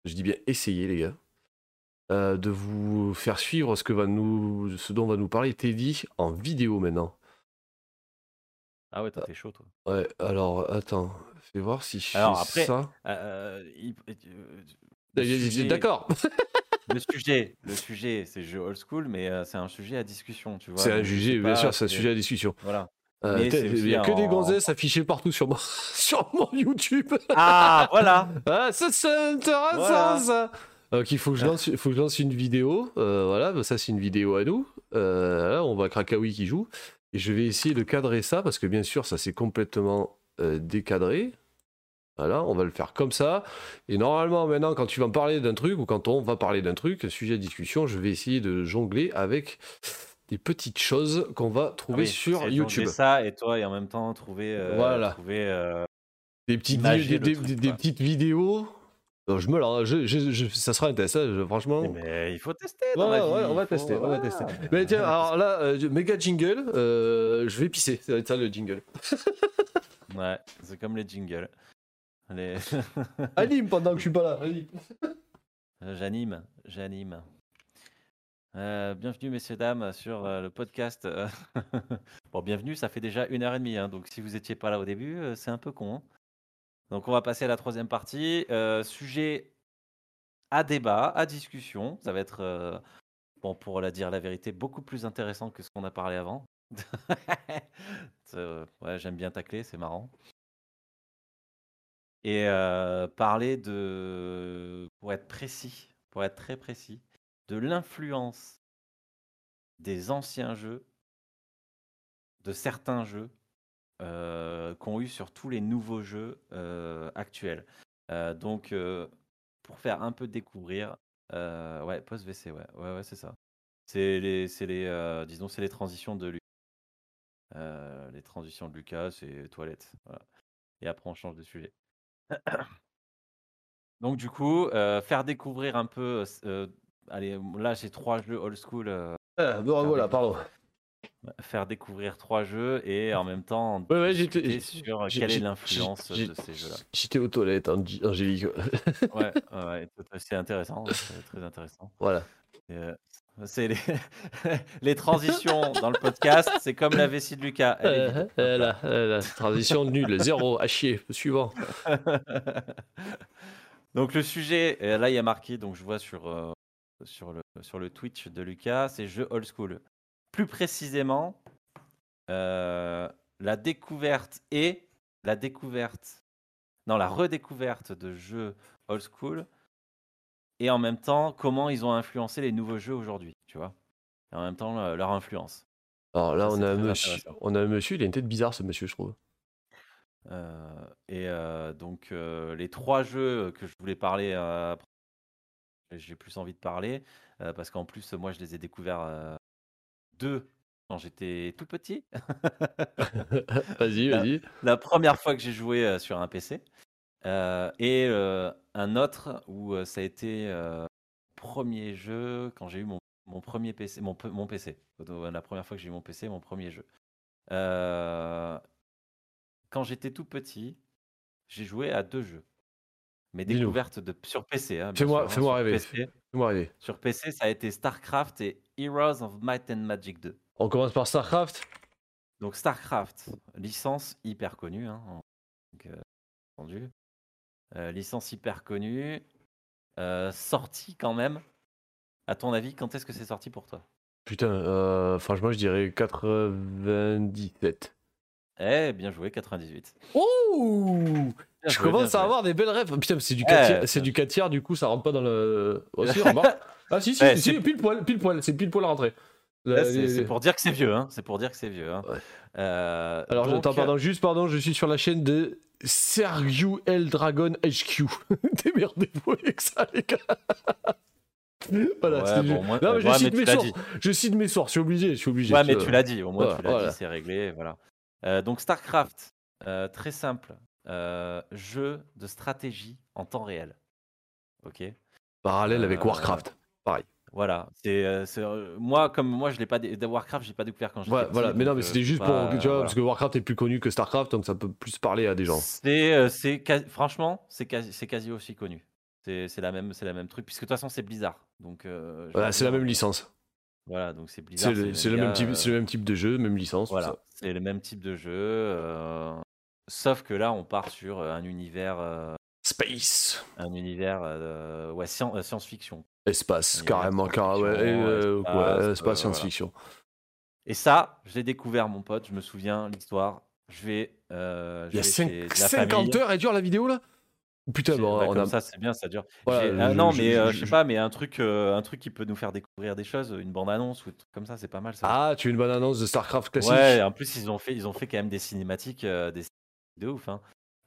Je dis bien essayer, les gars. euh, de vous faire suivre ce, que va nous, ce dont va nous parler Teddy en vidéo maintenant. Ah ouais, toi, t'es chaud, toi. Ouais, alors attends, fais voir si je Alors fais après, ça. euh, il- le sujet- D'accord, Le sujet, le sujet, c'est jeu old school, mais euh, c'est un sujet à discussion, tu vois. c'est un sujet, bien sûr, c'est un sujet à discussion. Voilà. Euh, il aussi y a que des gonzesses affichées partout sur mon, sur mon YouTube. Ah, voilà. Ah, ça c'est intéressant Voilà. ça Donc il faut que je lance, il faut que je lance une vidéo. euh, voilà, bah, ça c'est une vidéo à nous. Euh, là, on voit Krakawi qui joue. Et je vais essayer de cadrer ça parce que bien sûr, ça c'est complètement euh, décadré. Voilà, on va le faire comme ça. Et normalement, maintenant, quand tu vas me parler d'un truc ou quand on va parler d'un truc, un sujet de discussion, je vais essayer de jongler avec des petites choses qu'on va Ah trouver oui, sur YouTube. ça et toi et en même temps trouver euh, Voilà. trouver euh, Des petites, imager des, le des- truc, des- des quoi. petites vidéos. Alors, je me lance, je- je- je- ça sera je- franchement. mais il faut tester Ouais, dans la ouais, vie, ouais, on va faut- tester, on va tester. Mais tiens, alors là, euh, méga jingle, euh, je vais pisser, ça va être ça le jingle. Ouais, c'est comme les jingles. Les... Anime pendant que je suis pas là, J'anime, j'anime. Euh, bienvenue messieurs dames sur euh, le podcast. euh, bon, bienvenue, ça fait déjà une heure et demie, hein, donc si vous étiez pas là au début, c'est un peu con. hein. Donc on va passer à la troisième partie. Sujet à débat, à discussion. Ça va être, bon, pour la dire la vérité, beaucoup plus intéressant que ce qu'on a parlé avant. Ouais, j'aime bien tacler, c'est marrant. Et parler de, pour être précis, pour être très précis, de l'influence des anciens jeux, de certains jeux, euh, qu'ont eu sur tous les nouveaux jeux euh, actuels. Euh, donc, pour faire un peu découvrir, ouais, post VC, ouais, ouais, ouais, c'est ça. C'est les, les, disons, c'est les transitions de Lucas. Les transitions de Lucas, c'est toilettes. Voilà. Et après, on change de sujet. Donc, du coup, faire découvrir un peu. Euh, allez, là, j'ai trois jeux old school. euh, Ah, bon, voilà, pardon. Faire découvrir trois jeux et en même temps Ouais, ouais, j'étais- sur quelle est l'influence de ces jeux-là. J'étais aux toilettes, Angi- Angélique. Ouais, ouais, c'est intéressant, c'est très intéressant. voilà. Euh, c'est les... les transitions dans le podcast, c'est comme la vessie de Lucas. Elle Euh, euh, là, euh, là, transition nulle, zéro, à chier, suivant. donc le sujet, euh, là il y a marqué, donc je vois sur, euh, sur, le, sur le Twitch de Lucas, c'est jeux old school. Plus précisément, euh, la découverte et la découverte, non la redécouverte de jeux old school et en même temps comment ils ont influencé les nouveaux jeux aujourd'hui, tu vois. Et en même temps leur influence. Alors là, Ça, on a, monsieur, on a un monsieur, il a une tête bizarre, ce monsieur, je trouve. Euh, et euh, donc euh, les trois jeux que je voulais parler, j'ai plus envie de parler euh, parce qu'en plus moi je les ai découverts euh, deux quand j'étais tout petit. Vas-y, vas-y. La première fois que j'ai joué euh, sur un PC. Et un autre où ça a été premier jeu quand j'ai eu mon, mon premier PC, mon, mon PC. Donc, La première fois que j'ai eu mon PC, mon premier jeu. Quand j'étais tout petit, j'ai joué à deux jeux. Mes découvertes de, sur PC. hein, Fais-moi hein, sur rêver. PC. Rêver. Sur PC, ça a été StarCraft et Heroes of Might and Magic 2. On commence par StarCraft? Donc StarCraft, licence hyper connue, hein, donc, euh, entendu. Euh, licence hyper connue, euh, sortie quand même. À ton avis, quand est-ce que c'est sorti pour toi? Putain, franchement, je dirais 97. Eh, bien joué, 98. Ouh Je commence bien à avoir des belles rêves. Putain, c'est du Eh, 4 tiers, ça- c'est du 4 tiers, du coup, ça rentre pas dans le. Aussi, remarque. Ah, si, si, Ouais, si, c'est- pile poil, pile poil, c'est pile poil La- C'est pour dire que c'est vieux, hein. C'est pour dire que c'est vieux. hein. Ouais. Euh, Alors, donc, j'entends, pardon, juste, pardon, je suis sur la chaîne de Sergio L Dragon HQ. Démerdez-vous avec ça, les gars. voilà, Ouais, bon, Non, mais je ouais, cite mais mes sources. Je cite mes sources, je suis obligé, je suis obligé. Ouais, mais je- tu l'as dit, au moins Voilà, tu l'as voilà. dit, c'est réglé, voilà. Euh, donc StarCraft, euh, très simple, euh, jeu de stratégie en temps réel. Ok. Parallèle avec Euh, Warcraft. Voilà. C'est euh, moi comme moi je l'ai pas de Warcraft, j'ai pas découvert quand j'étais petit, voilà. mais non, mais c'était juste pas- pour. Tu vois, voilà. parce que Warcraft est plus connu que Starcraft, donc ça peut plus parler à des gens. C'est franchement c'est quasi, c'est quasi aussi connu. C'est la même c'est la même truc puisque de toute façon c'est Blizzard. Donc euh, Voilà, c'est la même licence. Voilà, donc c'est Blizzard. C'est le, même type, euh, c'est le même type de jeu, même licence. Voilà, c'est le même type de jeu. euh, Sauf que là, on part sur euh, un univers, euh, Space, un univers, euh, ouais, scien- euh, science-fiction. espace, carrément, car ouais, science-fiction, euh, espace, ouais, euh, espace voilà. science-fiction. Et ça, je l'ai découvert, mon pote. Je me souviens l'histoire. Je vais, euh, je Il y a vais cinq- chez de la 50 famille. heures, elle dure la vidéo là? Putain, J'ai- bon, bah, on comme a. ça, c'est bien, ça dure. Voilà, J'ai- ah, je- non, je- mais je- euh, je- je sais je- pas, mais un truc, euh, un truc qui peut nous faire découvrir des choses, une bande-annonce ou comme ça, c'est pas mal. Ça. Ah, tu as une bonne annonce de Starcraft classique? Ouais, en plus ils ont fait, ils ont fait quand même des cinématiques, euh, des de ouf. hein.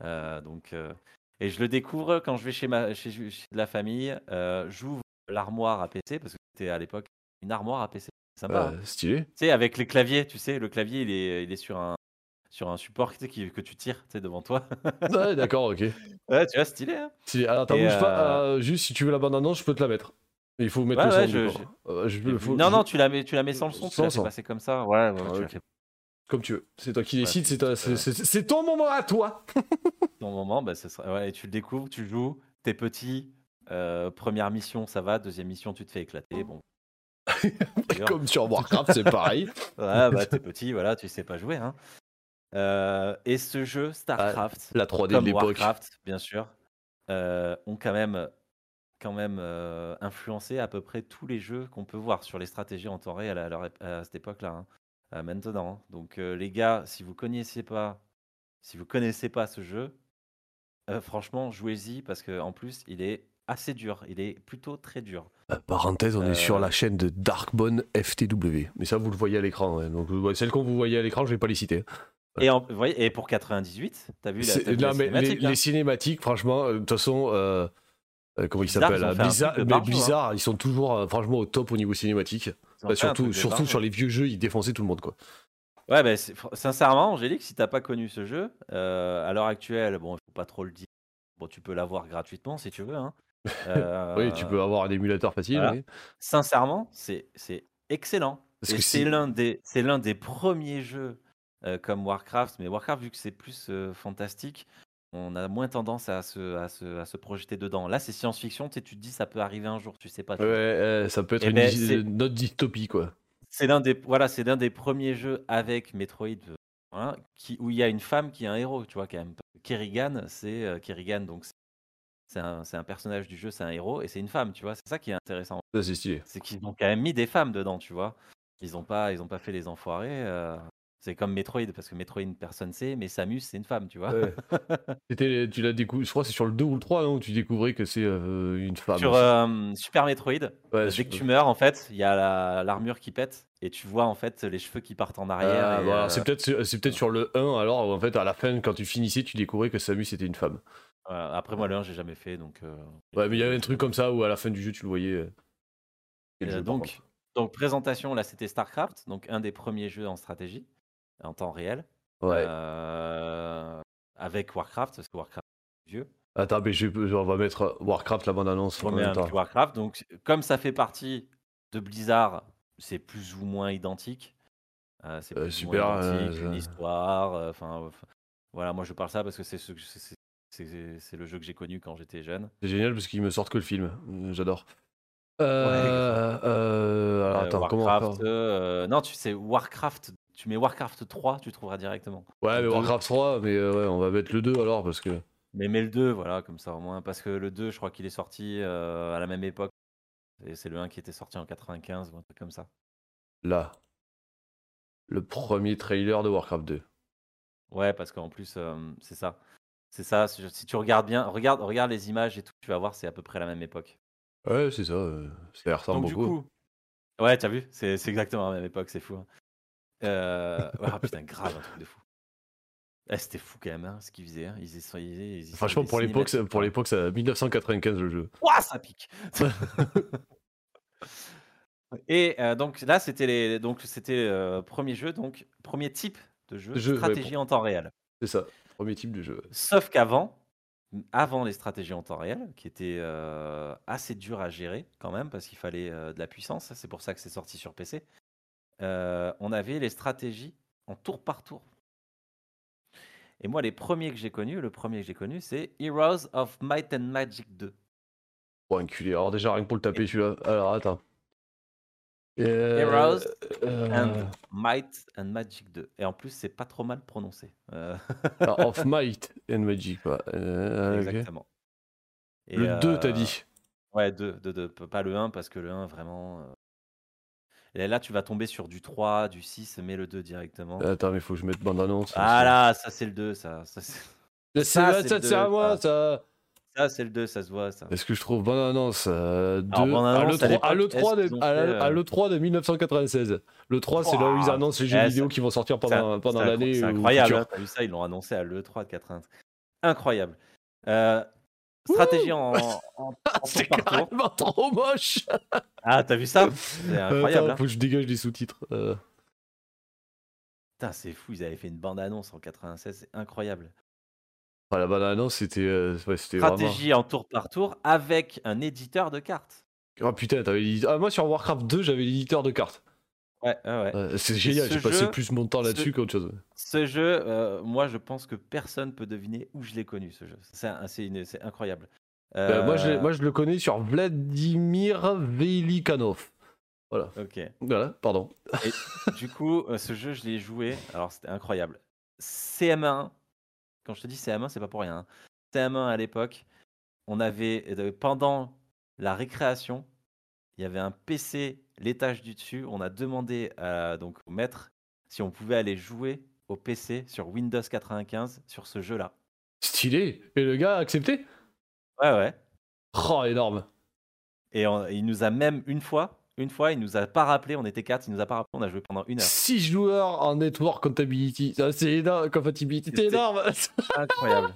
Euh, donc, euh, et je le découvre quand je vais chez ma, chez, chez de la famille. euh, J'ouvre l'armoire à PC parce que c'était à l'époque une armoire à PC. Sympa. hein. Euh, stylé. Tu sais, avec les claviers, tu sais, le clavier il est, il est sur un, sur un support tu sais, qui- que tu tires, tu sais, devant toi. Ouais, d'accord, ok. ouais, tu vois, stylé. Hein Stylé. Alors, t'en pas, euh, euh, juste si tu veux la bande annonce, je peux te la mettre. Il faut mettre Ouais, le ouais, son. je- je faut- non, non, tu la mets, tu la mets sans le son, tu Sans la fais son. passer comme ça. Ouais, ouais, Ah, tu la fais Comme tu veux. C'est toi qui décides, Ouais, c'est ton moment à toi. ton moment, bah, ce sera... ouais, tu le découvres, tu joues, t'es petit, euh, première mission, ça va, deuxième mission, tu te fais éclater. Bon. Comme sur Warcraft, c'est pareil. Ouais, bah, t'es petit, voilà, tu sais pas jouer. Hein. Euh, et ce jeu, StarCraft, La 3D de comme. Warcraft, bien sûr, euh, ont quand même, quand même euh, influencé à peu près tous les jeux qu'on peut voir sur les stratégies en temps réel à, leur ép- à cette époque-là, hein, à maintenant. hein. Donc euh, les gars, si vous connaissez pas, si vous connaissez pas ce jeu, euh, franchement, jouez-y parce que en plus, il est assez dur. Il est plutôt très dur. Euh, Parenthèse, on Euh, est sur la chaîne de Darkbone FTW. Mais ça, vous le voyez à l'écran. ouais. Donc, celles qu'on vous voyez à l'écran, je vais pas les citer. Et, en- vous voyez, et pour 98, t'as vu la, vu non, la mais les, cinématique, hein les cinématiques, franchement, euh, de toute façon, euh, euh, comment ils Blizzard, s'appellent euh, Blizzard, partout, hein. Blizzard, ils sont toujours euh, franchement au top au niveau cinématique. Bah, surtout surtout sur les vieux jeux, ils défonçaient tout le monde. quoi. Ouais, bah, sincèrement, Angélique, si t'as pas connu ce jeu, euh, à l'heure actuelle, bon, il faut pas trop le dire. Bon, tu peux l'avoir gratuitement si tu veux. Hein. Euh, Oui, tu peux avoir un émulateur facile. voilà. oui. Sincèrement, c'est excellent. C'est l'un des, des premiers jeux euh, comme Warcraft. Mais Warcraft, vu que c'est plus euh, fantastique, on a moins tendance à se, à se, à se projeter dedans. Là, c'est science-fiction. Tu sais, tu te dis, ça peut arriver un jour, tu sais pas. tu Ouais, vois. euh, ça peut être Eh une, ben, dystopie, quoi. C'est l'un des, voilà, c'est l'un des premiers jeux avec Metroid voilà, qui, où il y a une femme qui est un héros, tu vois, quand même. Kerrigan, c'est euh, Kerrigan, donc c'est- un, personnage du jeu, c'est un héros, et c'est une femme, tu vois. C'est ça qui est intéressant. C'est qu'ils ont quand même mis des femmes dedans, tu vois. Ils n'ont pas, ils ont pas fait les enfoirés. euh, c'est comme Metroid, parce que Metroid, personne sait, mais Samus, c'est une femme, tu vois. Ouais. C'était, tu l'as découvert, je crois que c'est sur le 2 ou le 3 non, où tu découvrais que c'est euh, une femme. Sur euh, Super Metroid, Ouais, dès que tu meurs, en fait, il y a la- l'armure qui pète, et tu vois, en fait, les cheveux qui partent en arrière. Ah, et, voilà, euh, C'est peut-être c'est c'est peut-être sur le 1 alors où en fait à la fin quand tu finissais tu découvrais que Samus était une femme. voilà. Après, moi, le 1, j'ai jamais fait, donc... euh, Ouais mais il y avait un truc comme ça où à la fin du jeu tu le voyais. euh, quel Euh, jeu, par donc, donc, présentation, là, c'était StarCraft, donc un des premiers jeux en stratégie, en temps réel, Ouais. euh, avec Warcraft, parce que Warcraft est vieux. Attends, mais je, on va mettre Warcraft, la bande-annonce. Un temps. petit Warcraft. Donc, comme ça fait partie de Blizzard, c'est plus ou moins identique. Euh, c'est Euh, super, moins euh, identique, une histoire. euh, Enfin, euh, voilà, moi je parle ça parce que c'est ce que- c'est- le jeu que j'ai connu quand j'étais jeune. C'est génial parce qu'ils me sortent que le film. Euh, J'adore. Euh, euh, alors Euh, attends, comment on Warcraft, euh, non, tu sais, Warcraft, tu mets Warcraft 3, tu trouveras directement. Ouais, mais. Warcraft 3, mais euh, ouais, on va mettre le 2 alors parce que. Mais mets le 2, voilà, comme ça au moins. Parce que le 2, je crois qu'il est sorti euh, à la même époque. Et c'est le 1 qui était sorti en 95 ou un truc comme ça. Là. Le premier trailer de Warcraft 2. Ouais, parce qu'en plus, euh, c'est ça. C'est ça. Si tu regardes bien, regarde, regarde les images et tout, tu vas voir, c'est à peu près la même époque. Ouais, c'est ça. ça ressemble Donc, du beaucoup. coup, ouais, t'as vu, c'est c'est exactement la même époque, c'est fou. Euh... ouais, ah, putain, grave, un truc de fou. Eh, C'était fou quand même, hein, ce qu'ils faisaient. hein. Ils, ils, Franchement, pour l'époque, pour l'époque, c'est 1995 le jeu. Ouah, ça pique. Et euh, donc là, c'était les, donc c'était euh, premier jeu, donc premier type de jeu, Jeu, ouais, stratégie pour- en temps réel. C'est ça. Premier type de jeu. Sauf qu'avant, avant les stratégies en temps réel, qui étaient euh, assez dures à gérer quand même, parce qu'il fallait de la puissance, c'est pour ça que c'est sorti sur PC, euh, on avait les stratégies en tour par tour. Et moi, les premiers que j'ai connus, le premier que j'ai connu, c'est Heroes of Might and Magic 2. Bon, enculé. Alors, déjà, rien que pour le taper, celui-là. Alors, attends. Euh, Heroes euh, and Might and Magic 2. Et en plus, c'est pas trop mal prononcé. Euh, alors, of Might and Magic, quoi. Euh. Exactement. Et, Le 2, t'as euh, dit. Ouais, 2, 2, 2, pas le 1 parce que le 1 vraiment. Euh, Et là, tu vas tomber sur du 3, du 6, mais le 2 directement. Attends, mais faut que je mette bande-annonce. Ah là, ça c'est le 2, ça. Ça, c'est- ça, ça, ça, à moi, ça. ça. c'est le 2, ça se voit, ça. Est-ce que je trouve bande-annonce euh, à à l'E3 à l'époque, l'E3 est-ce de, qu'ils ont à la- fait, euh, à l'E3 de 1996. Le 3, c'est là où ils annoncent les jeux Eh, vidéo ça- qui vont sortir pendant, pendant l'année. C'est ou incroyable, futur. hein, t'as vu ça, ils l'ont annoncé à l'E3 de 80. Incroyable. Euh, stratégie en, en, en C'est tour par tour. carrément trop moche. Ah, t'as vu ça? C'est incroyable. Attends, hein. faut que je dégage les sous-titres. Euh, Putain, c'est fou, ils avaient fait une bande-annonce en 96, c'est incroyable. ah, la bande-annonce, c'était euh, ouais, c'était vraiment. Stratégie en tour par tour avec un éditeur de cartes. Ah putain, t'avais. Ah, moi sur Warcraft 2, j'avais l'éditeur de cartes. Ouais. Euh, c'est génial, ce j'ai passé jeu- plus mon temps là-dessus qu'autre chose. Ce jeu, euh, moi, je pense que personne peut deviner où je l'ai connu, ce jeu. C'est un- c'est une- c'est incroyable. Euh, moi, je, Euh, moi, je le connais sur Vladimir Velikanov. Voilà, Ok. voilà, pardon. Du coup, ce jeu, je l'ai joué. Alors, c'était incroyable. CM1, quand je te dis CM1, c'est pas pour rien. hein. CM1 à l'époque, on avait, pendant la récréation, il y avait un PC, l'étage du dessus. On a demandé à, donc, au maître si on pouvait aller jouer au PC sur Windows 95 sur ce jeu-là. Stylé. Et le gars a accepté? Ouais, ouais. Oh, énorme. Et on- il nous a même une fois, une fois, il nous a pas rappelé, on était quatre, il nous a pas rappelé, on a joué pendant une heure. 6 joueurs en network comptability. C'est énorme. Compatibility, c'est énorme. Incroyable.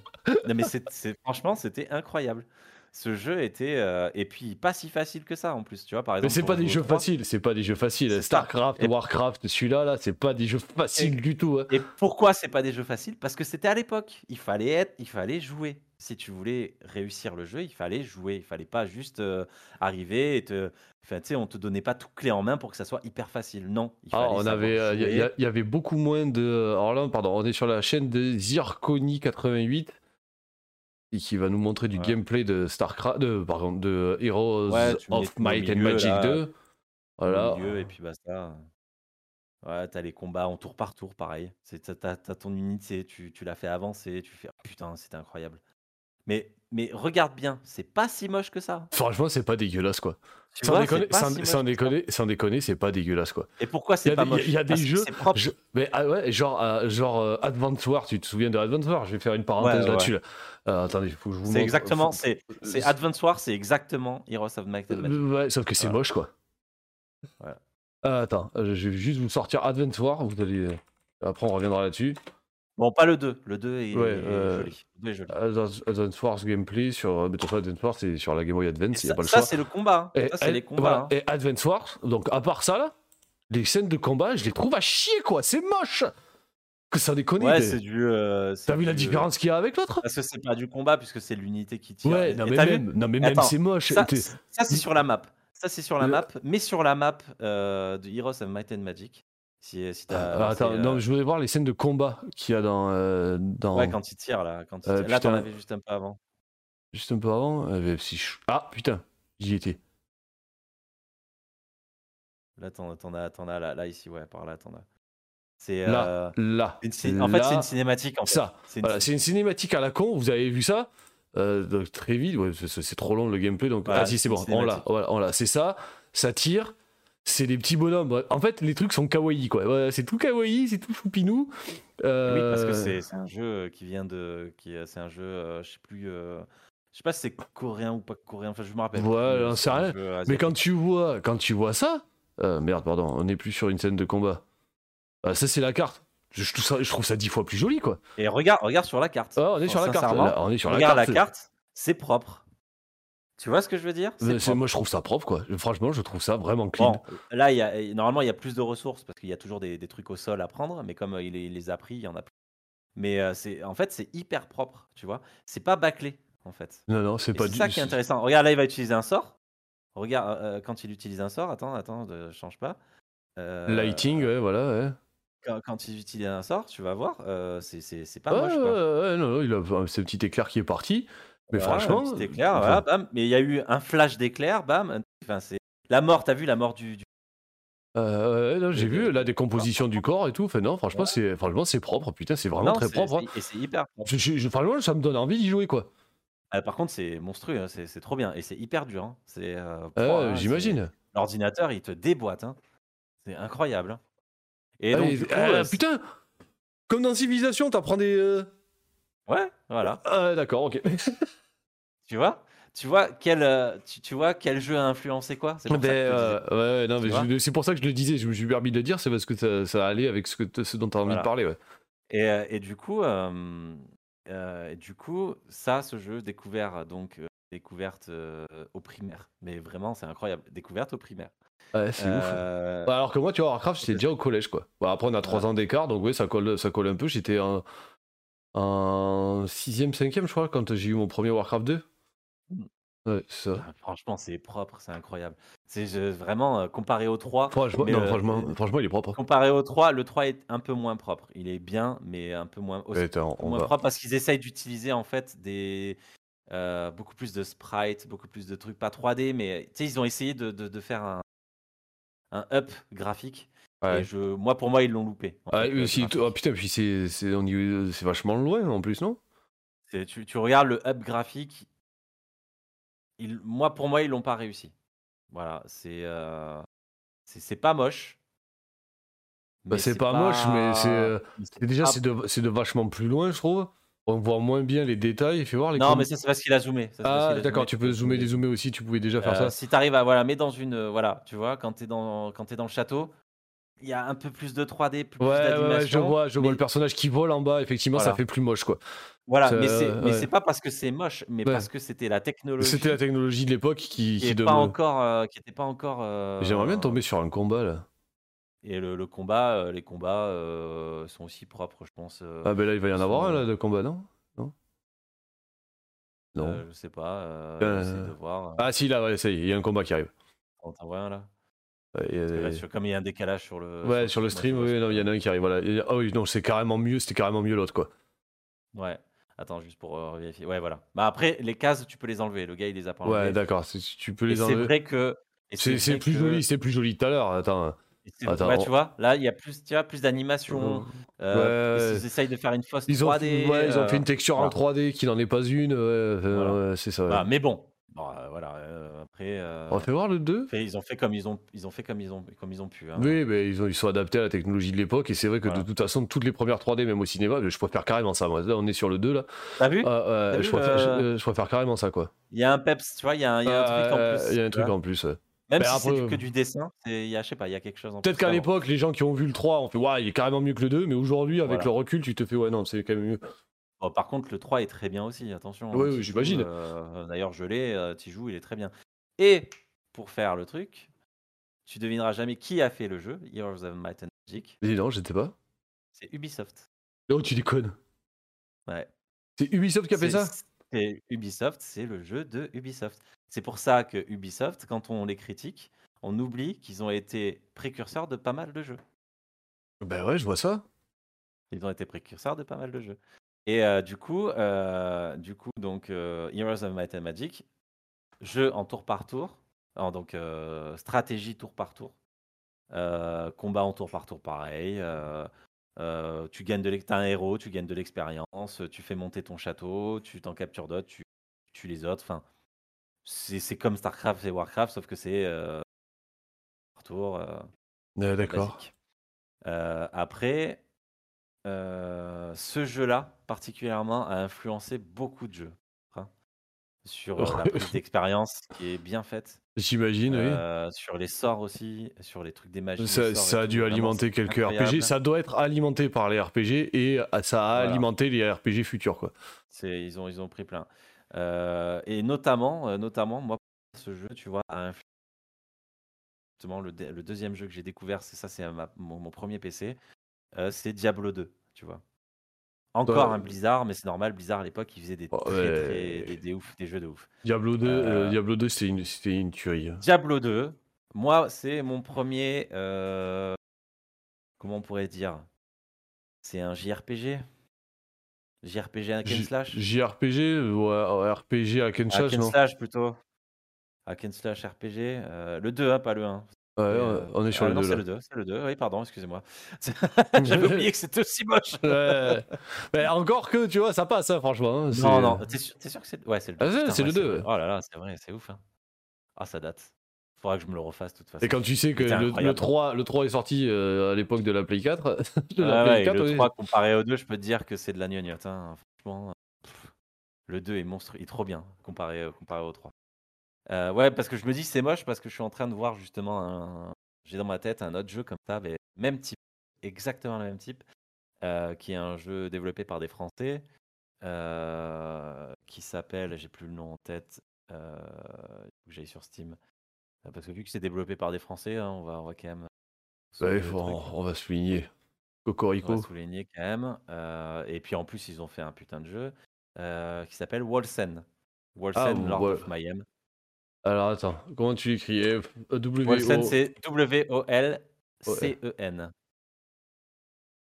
non mais c'est, c'est- franchement, c'était incroyable. Ce jeu était euh, et puis pas si facile que ça en plus, tu vois par Mais exemple. c'est pour pas des jeux 3. faciles, c'est pas des jeux faciles. C'est. Starcraft, Et- Warcraft, celui-là, là, c'est pas des jeux faciles du tout. hein. Et pourquoi c'est pas des jeux faciles? Parce que c'était à l'époque. Il fallait être, il fallait jouer. Si tu voulais réussir le jeu, il fallait jouer. Il fallait pas juste euh, arriver et te. Enfin, tu sais, on te donnait pas tout clé en main pour que ça soit hyper facile. Non. Il Ah, on avait, euh, il y, il y avait beaucoup moins de. Alors là, pardon, on est sur la chaîne de Zirconi88 et qui va nous montrer du Ouais. gameplay de Starcraft, de, pardon, de Heroes Ouais, of Might and Magic là. 2. au Voilà. milieu et puis basta. Ouais, t'as les combats en tour par tour, pareil. C'est, t'as, ton unité, tu, tu l'as fait avancer, tu fais. oh, putain, c'était incroyable. Mais, mais regarde bien, c'est pas si moche que ça. Franchement, c'est pas dégueulasse quoi. Sans vois, déconner, c'est pas sans, si déconner, sans déconner, c'est pas dégueulasse quoi. Et pourquoi c'est pas des- il y a- moche il y a des jeux-. Je- mais ah ouais, genre, euh, genre euh, Advance Wars, tu te souviens de Advance Wars Je vais faire une parenthèse Ouais, ouais. là-dessus. là. Euh, attendez, faut que je vous C'est exactement, Faut- c'est, c'est euh, Advance Wars, c'est exactement Heroes of Might and Magic. Euh, Ouais, sauf que c'est Voilà. moche quoi. Voilà. Ah, attends, euh, je vais juste vous sortir Advance Wars, vous allez. euh, Après, on reviendra là-dessus. Bon, pas le 2. Le 2 est, Ouais, est euh, joli. Le 2 est joli. Advance Advance Wars gameplay sur. Mais de toute façon, Advance Wars, c'est sur la Game Boy Advance, il n'y a ça, pas le ça, choix. c'est le combat. hein. Et, ça, c'est et- les combats. voilà, hein. et Advance Wars, donc à part ça là, les scènes de combat, je les trouve à chier quoi, c'est moche. Que ça déconne. Ouais, t'es- c'est du. euh, c'est T'as vu la du, différence qu'il y a avec l'autre? Parce que c'est pas du combat, puisque c'est l'unité qui tire. Ouais, Et- non et mais t'as vu même, non mais même Attends, c'est moche. Ça, t'es- ça, c'est sur la map. Ça, c'est sur la Le- map. Mais sur la map euh, de Heroes of Might and Magic. Si, si t'as. Ah, attends, euh, non, je voudrais voir les scènes de combat qu'il y a dans, euh, dans Ouais, quand il tire là. Quand il Euh, tire. Là, t'en avais juste un peu avant. juste un peu avant. euh, si je- Ah putain, j'y étais. Là, t'en as, t'en as là, là, ici, ouais, par là, t'en as. C'est. Là, euh, là. une en fait, c'est une cinématique. En fait. Ça, C'est une voilà, cin- c'est une cinématique à la con. Vous avez vu ça? Euh, donc, Très vite. ouais, c'est- trop long le gameplay. Donc Voilà, ah si c'est bon. On l'a. Voilà, on l'a. C'est ça. Ça tire. C'est des petits bonhommes. Ouais, En fait, les trucs sont kawaii quoi. Ouais, c'est tout kawaii, c'est tout choupinou. Oui, parce que Euh, c'est un jeu qui vient de. qui est- C'est un jeu, euh, je sais plus. euh, Je sais pas si c'est coréen ou pas coréen. Enfin, je me rappelle. Ouais, euh, sais c'est rien. Mais quand tu vois, quand tu vois ça, euh, merde, pardon, on n'est plus sur une scène de combat. Ça c'est la carte. Je, je trouve ça, je trouve ça dix fois plus joli quoi. Et regarde, regarde sur la carte. Ah, on est sur la carte. sincèrement, là, on est sur la regarde carte. la carte, c'est propre. Tu vois ce que je veux dire? C'est c'est- moi je trouve ça propre quoi. Franchement, je trouve ça vraiment clean. Bon, là, il y a, normalement, il y a plus de ressources parce qu'il y a toujours des, des trucs au sol à prendre, mais comme euh, il, les- il les a pris, il y en a plus. Mais euh, c'est, en fait, c'est hyper propre, tu vois. C'est pas bâclé, en fait. Non, non, c'est pas c'est du ça qui est intéressant. Regarde, là, il va utiliser un sort. Regarde, euh, quand il utilise un sort, attends, attends, ne change pas. Euh, Lighting, ouais, voilà, ouais. Quand, quand il utilise un sort, tu vas voir, c'est, c'est, c'est pas Ouais, moche, quoi. ouais, non, non, il a ce petit éclair qui est parti. Mais Voilà, franchement. un petit éclair, voilà, bam. Mais il y a eu un flash d'éclair, bam. Enfin, c'est la mort. T'as vu la mort du, du- euh, j'ai vu la décomposition du corps et tout. Enfin, non, franchement, Ouais. c'est franchement, c'est propre. Putain, c'est vraiment Non, très propre. hein. Et c'est hyper propre. Je- franchement, ça me donne envie d'y jouer, quoi. Ah, par contre, c'est monstrueux, hein, c'est trop bien. Et c'est hyper dur. hein. C'est, euh, J'imagine. L'ordinateur, il te déboîte. C'est incroyable. Et Ah, donc, et- du coup, ah, euh, putain Comme dans Civilisation, t'apprends des. Euh, ouais, voilà. Ah, d'accord, ok. Tu vois? Tu vois, quel, euh, tu, tu vois quel jeu a influencé quoi? C'est pour ça Ben, que je te euh, ouais, ouais, pour ça que je le disais. Je me suis permis de le dire, c'est parce que ça, ça allait avec ce, que ce dont tu as envie Voilà. de parler. Ouais. Et, euh, et du coup, euh, euh, et du coup, ça, ce jeu découvert donc euh, découverte euh, au primaire. Mais vraiment, c'est incroyable. Découverte au primaire. Ouais, c'est ouf. Euh, Bah, alors que moi, tu vois, Warcraft, j'étais déjà au collège, quoi. Bon, après, on a 3 Ouais. ans d'écart, donc oui, ça colle, ça colle un peu. J'étais en, en 6ème, 5ème, je crois, quand j'ai eu mon premier Warcraft 2. Mm. Ouais, c'est ça. ah, Franchement, c'est propre, c'est incroyable. C'est vraiment euh, comparé au 3. Franchement, non, euh, franchement, franchement, il est propre. Comparé au 3, le 3 est un peu moins propre. Il est bien, mais un peu moins, aussi Ouais, attends, on moins va- propre parce qu'ils essayent d'utiliser en fait des euh, beaucoup plus de sprites, beaucoup plus de trucs pas 3D, mais ils ont essayé de, de- de faire un, un up graphique. Ouais. Et je, moi pour moi ils l'ont loupé. Ah, fait, graphique. oh, putain, puis c'est c'est vachement loin en plus, non? C'est- tu, tu regardes le up graphique, il- moi pour moi ils l'ont pas réussi. Voilà, c'est euh, c'est c'est pas moche. Bah, c'est pas, moche, mais c'est euh, c'est déjà pas- c'est de, c'est de vachement plus loin, je trouve. On voit moins bien les détails. Fais voir les Non, com- mais ça c'est parce qu'il a zoomé. Ça, Ah, a d'accord, zoomé, tu peux zoomer, dézoomer aussi, tu pouvais déjà faire Euh, ça. Si tu arrives à voilà, mais dans une euh, voilà, tu vois, quand tu es dans quand tu dans le château, il y a un peu plus de 3D, plus, plus Ouais, je d'animation. vois, je vois mais- le personnage qui vole en bas, effectivement, ça fait plus moche, quoi. Voilà, mais c'est ouais. pas parce que c'est moche, mais parce que c'était la technologie C'était la technologie de l'époque qui, qui qui pas encore euh, qui était pas encore euh, J'aimerais bien tomber sur un combat, là. et le, le combat euh, les combats euh, sont aussi propres, je pense. euh, Ah, ben là, il va y en avoir un, là, euh, de combat, non? Non? Non. euh, je sais pas, euh, Euh, j'essaie de voir. Ah, si, là, ouais, ça y est, il y a un combat qui arrive. T'en t'en vois un là? Que là, sur- Comme il y a un décalage sur le Ouais, sur le stream, sur le oui, non, il y en a un qui arrive, voilà. Ah oui, non, c'est carrément mieux, c'était carrément mieux l'autre, quoi. Ouais. Attends, juste pour euh, vérifier. Ouais, voilà. Bah après, les cases, tu peux les enlever. Le gars, il les a pas enlevées. Ouais, d'accord, c'est- tu peux Et les c'est enlever. vrai que. et C'est c'est vrai plus que- joli, c'est plus joli tout à l'heure, attends. et c'est- Attends, ouais, on- tu vois, là, il y a plus, tu vois, plus d'animation. euh, Ouais. Ils essayent de faire une fausse Ils ont, 3D. ouais, ils ont fait euh, une texture voilà. en 3D qui n'en est pas une, Voilà. c'est ça. Voilà, mais bon, Bon, euh, voilà. euh, après, euh, On va faire voir le 2 fait- ils ont fait comme ils ont, ils ont fait comme ils ont, comme ils ont pu. hein. Oui, mais ils, ont, ils sont adaptés à la technologie de l'époque et c'est vrai que Voilà. de toute façon, toutes les premières 3D, même au cinéma, je préfère carrément ça. Moi. Là, on est sur le 2 là. T'as vu? Ah, ouais, T'as je, vu, préfère, je- euh, euh, je préfère carrément ça, quoi. Il y a un peps, tu vois, il y a un, il y a un truc en Euh, plus. Il y a un tu truc vois. en plus. ouais. Même Ben si c'est après, du- que du dessin, c'est- il y a, je sais pas, il y a quelque chose en Peut-être plus. qu'à l'époque, les gens qui ont vu le 3 ont fait Ouais, il est carrément mieux que le 2, mais aujourd'hui, avec Voilà. le recul, tu te fais Ouais, non, c'est quand même mieux. Bon, par contre, le 3 est très bien aussi, attention. Oui, hein, oui, j'imagine. euh, D'ailleurs, je l'ai, euh, t'y joues, il est très bien. Et pour faire le truc, tu devineras jamais qui a fait le jeu, Heroes of Might and Magic. Non, je sais pas. C'est Ubisoft. Oh, tu déconnes. Ouais. C'est Ubisoft qui a fait ça? c'est Ubisoft, c'est le jeu de Ubisoft. C'est pour ça que Ubisoft, quand on les critique, on oublie qu'ils ont été précurseurs de pas mal de jeux. Ben ouais, je vois ça. Ils ont été précurseurs de pas mal de jeux. Et euh, du coup, euh, du coup, donc euh, Heroes of Might and Magic, jeu en tour par tour, donc stratégie tour par tour, combat en tour par tour pareil. tu gagnes de t'as un héros, tu gagnes de l'expérience, tu fais monter ton château, tu t'en captures d'autres, tu tues les autres. Enfin, c'est comme Starcraft et Warcraft, sauf que c'est par tour. D'accord. après, euh, ce jeu-là, particulièrement, a influencé beaucoup de jeux. hein, sur euh, la prise d'expérience qui est bien faite. J'imagine, oui. euh, Sur les sorts aussi, sur les trucs des magies. Ça, a dû alimenter quelques incroyable. RPG. Ça doit être alimenté par les RPG et euh, ça a Voilà. alimenté les RPG futurs, quoi. C'est, ils, ont, ils ont pris plein. Et notamment, notamment, moi, ce jeu, tu vois, a influencé. Justement, le, le deuxième jeu que j'ai découvert, c'est ça, c'est mon premier PC, euh, c'est Diablo 2, tu vois. Encore Bah, un Blizzard, mais c'est normal, Blizzard à l'époque, il faisait des, Oh, ouais. très- des, des ouf, des jeux de ouf. Diablo 2, Euh, euh, Diablo 2 c'était une, c'était une tuerie. Diablo 2, moi, c'est mon premier. comment on pourrait dire? C'est un JRPG JRPG J- slash? JRPG ou RPG à Ken Hack and non? Slash plutôt. Hack and slash RPG. euh, le 2, hein, pas le 1. Ouais, Et, euh, on est sur ah le non, 2 c'est là. le 2, c'est le 2. Oui, pardon, excusez-moi. J'avais oublié que c'était aussi moche. Ouais. Mais encore que, tu vois, ça passe, hein, franchement. hein, c'est- Non, non, t'es sûr, t'es sûr que c'est ouais, c'est le 2. Ah, c'est- c'est le 2, vrai. ouais. Oh là là, c'est vrai, c'est ouf. hein. Ah, ça date. Faudra que je me le refasse de toute façon. Et quand tu sais que C'était le, le incroyable. 3, le 3 est sorti euh, à l'époque de la Play 4, de la Ah Play ouais, et 4, le oui. 3 comparé au 2, je peux te dire que c'est de la gnognotte. hein. Franchement, pff, le 2 est monstre, il est trop bien comparé, euh, comparé au 3. Euh, ouais, parce que je me dis c'est moche parce que je suis en train de voir justement un. J'ai dans ma tête un autre jeu comme ça, mais même type, exactement le même type, euh, qui est un jeu développé par des Français, euh, qui s'appelle, j'ai plus le nom en tête, euh, il faut que j'aille sur Steam. Parce que vu que c'est développé par des Français, hein, on, va, on va quand même. le faut- truc. on va souligner. On Cocorico. va souligner quand même. Et puis en plus, ils ont fait un putain de jeu qui s'appelle Wolsen. Wolsen, Ah, Lord Wol- of Mayhem. Alors attends, comment tu l'écris Euh, W Wolsen, c'est W-O-L-C-E-n.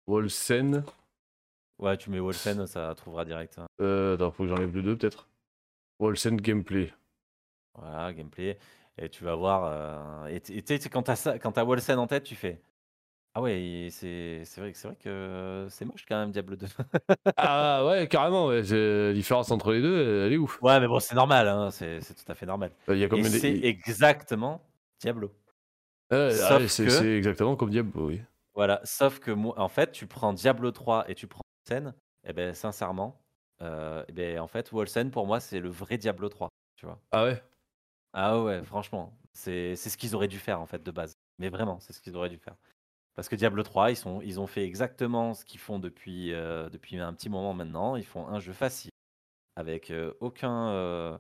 Wolsen. Ouais, tu mets Wolsen, ça trouvera direct. hein. Euh, attends, faut que j'enlève le 2 peut-être. Wolsen Gameplay. Voilà, gameplay. Et tu vas voir. euh, et tu sais, quand t'as ça- quand t'as Wolsen en tête, tu fais. Ah ouais, c'est c'est vrai, que- c'est vrai que c'est moche quand même, Diablo 2. ah ouais, carrément, ouais, c'est- la différence entre les deux, elle est ouf. ouais, mais bon, c'est normal, hein, c'est c'est tout à fait normal. Il y a Et c'est exactement Diablo. Ouais, ah ouais, c'est que- c'est exactement comme Diablo, oui. Voilà, sauf que moi, en fait, tu prends Diablo 3 et tu prends Wolsen, et ben sincèrement, euh, eh ben, en fait, Wolsen pour moi c'est le vrai Diablo 3, tu vois. Ah ouais? Ah ouais, franchement, c'est c'est ce qu'ils auraient dû faire en fait de base. Mais vraiment, c'est ce qu'ils auraient dû faire. Parce que Diablo 3, ils, sont, ils ont fait exactement ce qu'ils font depuis, euh, depuis un petit moment maintenant. Ils font un jeu facile, avec euh, aucun. euh,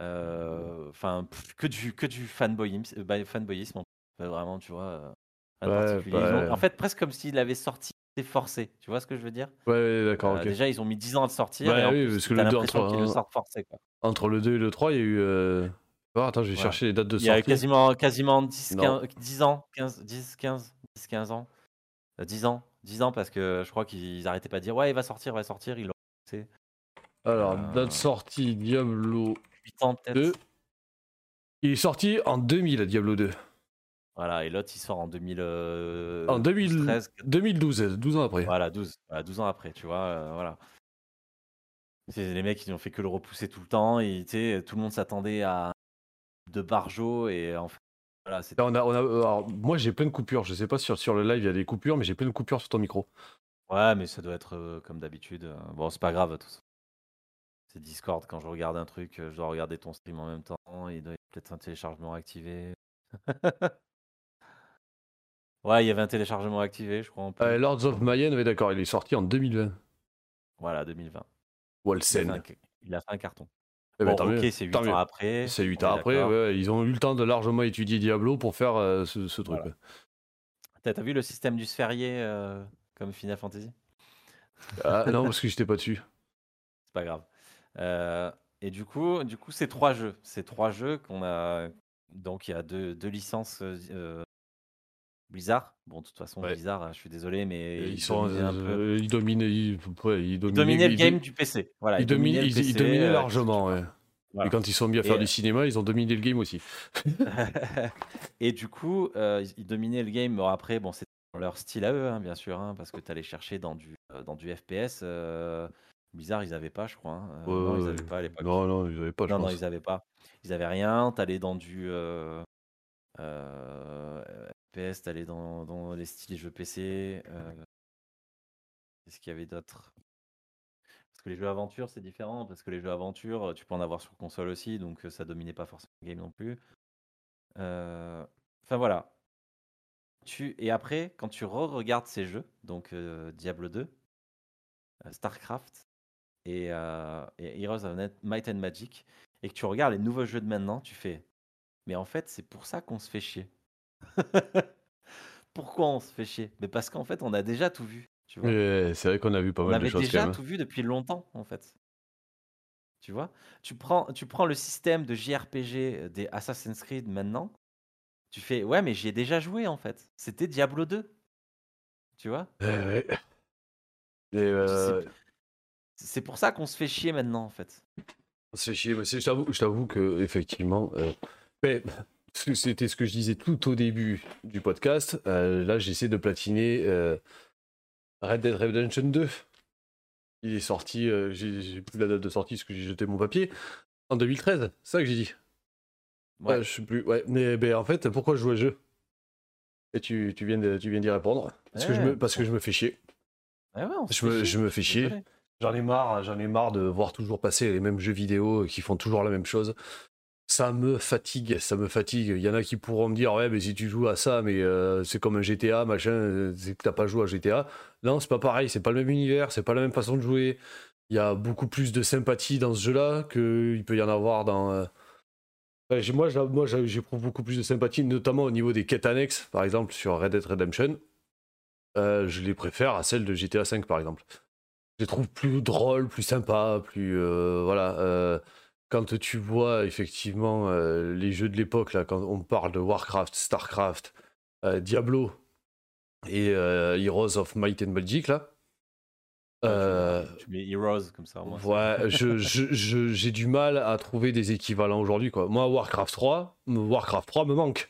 euh, Enfin, que du, que du fanboyisme. euh, bah, fanboyisme vraiment, tu vois. Ouais, bah, ont- en fait, presque comme s'il avait sorti et forcé. Tu vois ce que je veux dire? Ouais, ouais, d'accord, Euh, ok. Déjà, ils ont mis 10 ans à le sortir. Ouais, et en oui, plus, parce que le deux l'impression entre qu'ils le sortent forcé. Quoi. Entre le 2 et le 3, il y a eu. Euh... Oh, attends, je vais Ouais. chercher les dates de Il y a sortie. quasiment, quasiment 10, Non. 15, 10 ans, 15, 10, 15, 10, 15 ans. Euh, 10 ans, 10 ans parce que je crois qu'ils arrêtaient pas de dire ouais, il va sortir, il va sortir. Ils l'ont fait. Alors, Euh, date sortie Diablo 8 ans peut-être. 2. Il est sorti en 2000, Diablo 2. Voilà, et l'autre il sort en 2000, euh, En 2000 2013. 2012, 12 ans après. Voilà, 12, voilà, 12 ans après, tu vois. euh, voilà. C'est les mecs qui n'ont fait que le repousser tout le temps. Et tu sais, tout le monde s'attendait à de Barjo et en fait, voilà, c'est Là, on a, on a, euh, alors, moi, j'ai plein de coupures. Je sais pas si sur, sur le live, il y a des coupures, mais j'ai plein de coupures sur ton micro. Ouais, mais ça doit être euh, comme d'habitude. euh, Bon, c'est pas grave. tout ça. C'est Discord. Quand je regarde un truc, je dois regarder ton stream en même temps. Il doit y avoir peut-être un téléchargement activé. ouais, il y avait un téléchargement activé, je crois. Euh, Lords of Mayenne, oui, d'accord, il est sorti en 2020. Voilà, 2020. Il a, fait Wolsen. un, il a fait un carton. Eh ben, Bon, tant ok, mieux, c'est 8 tant ans mieux. après. C'est 8 on ans après, d'accord. ouais, ils ont eu le temps de largement étudier Diablo pour faire euh, ce, ce truc. Voilà. T'as t'as vu le système du sphérié euh, comme Final Fantasy? Ah non, parce que j'étais pas dessus. C'est pas grave. Euh, et du coup, du coup, c'est trois jeux. C'est trois jeux qu'on a. Donc il y a deux, deux licences euh, Blizzard. Bon, de toute façon, Ouais. Blizzard, je suis désolé, mais ils ils sont, dominaient un peu. euh, ils dominaient, ils, ouais, ils dominaient, dominaient le game du PC. Voilà, ils, dominaient, PC, dominaient euh, largement, ouais. voilà. Et quand ils sont mis à faire Et- du cinéma, ils ont dominé le game aussi. et du coup, euh, ils- dominaient le game. Après, bon, c'est leur style à eux, hein, bien sûr, hein, parce que tu allais chercher dans du, euh, dans du FPS. euh, Bizarre, ils avaient pas, je crois. hein. Euh, non, ils ouais, avaient pas à l'époque. Non, non, ils avaient pas, je non, non, pense. ils avaient pas. Ils avaient rien. T'allais dans du euh, euh, FPS, t'allais dans, dans les styles jeux PC. euh, Qu'est-ce qu'il y avait d'autre? Parce que les jeux aventure, c'est différent. Parce que les jeux aventure, tu peux en avoir sur console aussi, donc euh, ça dominait pas forcément le game non plus. Euh, Enfin voilà. Tu... Et après, quand tu re-regardes ces jeux, donc euh, Diablo 2, euh, StarCraft et, et Heroes of Might and Magic, et que tu regardes les nouveaux jeux de maintenant, tu fais Mais en fait, c'est pour ça qu'on se fait chier. Pourquoi on se fait chier? Mais parce qu'en fait, on a déjà tout vu. Tu vois Ouais, c'est vrai qu'on a vu pas on mal de avait choses quand déjà même. tout vu depuis longtemps, en fait. Tu vois? Tu prends, tu prends le système de JRPG des Assassin's Creed maintenant, tu fais Ouais, mais j'y ai déjà joué, en fait. C'était Diablo 2. Tu vois? Ouais, ouais. Et, euh, C'est pour ça qu'on se fait chier maintenant, en fait. on se fait chier, mais c'est- je t'avoue, je t'avoue que effectivement, euh, mais c'était ce que je disais tout au début du podcast. Euh, là, j'essaie de platiner euh, Red Dead Redemption 2. Il est sorti, euh, j'ai plus la date de sortie parce que j'ai jeté mon papier en 2013. C'est ça que j'ai dit. Ouais. Ouais, je sais plus. Ouais, mais ben, en fait, pourquoi je joue à jeu? Et tu, tu viens d'y répondre. Parce que je me, parce que je me fais chier. Ouais, on se Je me, chier. je me fais chier. J'en ai marre, j'en ai marre de voir toujours passer les mêmes jeux vidéo qui font toujours la même chose. Ça me fatigue, ça me fatigue. Il y en a qui pourront me dire ouais mais si tu joues à ça mais euh, c'est comme un GTA machin, euh, c'est que t'as pas joué à GTA. Non c'est pas pareil, c'est pas le même univers, c'est pas la même façon de jouer. Il y a beaucoup plus de sympathie dans ce jeu-là qu'il peut y en avoir dans. euh, moi, j'éprouve beaucoup plus de sympathie, notamment au niveau des quêtes annexes, par exemple sur Red Dead Redemption. Euh, je les préfère à celles de GTA V par exemple je les trouve plus drôles, plus sympas, plus voilà. Quand tu vois effectivement euh, les jeux de l'époque là, quand on parle de Warcraft, Starcraft, euh, Diablo et euh, Heroes of Might and Magic là. Tu mets Heroes comme ça. c'est- Ouais, je- je- je- j'ai du mal à trouver des équivalents aujourd'hui. quoi. Moi, Warcraft 3, Warcraft 3 me manque.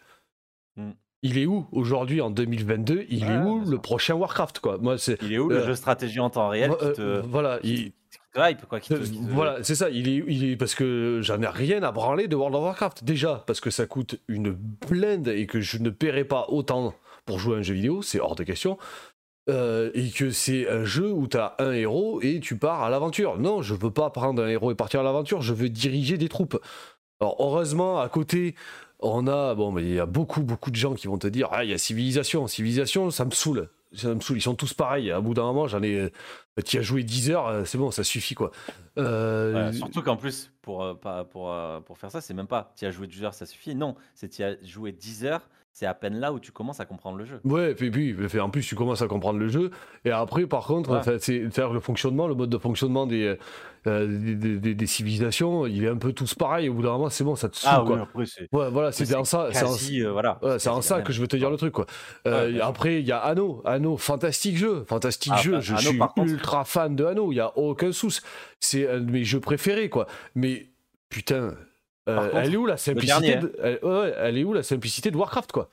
Hmm. Il est où aujourd'hui en 2022 Il est où le prochain Warcraft quoi? Moi, c'est Il est où le jeu stratégie en temps réel vo- qui te, voilà, il- te- qui te hype, quoi, qui te- euh, qui te- Voilà, c'est ça. Il est, il est parce que j'en ai rien à branler de World of Warcraft. Déjà, parce que ça coûte une blinde et que je ne paierai pas autant pour jouer à un jeu vidéo, c'est hors de question. Euh, et que c'est un jeu où tu as un héros et tu pars à l'aventure. Non, je veux pas prendre un héros et partir à l'aventure, je veux diriger des troupes. Alors heureusement, à côté, on a, bon, mais il y a beaucoup, beaucoup de gens qui vont te dire, ah, il y a civilisation, civilisation, ça me saoule. Ils sont tous pareils. À bout d'un moment, j'en ai, tu as joué 10 heures, euh, c'est bon, ça suffit quoi. Euh, surtout qu'en plus, pour, euh, pour, euh, pour faire ça, c'est même pas tu as joué 12 heures, ça suffit. Non, c'est tu as joué 10 heures, c'est à peine là où tu commences à comprendre le jeu. Ouais, et puis, puis, en plus, tu commences à comprendre le jeu. Et après, par contre, Ouais. c'est le fonctionnement, le mode de fonctionnement des, euh, des, des- des- civilisations, il est un peu tous pareil. Au bout d'un moment, c'est bon, ça te saoule. Ah oui, quoi. après, c'est. Ouais, voilà, c'est en ça. c'est en- euh, voilà, Ouais, c'est c'est en quasi ça que je veux te dire le truc, quoi. Euh, Ouais, après, il y a Anno. Anno, fantastique jeu. Fantastique Ah, jeu. bah, Je Anno, suis contre- ultra fan de Anno. Il y a aucun souci. C'est un de mes jeux préférés, quoi. Mais, putain, contre, elle est où la simplicité de... elle, ouais, ouais, elle est où la simplicité de Warcraft, quoi?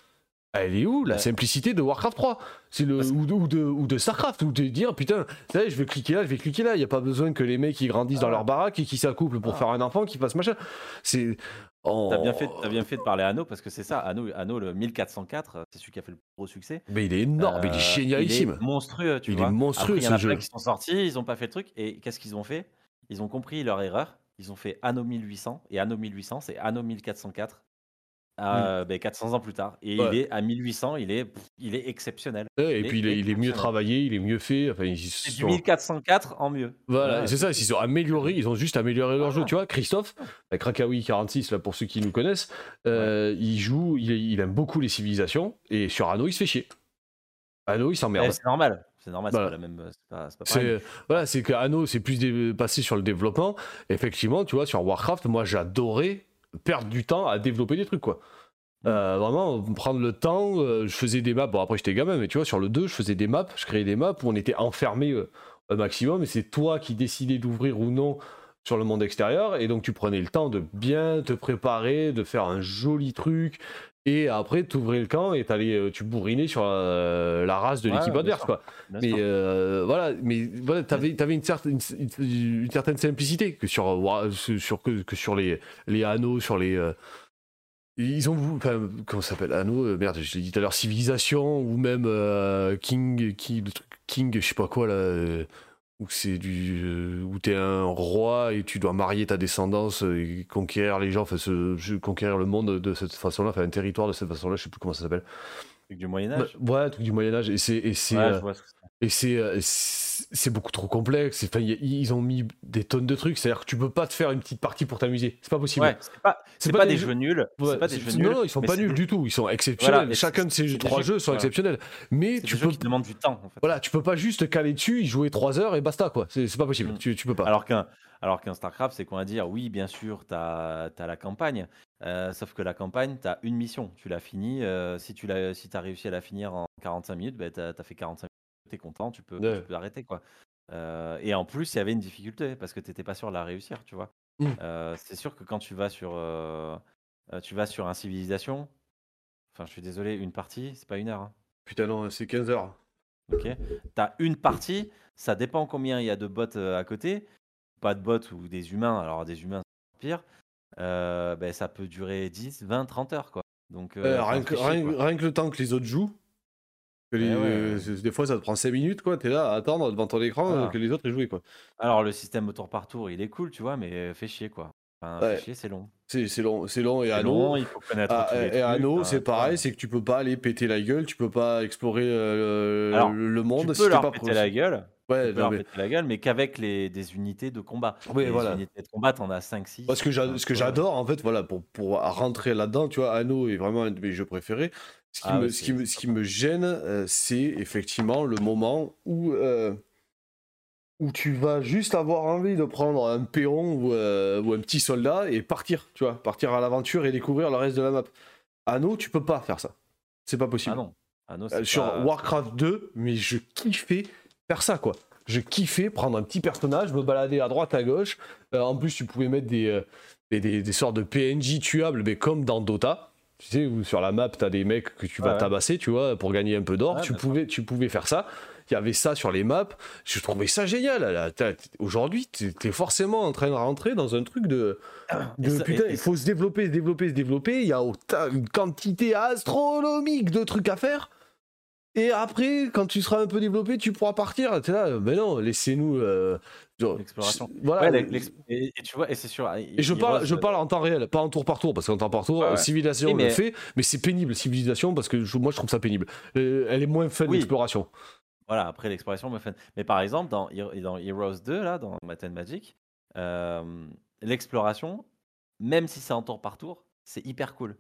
Elle est où la Ouais. simplicité de Warcraft 3 C'est le ou, de, ou, de, ou de Starcraft ou de dire putain, je vais cliquer là, je vais cliquer là. Il y a pas besoin que les mecs qui grandissent dans Ah. leur baraque et qui s'accouplent pour Ah. faire un enfant, qui fassent machin. C'est oh. T'as bien, fait, t'as bien fait de parler à Anno parce que c'est ça. Anno, Anno le 1404, euh, c'est celui qui a fait le plus gros succès. Mais il est énorme, il est Euh, génialissime. Il est monstrueux, tu Il est vois. monstrueux, Après, y en a jeu. plein qui sont sortis, ils ont pas fait le truc. Et qu'est-ce qu'ils ont fait? Ils ont compris leur erreur. Ils ont fait Anno 1800. Et Anno 1800, c'est Anno 1404. euh, ben, 400 ans plus tard. Et. Ouais. il est à 1800, il est, pff, il est exceptionnel. Ouais, et il puis il est est, il est mieux travaillé, il est mieux fait. Enfin, ils du sont- 1404 en mieux. Voilà, Ouais, c'est ça, ils sont améliorés, ils ont juste amélioré leur jeu. Tu vois, Christophe, avec Rakawi 46, là, pour ceux qui nous connaissent, euh, il joue, il, il aime beaucoup les civilisations, et sur Anno, il se fait chier. Anno, il Eh, s'emmerde. c'est normal. C'est normal, Voilà. c'est pas la même. C'est pas, c'est pas C'est voilà, c'est que Anno c'est plus dé- passé sur le développement. Effectivement, tu vois, sur Warcraft, moi j'adorais perdre du temps à développer des trucs quoi. Euh, vraiment prendre le temps, euh, je faisais des maps. Bon après j'étais gamin, mais tu vois sur le 2, je faisais des maps, je créais des maps où on était enfermé euh, au maximum et c'est toi qui décidais d'ouvrir ou non sur le monde extérieur et donc tu prenais le temps de bien te préparer, de faire un joli truc et après tu ouvrais le camp et t'allais, euh, tu bourrinais sur euh, la race de Ouais, l'équipe adverse sûr. quoi. Bien Mais euh, voilà, mais voilà, t'avais avais une certaine une, une- une certaine simplicité que sur sur que, que sur les les anneaux, sur les euh, ils ont enfin comment ça s'appelle anneaux euh, merde, je l'ai dit tout à l'heure civilisation ou même euh, King le truc King je sais pas quoi là euh, où c'est du euh, où t'es un roi et tu dois marier ta descendance et conquérir les gens, enfin se- conquérir le monde de cette façon-là, enfin un territoire de cette façon-là, je sais plus comment ça s'appelle. Truc du Moyen-Âge. Ouais, un truc du Moyen Âge et c'est et c'est Ouais, euh, et c'est euh, c'est beaucoup trop complexe. Enfin, ils ont mis des tonnes de trucs. C'est-à-dire que tu peux pas te faire une petite partie pour t'amuser. C'est pas possible. Ouais, c'est pas, c'est pas, des jeux nuls. Ouais, c'est pas des jeux non, nuls. non, ils sont pas nuls des- du tout. Ils sont exceptionnels. Voilà, Chacun de ces trois jeux- jeux sont voilà. exceptionnels. Mais tu des jeux peux qui demandent du temps. En fait. voilà, tu peux pas juste te caler dessus, y jouer 3 heures et basta quoi. C'est pas possible. Mm. Tu, tu peux pas. Alors qu'un alors qu'un StarCraft, c'est qu'on va dire, oui, bien sûr, tu as, la campagne, euh, sauf que la campagne, tu as une mission. Tu l'as finie. euh, si tu as, si as réussi à la finir en 45 minutes, ben, tu as, fait 45 content, tu peux, Ouais. tu peux arrêter. Quoi. Euh, et en plus, il y avait une difficulté parce que tu n'étais pas sûr de la réussir. Tu vois. Mm. Euh, c'est sûr que quand tu vas sur, euh, tu vas sur un civilisation, enfin, je suis désolé, une partie, c'est pas une heure. hein. Putain non, c'est 15 heures. Ok. T'as une partie, ça dépend combien il y a de bots à côté. Pas de bots ou des humains, alors des humains pire. Euh, ben, ça peut durer 10, 20, 30 heures quoi. Donc euh, Euh, rien, que, rien que le temps que les autres jouent. Que les- Eh ouais, euh, des fois ça te prend 5 minutes quoi. T'es là à attendre devant ton écran Voilà. euh, que les autres aient joué quoi. Alors le système au tour par tour, il est cool, tu vois, mais euh, fait chier quoi. Enfin, fait chier, c'est long. C'est long, c'est long et long, il faut connaître Ah, et trucs, Anno, c'est pareil, c'est que tu peux pas aller péter la gueule, tu peux pas explorer euh, Alors, le, le monde Tu si peux leur pas péter la gueule, Ouais, tu peux leur mais- péter la gueule, mais qu'avec les, des unités de combat. Oui, les voilà. unités de combat, t'en as 5, 6. Parce que ce que j'adore, en fait, voilà, pour, pour rentrer là-dedans, tu vois, Anno est vraiment un de mes jeux préférés. Ce qui, Ah me, ouais, ce qui, c'est- me, ce qui me gêne, euh, c'est effectivement le moment où, euh, où tu vas juste avoir envie de prendre un péon ou, euh, ou un petit soldat et partir, tu vois, partir à l'aventure et découvrir le reste de la map. Anno, tu peux pas faire ça. C'est pas possible. Ah non. Anno, Euh, c'est sur pas- Warcraft 2, mais je kiffais faire ça, quoi. Je kiffais prendre un petit personnage, me balader à droite, à gauche. En plus, tu pouvais mettre des, des, des- des sortes de PNJ tuables, mais comme dans Dota. Tu sais, où sur la map, t'as des mecs que tu vas Ouais, tabasser, tu vois, pour gagner un peu d'or. Ouais, tu, pouvais, tu pouvais faire ça. Il y avait ça sur les maps. Je trouvais ça génial. Aujourd'hui, t'es t'es forcément en train de rentrer dans un truc de. Et de ça- putain, il faut se développer, se développer, se développer. Il y a une quantité astronomique de trucs à faire. Et après, quand tu seras un peu développé, tu pourras partir. T'es là, mais non, laissez-nous. euh, L'exploration. Voilà. Ouais, et, et tu vois, et c'est sûr. Et je parle, je parle en temps réel, pas en tour par tour, parce qu'en temps par tour, Ouais, ouais. civilisation Oui, mais- le fait, mais c'est pénible, civilisation, parce que je- moi je trouve ça pénible. Euh, elle est moins fun Oui. l'exploration. Voilà, après l'exploration me fait. Mais par exemple, dans, dans Heroes 2, là, dans Math and Magic, euh, l'exploration, même si c'est en tour par tour, c'est hyper cool.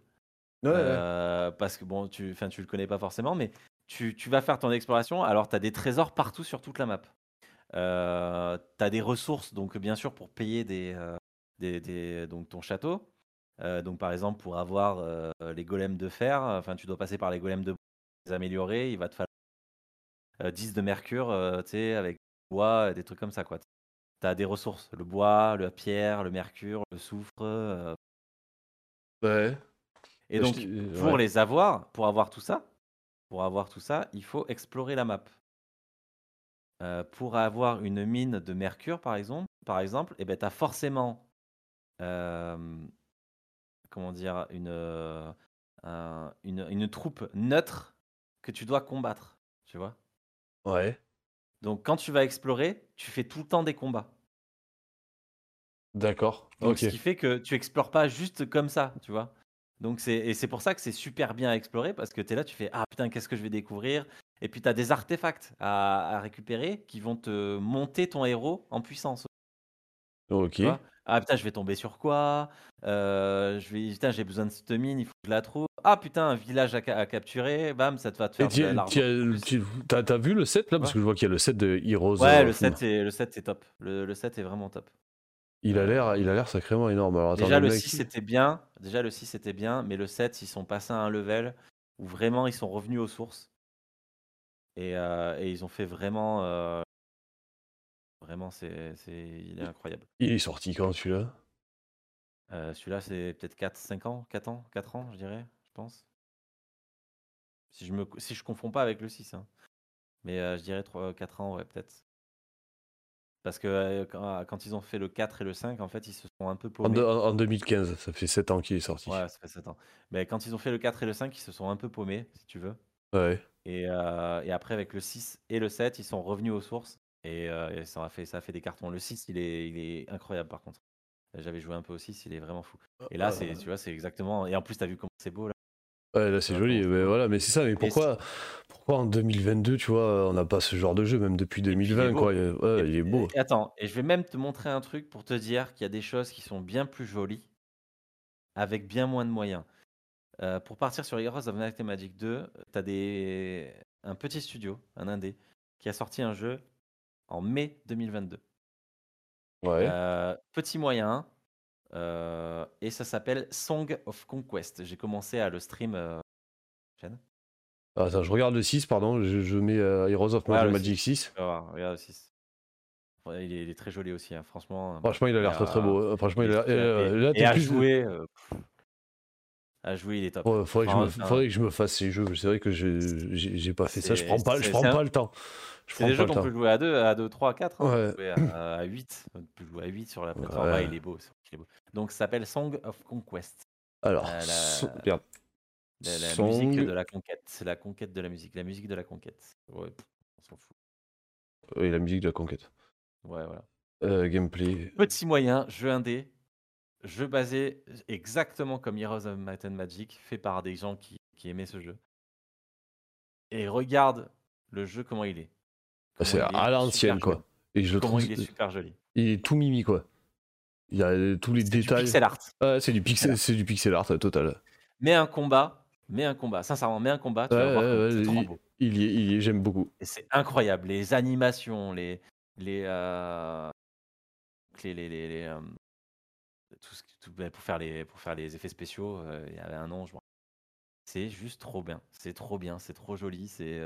Ouais. Euh, Parce que bon, tu, tu le connais pas forcément, mais tu, tu vas faire ton exploration, alors tu as des trésors partout sur toute la map. Euh, tu as des ressources, donc bien sûr, pour payer des, euh, des, des- donc ton château. Euh, donc par exemple, pour avoir euh, les golems de fer, enfin, tu dois passer par les golems de bois, les améliorer, il va te falloir euh, 10 de mercure, tu sais, avec bois, des trucs comme ça, quoi. Tu as des ressources, le bois, la pierre, le mercure, le soufre. Ouais. et Bah, donc, pour ouais. les avoir, pour avoir tout ça, pour avoir tout ça, il faut explorer la map. Euh, pour avoir une mine de mercure, par exemple, par exemple, eh ben, tu as forcément, euh, comment dire, une, euh, un- une, une troupe neutre que tu dois combattre, tu vois. Ouais. Donc, quand tu vas explorer, tu fais tout le temps des combats. D'accord. Ce qui fait que tu explores pas juste comme ça, tu vois. Donc, c'est, et c'est pour ça que c'est super bien à explorer parce que tu es là, tu fais Ah putain, qu'est-ce que je vais découvrir? Et puis, tu as des artefacts à, à récupérer qui vont te monter ton héros en puissance. Ok. Ah putain, je vais tomber sur quoi? Euh, je vais, putain, j'ai besoin de cette mine, il faut que je la trouve. Ah putain, un village à, ca- à capturer, bam, ça te va te faire T'as vu le set là? Parce Ouais. que je vois qu'il y a le set de Heroes. Ouais, of le 7 Doom. est, le 7 est top. Le, le 7 est vraiment top. Il a l'air, il a l'air sacrément énorme. Alors, attends, Déjà le mec- 6 était bien, déjà le 6 était bien, mais le 7 ils sont passés à un level où vraiment ils sont revenus aux sources. Et, euh, et ils ont fait vraiment euh, vraiment c'est c'est il est incroyable. il est sorti quand celui-là? Euh, celui-là c'est peut-être 4 5 ans, 4 ans, 4 ans, je dirais, je pense. Si je me si je confonds pas avec le 6 hein. Mais euh, je dirais 3 4 ans ouais, peut-être. Parce que euh, quand, quand ils ont fait le 4 et le 5, en fait, ils se sont un peu en, paumés. de- en 2015, ça fait 7 ans qu'il est sorti. Ouais, ça fait 7 ans. Mais quand ils ont fait le 4 et le 5, ils se sont un peu paumés, si tu veux. Ouais. Et, euh, et après, avec le 6 et le 7, ils sont revenus aux sources. Et, euh, et ça, a fait, ça a fait des cartons. Le 6, il est, il est incroyable par contre. J'avais joué un peu au 6, il est vraiment fou. Et là, c'est, tu vois, c'est exactement. Et en plus, tu as vu comment c'est beau là. Ouais, là c'est joli, mais voilà, mais c'est ça, mais pourquoi, pourquoi en 2022, tu vois, on n'a pas ce genre de jeu, même depuis puis, il est 2020, beau. quoi. il- Ouais, il est beau. Et attends, et je vais même te montrer un truc pour te dire qu'il y a des choses qui sont bien plus jolies avec bien moins de moyens. Euh, pour partir sur Heroes of Might and Magic 2, tu as des... un petit studio, un indé, qui a sorti un jeu en mai 2022. Ouais. Euh, petit moyen, euh, et ça s'appelle Song of Conquest. J'ai commencé à le stream. euh. Ah, Attends, je regarde le 6, pardon, je, je mets euh, Heroes of le Magic 6. 6. Tu vas voir, regarde le 6. Ouais, il, est, il est très joli aussi, hein, franchement. Franchement, il a l'air très très beau. Euh, Franchement, il a l'air. euh, là, et, et à plus- jouer, euh, à jouer, il est top. Ouais, faudrait, que je me, faudrait que je me fasse ces jeux. C'est vrai que je- j'ai pas fait ça. Je prends pas, je prends c'est un- pas le temps. C'est des pas jeux qu'on peut jouer à 2, à 2, 3, à 4. Hein. Ouais. On peut jouer à, à 8. On peut jouer à 8 sur la plateforme. Ouais. Ouais, il est beau. Donc, ça s'appelle Song of Conquest. Alors, Euh, la- so- regarde. La, la Song- musique de la conquête. C'est la conquête de la musique. La musique de la conquête. Ouais, pff, on s'en fout. Oui, la musique de la conquête. Ouais, voilà. Euh, gameplay. Petit moyen, jeu indé. Jeu basé exactement comme Heroes of Might and Magic, fait par des gens qui, qui aimaient ce jeu. Et regarde le jeu, comment il est. Comment C'est à l'ancienne, quoi. Et je Comment trouve. il est super joli. Il est tout mimi, quoi. Il y a tous les C'est du détails. pixel art. Ouais, c'est du pixel, c'est du pixel art total. Mais un combat, mais un combat, sincèrement, mais un combat, tu vas Ouais, voir ouais, comment ouais, c'est trop il, beau. il y est, il y est, j'aime beaucoup. C'est incroyable, les animations, les. les, euh, les, les, les- les, euh, tout ce qui- tout- ben, pour, faire les, pour faire les effets spéciaux, euh, il y avait un nom, je C'est juste trop bien. C'est trop bien, c'est trop joli. c'est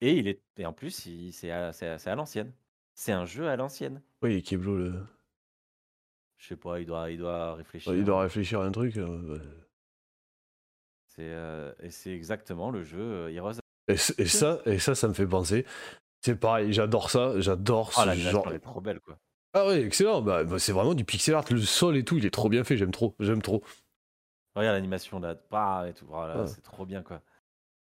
Et, il est, et en plus, c'est à, à- à l'ancienne. C'est un jeu à l'ancienne. Oui, Keblo, le... Je sais pas, il doit, il doit réfléchir. il doit réfléchir à un truc. euh, ouais. C'est, euh, et c'est exactement le jeu euh, Heroes. Et, c- et ça, et ça, ça me fait penser. C'est pareil, j'adore ça, j'adore Oh, ce l'animation, genre. elle est trop belle, quoi. Ah ouais, excellent. Bah, bah, c'est vraiment du pixel art. Le sol et tout, il est trop bien fait. J'aime trop, j'aime trop. Regarde l'animation là, bah, et tout. Voilà, Ouais. C'est trop bien, quoi.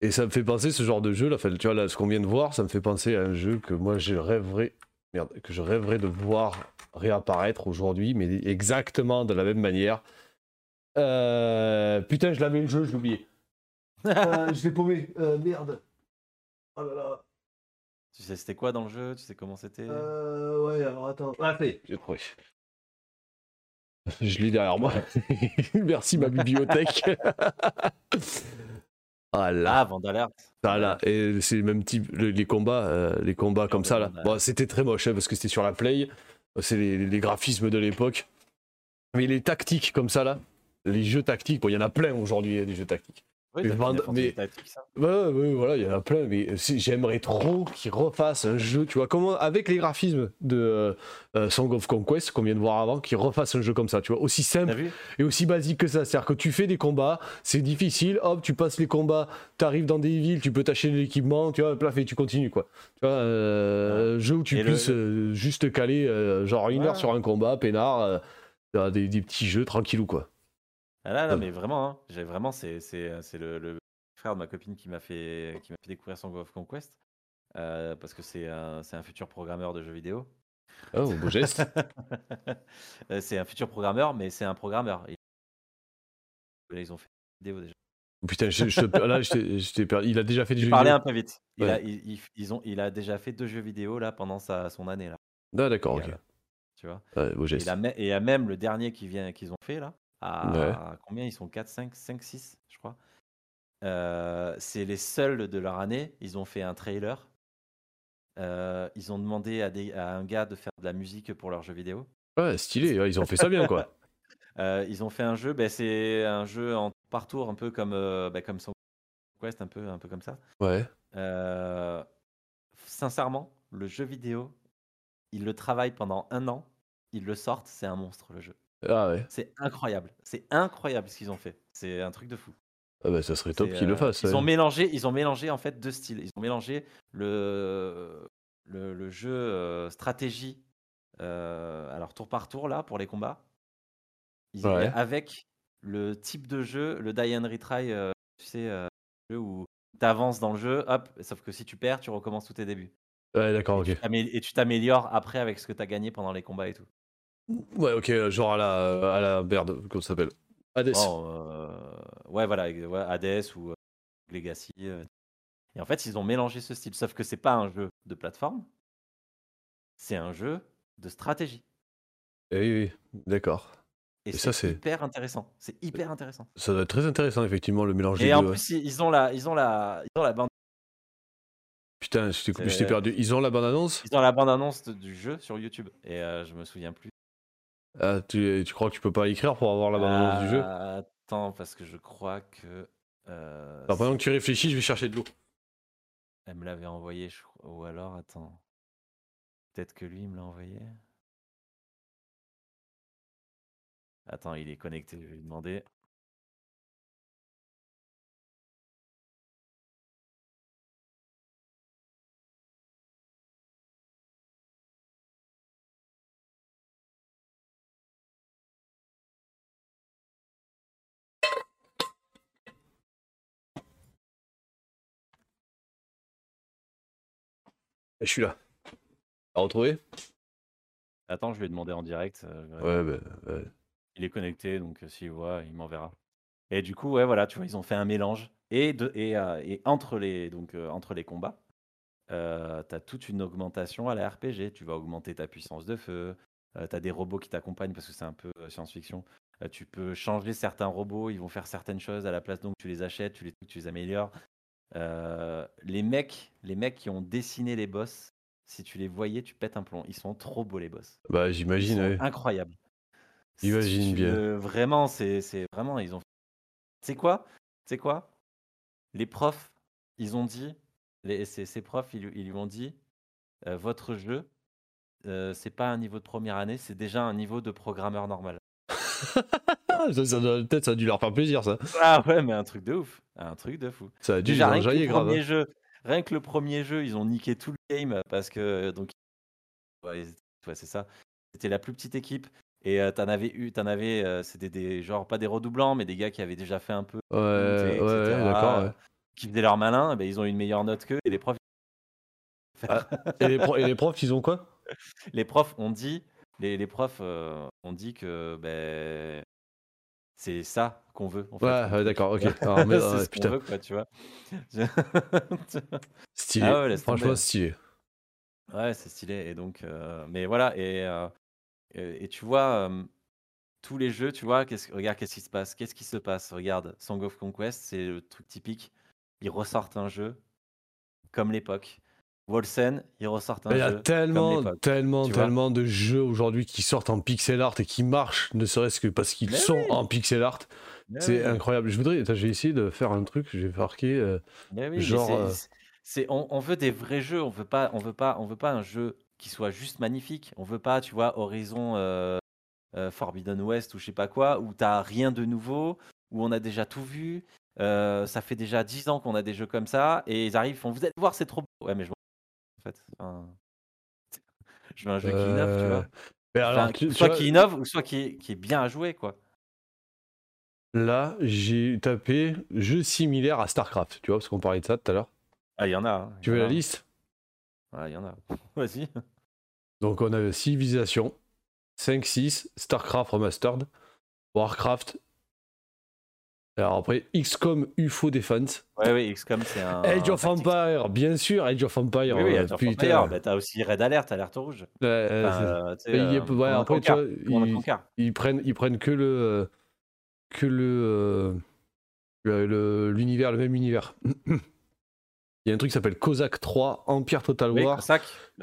Et ça me fait penser ce genre de jeu là. Enfin, tu vois là, ce qu'on vient de voir, ça me fait penser à un jeu que moi je rêverais, merde, que je rêverais de voir réapparaître aujourd'hui, mais exactement de la même manière. Euh, Putain, je l'avais le jeu, je l'ai oublié. Euh, je l'ai paumé. Euh, merde. Oh là là. Tu sais, c'était quoi dans le jeu? Tu sais comment c'était? Euh, ouais, alors attends. Ah, j'ai trouvé. Je l'ai derrière moi. Merci ma bibliothèque. voilà. Ah, Vandalert. Voilà, et c'est le même type, le- les combats, euh, les combats comme ça là. Bon, c'était très moche hein, parce que c'était sur la Play, c'est les, graphismes de l'époque. Mais les tactiques comme ça là, les jeux tactiques, bon, il y en a plein aujourd'hui, hein, des jeux tactiques. Oui, Mais ça. Ouais, ouais, voilà, il y en a plein, mais j'aimerais trop qu'ils refassent un jeu, tu vois, comment, avec les graphismes de euh, euh, Song of Conquest qu'on vient de voir avant, qu'ils refassent un jeu comme ça, tu vois, aussi simple et aussi basique que ça. C'est-à-dire que tu fais des combats, c'est difficile, hop, tu passes les combats, tu arrives dans des villes, tu peux t'acheter de l'équipement, tu vois, plaf, et tu continues, quoi. Tu vois, euh, jeu où tu Et le- puisses euh, juste caler genre une Ouais. heure sur un combat, peinard, des, des petits jeux tranquillou, quoi. Ah là, là, Euh. mais vraiment, hein, j'ai vraiment, c'est, c'est, c'est le, le frère de ma copine qui m'a fait, qui m'a fait découvrir Song of Conquest. euh, parce que c'est un, c'est un futur programmeur de jeux vidéo. Oh, beau geste. Euh, c'est un futur programmeur, mais c'est un programmeur. Et- Là, ils ont fait une vidéo déjà. Putain, je, je te- là, je t'ai- je t'ai perdu. Il a déjà fait des Je jeux parlais vidéo. un peu vite. Il, Ouais. a, il, il- ils ont, il a déjà fait deux jeux vidéo là pendant sa, son année là. Ah, d'accord, ok. euh, Tu vois? Ouais, beau et, geste. la me- et il y a même le dernier qui vient- qu'ils ont fait là, à Ouais. combien ils sont? 4, 5, 5, 6, je crois. Euh, c'est les seuls de leur année. Ils ont fait un trailer. Euh, ils ont demandé à, des- à un gars de faire de la musique pour leur jeu vidéo. Ouais, stylé, ils ont fait ça bien, quoi. Euh, ils ont fait un jeu, ben, c'est un jeu en par tour, un peu comme, ben, comme Song Quest, un peu, un peu comme ça. Ouais. Sincèrement, le jeu vidéo, ils le travaillent pendant un an, ils le sortent, c'est un monstre le jeu. Ah ouais. C'est incroyable, c'est incroyable ce qu'ils ont fait. C'est un truc de fou. Ah bah, ça serait top qu'ils le euh, fassent. Ils ouais. ont mélangé, ils ont mélangé en fait deux styles. Ils ont mélangé le le, le jeu euh, stratégie, euh, alors tour par tour là pour les combats, Ils- Ouais. avec le type de jeu, le die and retry, euh, tu sais, euh, jeu où tu avances dans le jeu, hop, sauf que si tu perds, tu recommences tous tes débuts. Ouais, d'accord, ok. Et tu t'améliores après avec ce que tu as gagné pendant les combats et tout. Ouais, ok, genre à la, à la merde, comment ça s'appelle Hades. Euh, ouais, voilà, ouais, Hades ou euh, Legacy. euh. Et en fait, ils ont mélangé ce style, sauf que c'est pas un jeu de plateforme, c'est un jeu de stratégie. Eh oui, oui, d'accord. Et, Et ça, c'est c'est. hyper intéressant. C'est hyper intéressant. Ça doit être très intéressant, effectivement, le mélange des Et en deux. ouais. plus, ils ils ont la, ils ont la, ils ont la bande, Putain, je t'ai coupé, je c'est- t'ai perdu. Ils ont la bande-annonce? ils ont la bande annonce du jeu sur YouTube. Et euh, je me souviens plus. Ah, tu, tu crois que tu peux pas l'écrire pour avoir la bande-annonce du jeu? Euh, Attends, parce que je crois que. euh, pendant que tu réfléchis, je vais chercher de l'eau. Elle me l'avait envoyé, je crois. Ou alors, attends. Peut-être que lui il me l'a envoyé. Attends, il est connecté, je vais lui demander. Je suis là. À retrouver Attends, je vais demander en direct. euh, Ouais, bah, ouais. Il est connecté, donc euh, s'il voit, il m'enverra. Et du coup, ouais, voilà, tu vois, ils ont fait un mélange. Et, de, et, euh, et entre, les, donc, euh, entre les combats, tu as toute une augmentation à la RPG. Tu vas augmenter ta puissance de feu. tu as des robots qui t'accompagnent parce que c'est un peu science-fiction. Euh, tu peux changer certains robots, ils vont faire certaines choses à la place, donc tu les achètes, tu les, tu les améliores. Euh, les mecs, les mecs qui ont dessiné les boss, si tu les voyais, tu pètes un plomb. Ils sont trop beaux les boss. Bah, j'imagine, ouais. incroyables. J'imagine Tu bien. vraiment, c'est c'est vraiment, ils ont. C'est quoi? C'est quoi? Les profs, ils ont dit, les, ces, ces profs, ils, lui- ils lui ont dit, euh, votre jeu, euh, c'est pas un niveau de première année, c'est déjà un niveau de programmeur normal. Ça, ça doit- Peut-être ça a dû leur faire plaisir, ça. Ah ouais, mais un truc de ouf, un truc de fou. Ça a dû Déjà, rien que, le grave. premier hein. jeu, rien que le premier jeu, ils ont niqué tout le game parce que donc ouais, ils- ouais, c'est ça. C'était la plus petite équipe et euh, t'en avais eu, t'en avais, euh, c'était des genre pas des redoublants, mais des gars qui avaient déjà fait un peu, Ouais, monter, ouais, etc., ouais. qui faisaient leur malin, ben, ils ont eu une meilleure note qu'eux et les profs. Ah, et, les pro- et les profs, ils ont quoi? Les profs ont dit, les, les profs euh, ont dit que ben c'est ça qu'on veut. En fait, Ouais, d'accord, ok. Alors, mais, c'est ouais, ce putain. veut, quoi, tu vois. Stylé. Ah ouais. Franchement, stylé. Ouais, c'est stylé. Et donc, euh, mais voilà. Et, euh, et, et tu vois, euh, tous les jeux, tu vois, qu'est-ce, regarde qu'est-ce qui se passe. Qu'est-ce qui se passe? Regarde, Song of Conquest, c'est le truc typique. Ils ressortent un jeu comme l'époque. Wolsen, ils ressortent un Il y a tellement, tellement, tellement de jeux aujourd'hui qui sortent en pixel art et qui marchent, ne serait-ce que parce qu'ils sont oui. en pixel art. C'est oui. incroyable. Je voudrais, vais essayer de faire un truc. J'ai marqué. euh, oui, genre. c'est- euh, on, on veut des vrais jeux. On veut pas, on veut pas, on veut pas un jeu qui soit juste magnifique. On veut pas, tu vois, Horizon euh, euh, Forbidden West ou je sais pas quoi, où t'as rien de nouveau, où on a déjà tout vu. Ça fait déjà 10 ans qu'on a des jeux comme ça et ils arrivent, ils font vous allez voir, c'est trop beau. Ouais, mais je en fait. Enfin, je veux un jeu qui innove, tu euh, vois. mais alors, tu soit vois, qui innove ou soit qui est, qui est bien à jouer, quoi. là, j'ai tapé jeu similaire à StarCraft. Tu vois, parce qu'on parlait de ça tout à l'heure. Ah, il y en a. hein, Tu y veux la a. liste? Ouais, il y en a. Vas-y. Donc, on a Civilization, 5-6, StarCraft Remastered, Warcraft, Alors après, XCOM UFO Defense. Ouais, oui, XCOM, c'est un. Age of. Empire, bien sûr, Age of Empire. Oui, oui, Age of. Empire. Bah, t'as aussi Red Alert, Alerte Rouge. Ouais, euh, Enfin, euh, il ouais, après, tu vois, ils- ils prennent, ils prennent que le, que le, euh, le- le- l'univers, le même univers. Il y a un truc qui s'appelle Cossack 3, Empire Total War,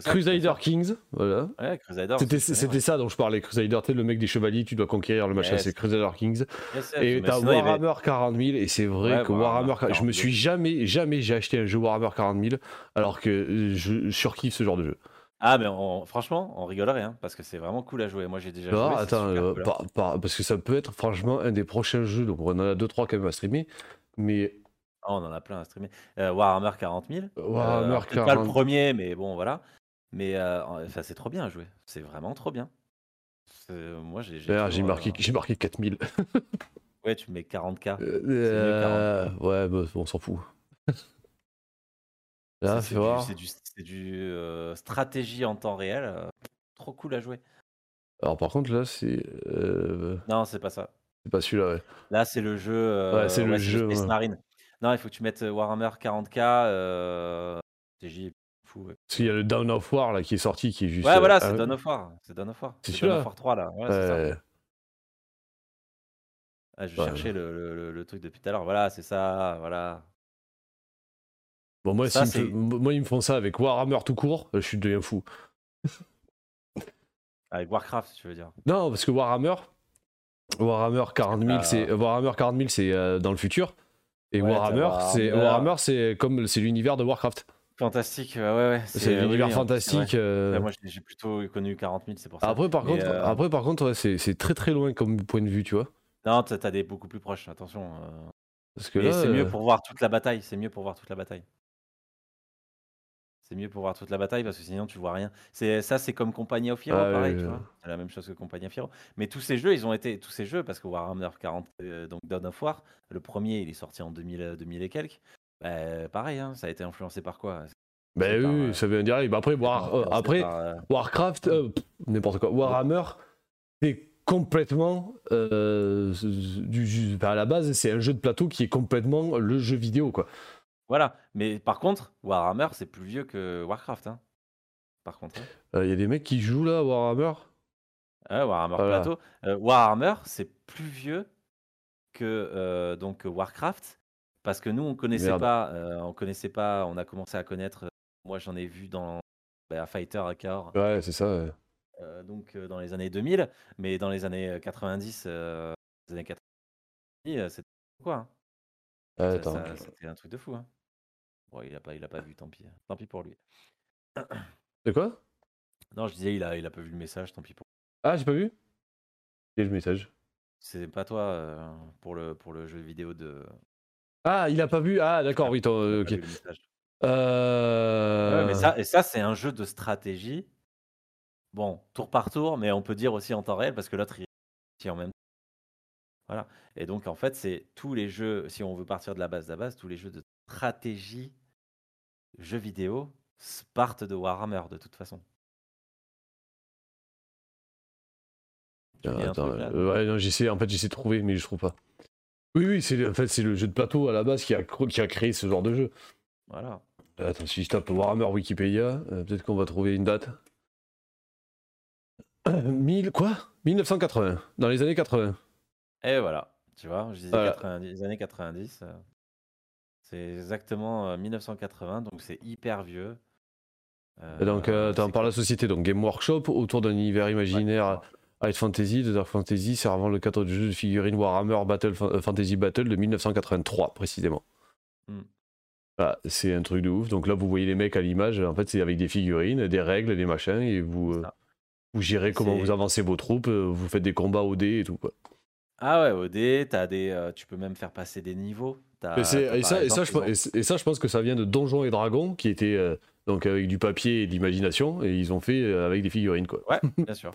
Crusader Cossack. Kings, voilà. Ouais, Crusader. C'était, ça dont je parlais, Crusader, tu sais, le mec des chevaliers, tu dois conquérir le machin, Yes. c'est Crusader Kings. Yes, yes, Et t'as y avait- Warhammer 40 000, et c'est vrai Ouais, que Warhammer Warhammer, je me 40 000. suis jamais, jamais j'ai acheté un jeu Warhammer 40 000, alors que je surkiffe ce genre de jeu. Ah, mais on- franchement, on rigolerait, hein, parce que c'est vraiment cool à jouer. Moi, j'ai déjà Alors, joué. attends, euh, cool, hein. par- par- parce que ça peut être franchement un des prochains jeux, donc on en a 2-3 quand même à streamer, mais Ah, on en a plein à streamer. Euh, Warhammer 40 000. Warhammer alors, peut-être pas 40 le premier, mais bon, voilà. Mais euh, enfin, c'est trop bien à jouer. C'est vraiment trop bien. C'est- Moi, j'ai. D'ailleurs, j'ai toujours, marqué, euh, j'ai marqué 4000. Ouais, tu mets 40K. Euh, ouais, bah, on s'en fout. Là, C'est- fais c'est du- voir. C'est du, c'est du, euh, stratégie en temps réel. euh, trop cool à jouer. Alors, par contre, là, c'est. euh, Non, c'est pas ça. c'est pas celui-là, ouais. Là, c'est le jeu. euh, Ouais, c'est le jeu, Space ouais. Marine. Non, il faut que tu mettes euh, Warhammer 40K. Euh, stratégie fou. Ouais, Parce qu'il y a le Down of War là qui est sorti, qui est juste. Ouais, voilà, euh, c'est ah, Dawn of War. C'est Dawn of War. C'est celui-là of War 3, là. Ouais, c'est ça. Ah, je cherchais le, le- truc depuis tout à l'heure. Voilà, c'est ça. Voilà. Bon, moi, Ça, s'ils me moi, ils me font ça avec Warhammer tout court, je suis devenu fou. Avec Warcraft, tu veux dire. Non, parce que Warhammer, Warhammer 40 000, Ah. c'est Warhammer 40 000, c'est euh, dans le futur. Et Ouais, Warhammer, c'est Warhammer. C'est comme c'est l'univers de Warcraft. Fantastique, ouais, ouais. C'est l'univers oui, fantastique. euh. Moi, j'ai plutôt connu 40 000, c'est pour ça. Après, par Mais, contre, euh, après, par contre, ouais, c'est très très loin comme point de vue, tu vois. Non, t'as des beaucoup plus proches, attention. euh. Parce que c'est mieux pour voir toute la bataille. C'est mieux pour voir toute la bataille. C'est mieux pour voir toute la bataille parce que sinon tu vois rien. C'est ça, c'est comme Company of Heroes, Ah, pareil, oui, tu oui. vois. C'est la même chose que Company of Heroes. Mais tous ces jeux, ils ont été tous ces jeux parce que Warhammer 40, euh, donc Dawn of War, le premier, il est sorti en 2000, euh, 2000 et quelques. Bah, pareil, hein, ça a été influencé par quoi? Bah c'est oui, par, euh, ça veut dire. bah après, War- Influencé euh, après par, euh, Warcraft, euh, n'importe quoi. Warhammer, c'est complètement euh, du, à la base, c'est un jeu de plateau qui est complètement le jeu vidéo, quoi. Voilà. Mais par contre, Warhammer, c'est plus vieux que Warcraft. hein. Par contre. hein. Il Euh, y a des mecs qui jouent là, à Warhammer. Warhammer Voilà. Plateau. Euh, Warhammer, c'est plus vieux que euh, donc Warcraft parce que nous on connaissait Merde. pas, euh, on connaissait pas, on a commencé à connaître. moi, j'en ai vu dans bah, Fighter Hacker, Ouais, c'est ça. ouais. donc dans les années 2000, mais dans les années euh, 90, euh, les années 90, euh, c'était quoi hein. Ouais, C'était un truc de fou. Hein. Bon, il a pas, il a pas vu, tant pis, tant pis pour lui. C'est quoi? Non, je disais, il a, il a pas vu le message, tant pis pour. Ah, j'ai pas vu? Quel le message? C'est pas toi euh, pour le pour le jeu vidéo de. Ah, il a pas vu Ah, d'accord, oui, euh, ok. Euh... Ouais, mais ça, et ça, c'est un jeu de stratégie. Bon, tour par tour, mais on peut dire aussi en temps réel parce que l'autre il en même temps. Voilà. Et donc, en fait, c'est tous les jeux, si on veut partir de la base de la base, tous les jeux de stratégie, jeux vidéo, partent de Warhammer de toute façon. Ah, euh, ouais, j'essaie, en fait, j'essaie de trouver, mais je trouve pas. Oui, oui, c'est le- en fait, c'est le jeu de plateau à la base qui a, cr- qui a créé ce genre de jeu. Voilà. Euh, Attends, si je tape Warhammer Wikipédia, euh, peut-être qu'on va trouver une date. 1000, quoi? 1980, dans les années 80. Et voilà. Tu vois, je disais Voilà. 90, les années 90. Euh, c'est exactement euh, 1980, donc c'est hyper vieux. Donc, euh, Euh, attends, c'est par la société, donc Game Workshop, autour d'un univers imaginaire High Fantasy, de Dark Fantasy, servant le cadre de jeu de figurines Warhammer Battle euh, Fantasy Battle de 1983, précisément. Hmm. Voilà, c'est un truc de ouf. Donc là, vous voyez les mecs à l'image, en fait, c'est avec des figurines, des règles, des machins, et vous, euh, gérez comment vous avancez vos troupes, euh, vous faites des combats au dé et tout, quoi. Ah ouais, OD, t'as des, euh, tu peux même faire passer des niveaux. Et, ça, et, ça, je, et et ça, je pense que ça vient de Donjons et Dragons, qui était euh, donc avec du papier et de l'imagination, et ils ont fait euh, avec des figurines, quoi. Ouais, bien sûr.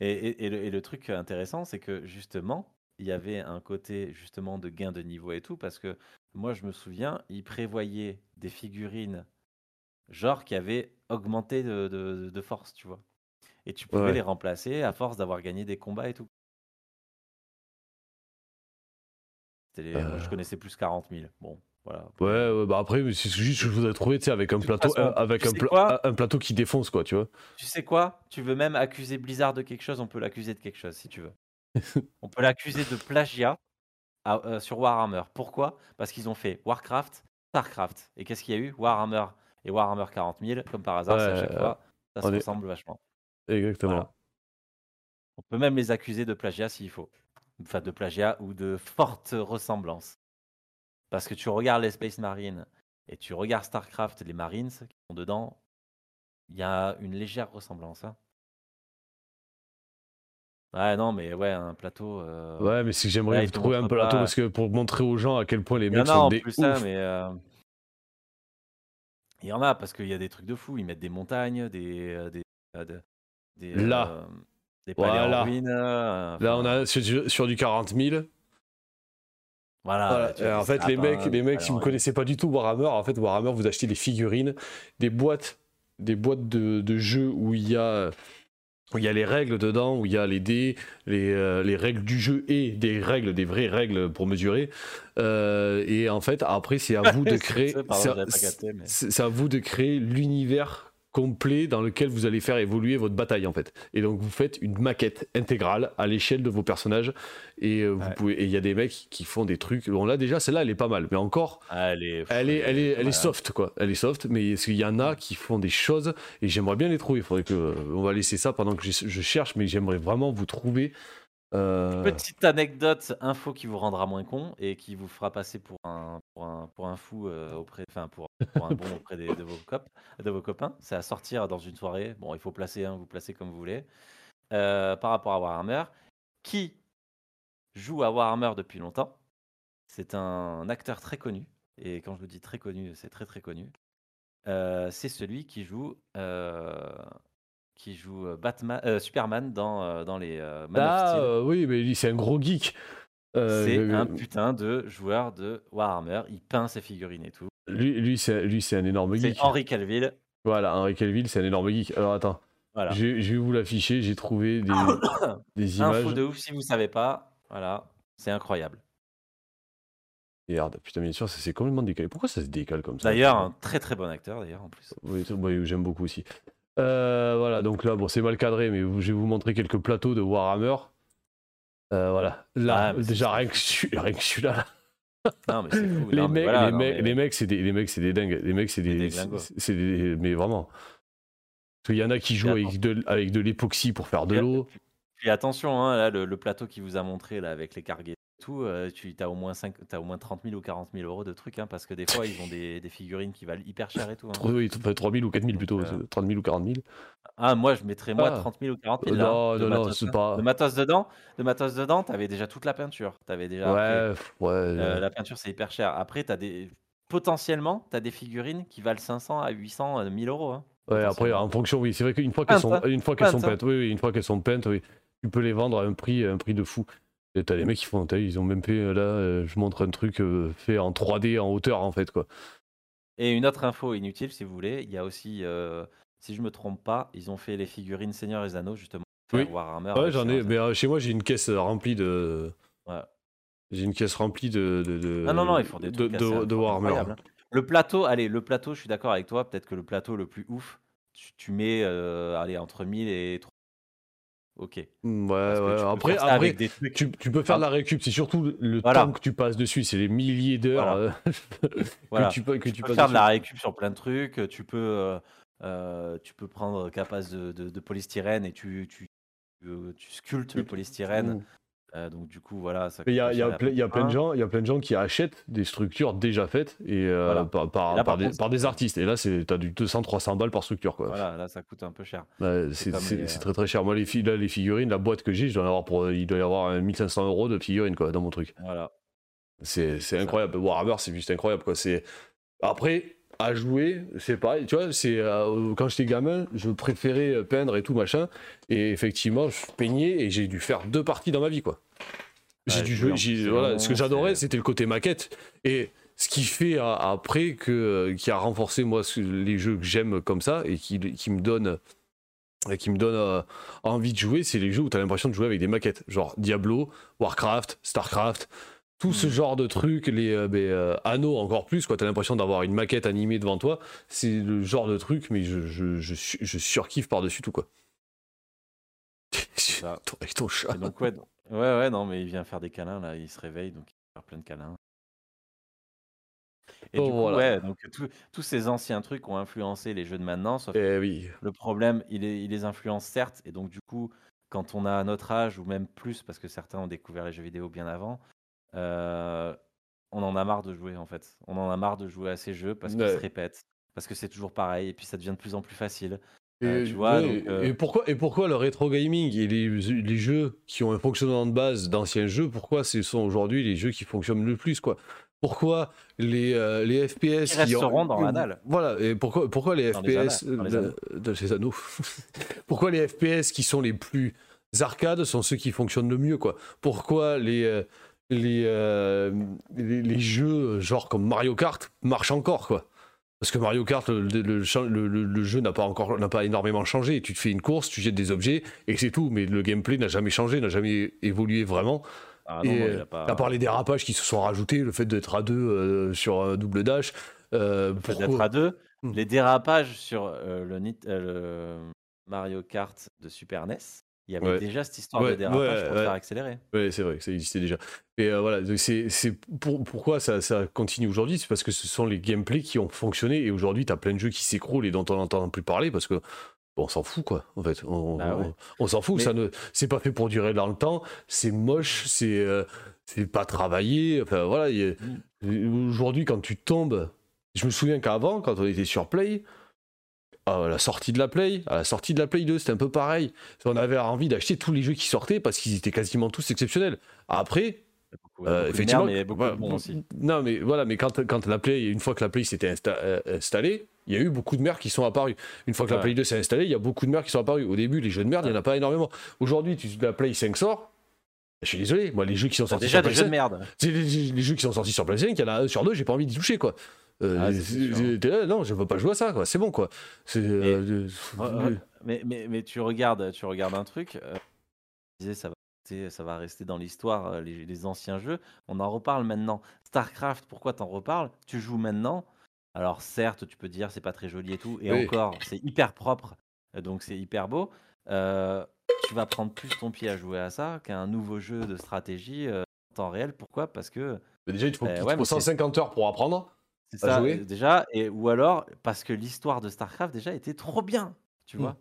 Et, le, et le truc intéressant, c'est que justement, il y avait un côté justement de gain de niveau et tout, parce que moi, je me souviens, ils prévoyaient des figurines genre qui avaient augmenté de, de- de force, tu vois. Et tu pouvais Ouais. les remplacer à force d'avoir gagné des combats et tout. Les- moi, Euh. Je connaissais plus 40 000. Bon, voilà. Ouais, ouais, bah après, c'est juste que je voudrais trouver, tu sais, avec un plateau, façon, avec un, pla- un plateau qui défonce, quoi, tu vois. Tu sais quoi? Tu veux même accuser Blizzard de quelque chose On peut l'accuser de quelque chose si tu veux. On peut l'accuser de plagiat à- euh, sur Warhammer. Pourquoi? Parce qu'ils ont fait Warcraft, Starcraft. Et qu'est-ce qu'il y a eu? Warhammer et Warhammer 40 000, comme par hasard, à chaque euh, fois, ça se est- ressemble vachement. Exactement. Voilà. On peut même les accuser de plagiat s'il faut. Enfin, de plagiat ou de forte ressemblance. Parce que tu regardes les Space Marines et tu regardes Starcraft, les Marines qui sont dedans, il y a une légère ressemblance. hein. Ouais, non, mais ouais, un plateau. euh, Ouais, mais là, j'aimerais trouver un plateau pas- parce que pour montrer aux gens à quel point les mecs sont en des plus, hein, ouf. mais. euh, Il y en a parce qu'il y a des trucs de fou. Ils mettent des montagnes, des. euh, des, de- des, Là. euh, des palais Voilà. en ruine. euh, Là, on a sur, sur du 40 000. Voilà. As en fait, les mecs, les mecs, si vous ruine. connaissez pas du tout Warhammer, en fait, Warhammer, vous achetez des figurines, des boîtes, des boîtes de, de jeux où il y a où il y a les règles dedans, où il y a les dés, les, euh, les règles du jeu et des règles, des vraies règles pour mesurer. Euh, et en fait, après, c'est à vous de créer, mais- c'est à vous de créer l'univers complet dans lequel vous allez faire évoluer votre bataille en fait. Et donc vous faites une maquette intégrale à l'échelle de vos personnages et euh, vous Ouais. pouvez et il y a des mecs qui font des trucs. Bon là déjà celle-là elle est pas mal, mais encore elle est. elle est elle est elle est voilà. soft quoi. Elle est soft, mais est-ce qu'il y en a qui font des choses? Et j'aimerais bien les trouver. Il faudrait que euh, on va laisser ça pendant que je, je cherche, mais j'aimerais vraiment vous trouver. Euh, Petite anecdote, info qui vous rendra moins con et qui vous fera passer pour un, pour un, fou euh, auprès, enfin pour, pour un bon auprès de, vos cop- de vos copains. C'est à sortir dans une soirée. Bon, il faut placer, hein, vous placez comme vous voulez. Euh, par rapport à Warhammer, qui joue à Warhammer depuis longtemps? C'est un acteur très connu. Et quand je vous dis très connu, c'est très très connu. Euh, c'est celui qui joue, qui joue euh, Batman, euh, Superman dans, euh, dans les Man of Ah Steel. euh, oui, mais lui c'est un gros geek. Euh, C'est un putain de joueur de Warhammer. Il peint ses figurines et tout. Lui, lui c'est lui c'est un énorme C'est geek. Henri Calville. Voilà, Henri Calville, c'est un énorme geek. Alors attends, Voilà. je, vais- vous l'afficher, j'ai trouvé des, des Info images. de ouf si vous savez pas. Voilà. C'est incroyable. Regarde, putain, bien sûr, ça c'est complètement décalé. Pourquoi ça se décale comme ça? D'ailleurs, un très très bon acteur d'ailleurs en plus. Oui, j'aime beaucoup aussi. Euh, voilà, donc là, bon, c'est mal cadré, mais je vais vous montrer quelques plateaux de Warhammer. Euh, voilà, là, Ah, déjà rien que, celui- rien que celui-là, là. Non mais c'est fou. les, Non, mais mecs, voilà, les, non, mecs, mais- les mecs, c'est des, les mecs, c'est des dingues. Les mecs, c'est des, c'est mais vraiment. Parce qu'il y en a qui jouent avec de, avec de l'époxy pour faire de l'eau. Puis attention, hein, là, le, le plateau qui vous a montré là avec les cargués et tout, euh, tu as au moins 5, as au moins 30 000 ou 40 000 euros de trucs, hein, parce que des fois ils ont des, des figurines qui valent hyper cher et tout. hein. Tro- Oui, enfin, 3000 ou 4000 plutôt, Donc, euh, c'est 30 000 ou 40 000. Ah, moi je mettrais moi Ah. 30 000 ou 40 000 Euh, là, non, de non, non, matos, c'est hein. pas- De matos dedans, de matos dedans, t'avais déjà toute la peinture. T'avais déjà Ouais, après, pff, ouais. euh, euh, la peinture c'est hyper cher. Après, t'as des potentiellement, t'as des figurines qui valent 500 à 800, euh, 1000 euros. hein. Ouais, après, en fonction, oui, c'est vrai qu'une fois qu'elles sont, hein. une fois qu'elles sont Peintes, hein. peintes, oui, une fois qu'elles sont peintes, oui, tu peux les vendre à un prix, un prix de fou. T'as des mecs qui font, ils ont même fait, euh, là, euh, je montre un truc euh, fait en 3D en hauteur, en fait, quoi. Et une autre info inutile, si vous voulez, il y a aussi, euh, si je me trompe pas, ils ont fait les figurines Seigneur et Anneaux justement. Oui. Warhammer. Ouais, j'en ai, mais euh, chez moi, j'ai une caisse remplie de. Ouais. J'ai une caisse remplie de. de, de Ah non, non, ils font des de, trucs de, assez de Warhammer. hein. Le plateau, allez, le plateau, je suis d'accord avec toi. Peut-être que le plateau le plus ouf, tu, tu mets, euh, allez, entre 1000 et 3000. Ok. Mm, Ouais, ouais. Après, après avec des trucs. tu, tu peux faire de la récup, c'est surtout le Voilà. temps que tu passes dessus, c'est les milliers d'heures Voilà. euh, Voilà. que tu peux, que tu tu peux passes faire de la récup sur plein de trucs. Tu peux, euh, euh, tu peux prendre capace de, de, de polystyrène et tu, tu, tu sculptes le polystyrène. Euh, donc du coup, voilà. Ça Il y a, y a y a plein de gens, il y a plein de gens qui achètent des structures déjà faites et euh, Voilà. par, par, Et là, par par des, contre, par des artistes. Et là, c'est t'as du 200-300 balles par structure, quoi. Voilà, là, ça coûte un peu cher. Ouais, C'est c'est comme c'est- les, c'est euh, très très cher. Moi, les, fi- là, les figurines, la boîte que j'ai, je dois en avoir pour, il doit y avoir un 1500 euros de figurines, quoi, dans mon truc. Voilà. C'est incroyable. Warhammer, c'est juste incroyable, quoi. C'est après à jouer, c'est pareil. Tu vois, c'est euh, quand j'étais gamin, je préférais peindre et tout machin. Et effectivement, je peignais et j'ai dû faire deux parties dans ma vie, quoi. J'ai Ouais, dû jouer. j'ai- voilà, ce que j'adorais, c'était le côté maquette. Et ce qui fait a- après que euh, qui a renforcé moi les jeux que j'aime comme ça et qui, qui me donne qui me donne euh, envie de jouer, c'est les jeux où tu as l'impression de jouer avec des maquettes, genre Diablo, Warcraft, Starcraft. Tout ce genre de trucs, les euh, euh, anneaux encore plus, quoi. T'as l'impression d'avoir une maquette animée devant toi. C'est le genre de truc, mais je, je, je, su- je surkiffe par-dessus tout, quoi. Ton- Avec ton chat. Et donc, ouais, donc- ouais, ouais, non, mais il vient faire des câlins, là, il se réveille, donc il va faire plein de câlins. Et du coup, voilà. ouais, donc tous- tous ces anciens trucs ont influencé les jeux de maintenant, sauf Eh oui. Le problème, il, est- il les influence certes, et donc du coup, quand on a notre âge, ou même plus, parce que certains ont découvert les jeux vidéo bien avant, euh, on en a marre de jouer en fait. On en a marre de jouer à ces jeux parce qu'ils Ouais. se répètent, parce que c'est toujours pareil, et puis ça devient de plus en plus facile. Et, Euh, tu vois, ouais, donc, euh, et pourquoi, et pourquoi le rétro gaming et les, les jeux qui ont un fonctionnement de base d'anciens jeux, pourquoi ce sont aujourd'hui les jeux qui fonctionnent le plus quoi? Pourquoi les, euh, les FPS Ils qui ont- resteront dans l'anal. Voilà, et pourquoi, pourquoi les Dans les FPS anal- dans les anneaux. anneaux Pourquoi les FPS qui sont les plus arcades sont ceux qui fonctionnent le mieux quoi? Pourquoi les les, euh, les les jeux genre comme Mario Kart marchent encore quoi parce que Mario Kart, le, le- le- le- le jeu n'a pas encore n'a pas énormément changé. Tu te fais une course, tu jettes des objets et c'est tout. Mais le gameplay n'a jamais changé, n'a jamais évolué vraiment. Ah non, et non, euh, pas- à part les dérapages qui se sont rajoutés, le fait d'être à deux euh, sur un double dash. euh, le fait d'être à deux, Hmm. les dérapages sur le, le Mario Kart de Super NES, il y avait Ouais. déjà cette histoire Ouais, de dérapage ouais, pour faire accélérer. Oui, c'est vrai ça existait déjà. Et euh, voilà, c'est pour- pourquoi ça, ça continue aujourd'hui, c'est parce que ce sont les gameplays qui ont fonctionné et aujourd'hui tu as plein de jeux qui s'écroulent et dont on n'entend plus parler parce que on s'en fout quoi, en fait. On, Bah ouais. on- on s'en fout, Mais- ça ne c'est pas fait pour durer dans le temps, c'est moche, c'est euh, c'est pas travaillé. Enfin voilà, il y a- Mm. aujourd'hui quand tu tombes, je me souviens qu'avant, quand on était sur Play, à la sortie de la Play, à la sortie de la Play 2, c'était un peu pareil. On avait envie d'acheter tous les jeux qui sortaient parce qu'ils étaient quasiment tous exceptionnels. Après, Beaucoup, euh, beaucoup de effectivement, merde, mais beaucoup aussi. Non, mais voilà, mais quand, quand la Play, une fois que la Play s'était insta- euh, installée, il y a eu beaucoup de merdes qui sont apparus. Une fois que la Ouais. Play 2 s'est installée, il y a beaucoup de merdes qui sont apparus. Au début, les jeux de merde, il n'y en a pas énormément. Aujourd'hui, tu, la Play 5 sort. Je suis désolé, moi, les jeux qui sont sortis déjà sur des jeux de Play 5, merde. c'est les, les- les jeux qui sont sortis sur Play 5, il y en a un sur deux, j'ai pas envie d'y toucher, quoi. Euh, Ah, non, je veux pas jouer à ça, quoi. C'est bon, quoi. Euh, Ouais, ouais. Mais, mais, mais tu regardes, tu regardes un truc. euh, disais, ça va rester, ça va rester dans l'histoire, les, les anciens jeux. On en reparle maintenant. Starcraft, pourquoi t'en reparles? Tu joues maintenant? Alors certes, tu peux dire c'est pas très joli et tout, et Oui. encore, c'est hyper propre, donc c'est hyper beau. Euh, tu vas prendre plus ton pied à jouer à ça qu'à un nouveau jeu de stratégie en temps réel. Pourquoi? Parce que Mais déjà, il te faut, Euh, il te ouais, faut mais c'est- 150 heures pour apprendre. C'est ça jouer. déjà, et ou alors parce que l'histoire de Starcraft déjà était trop bien, tu Mm. vois?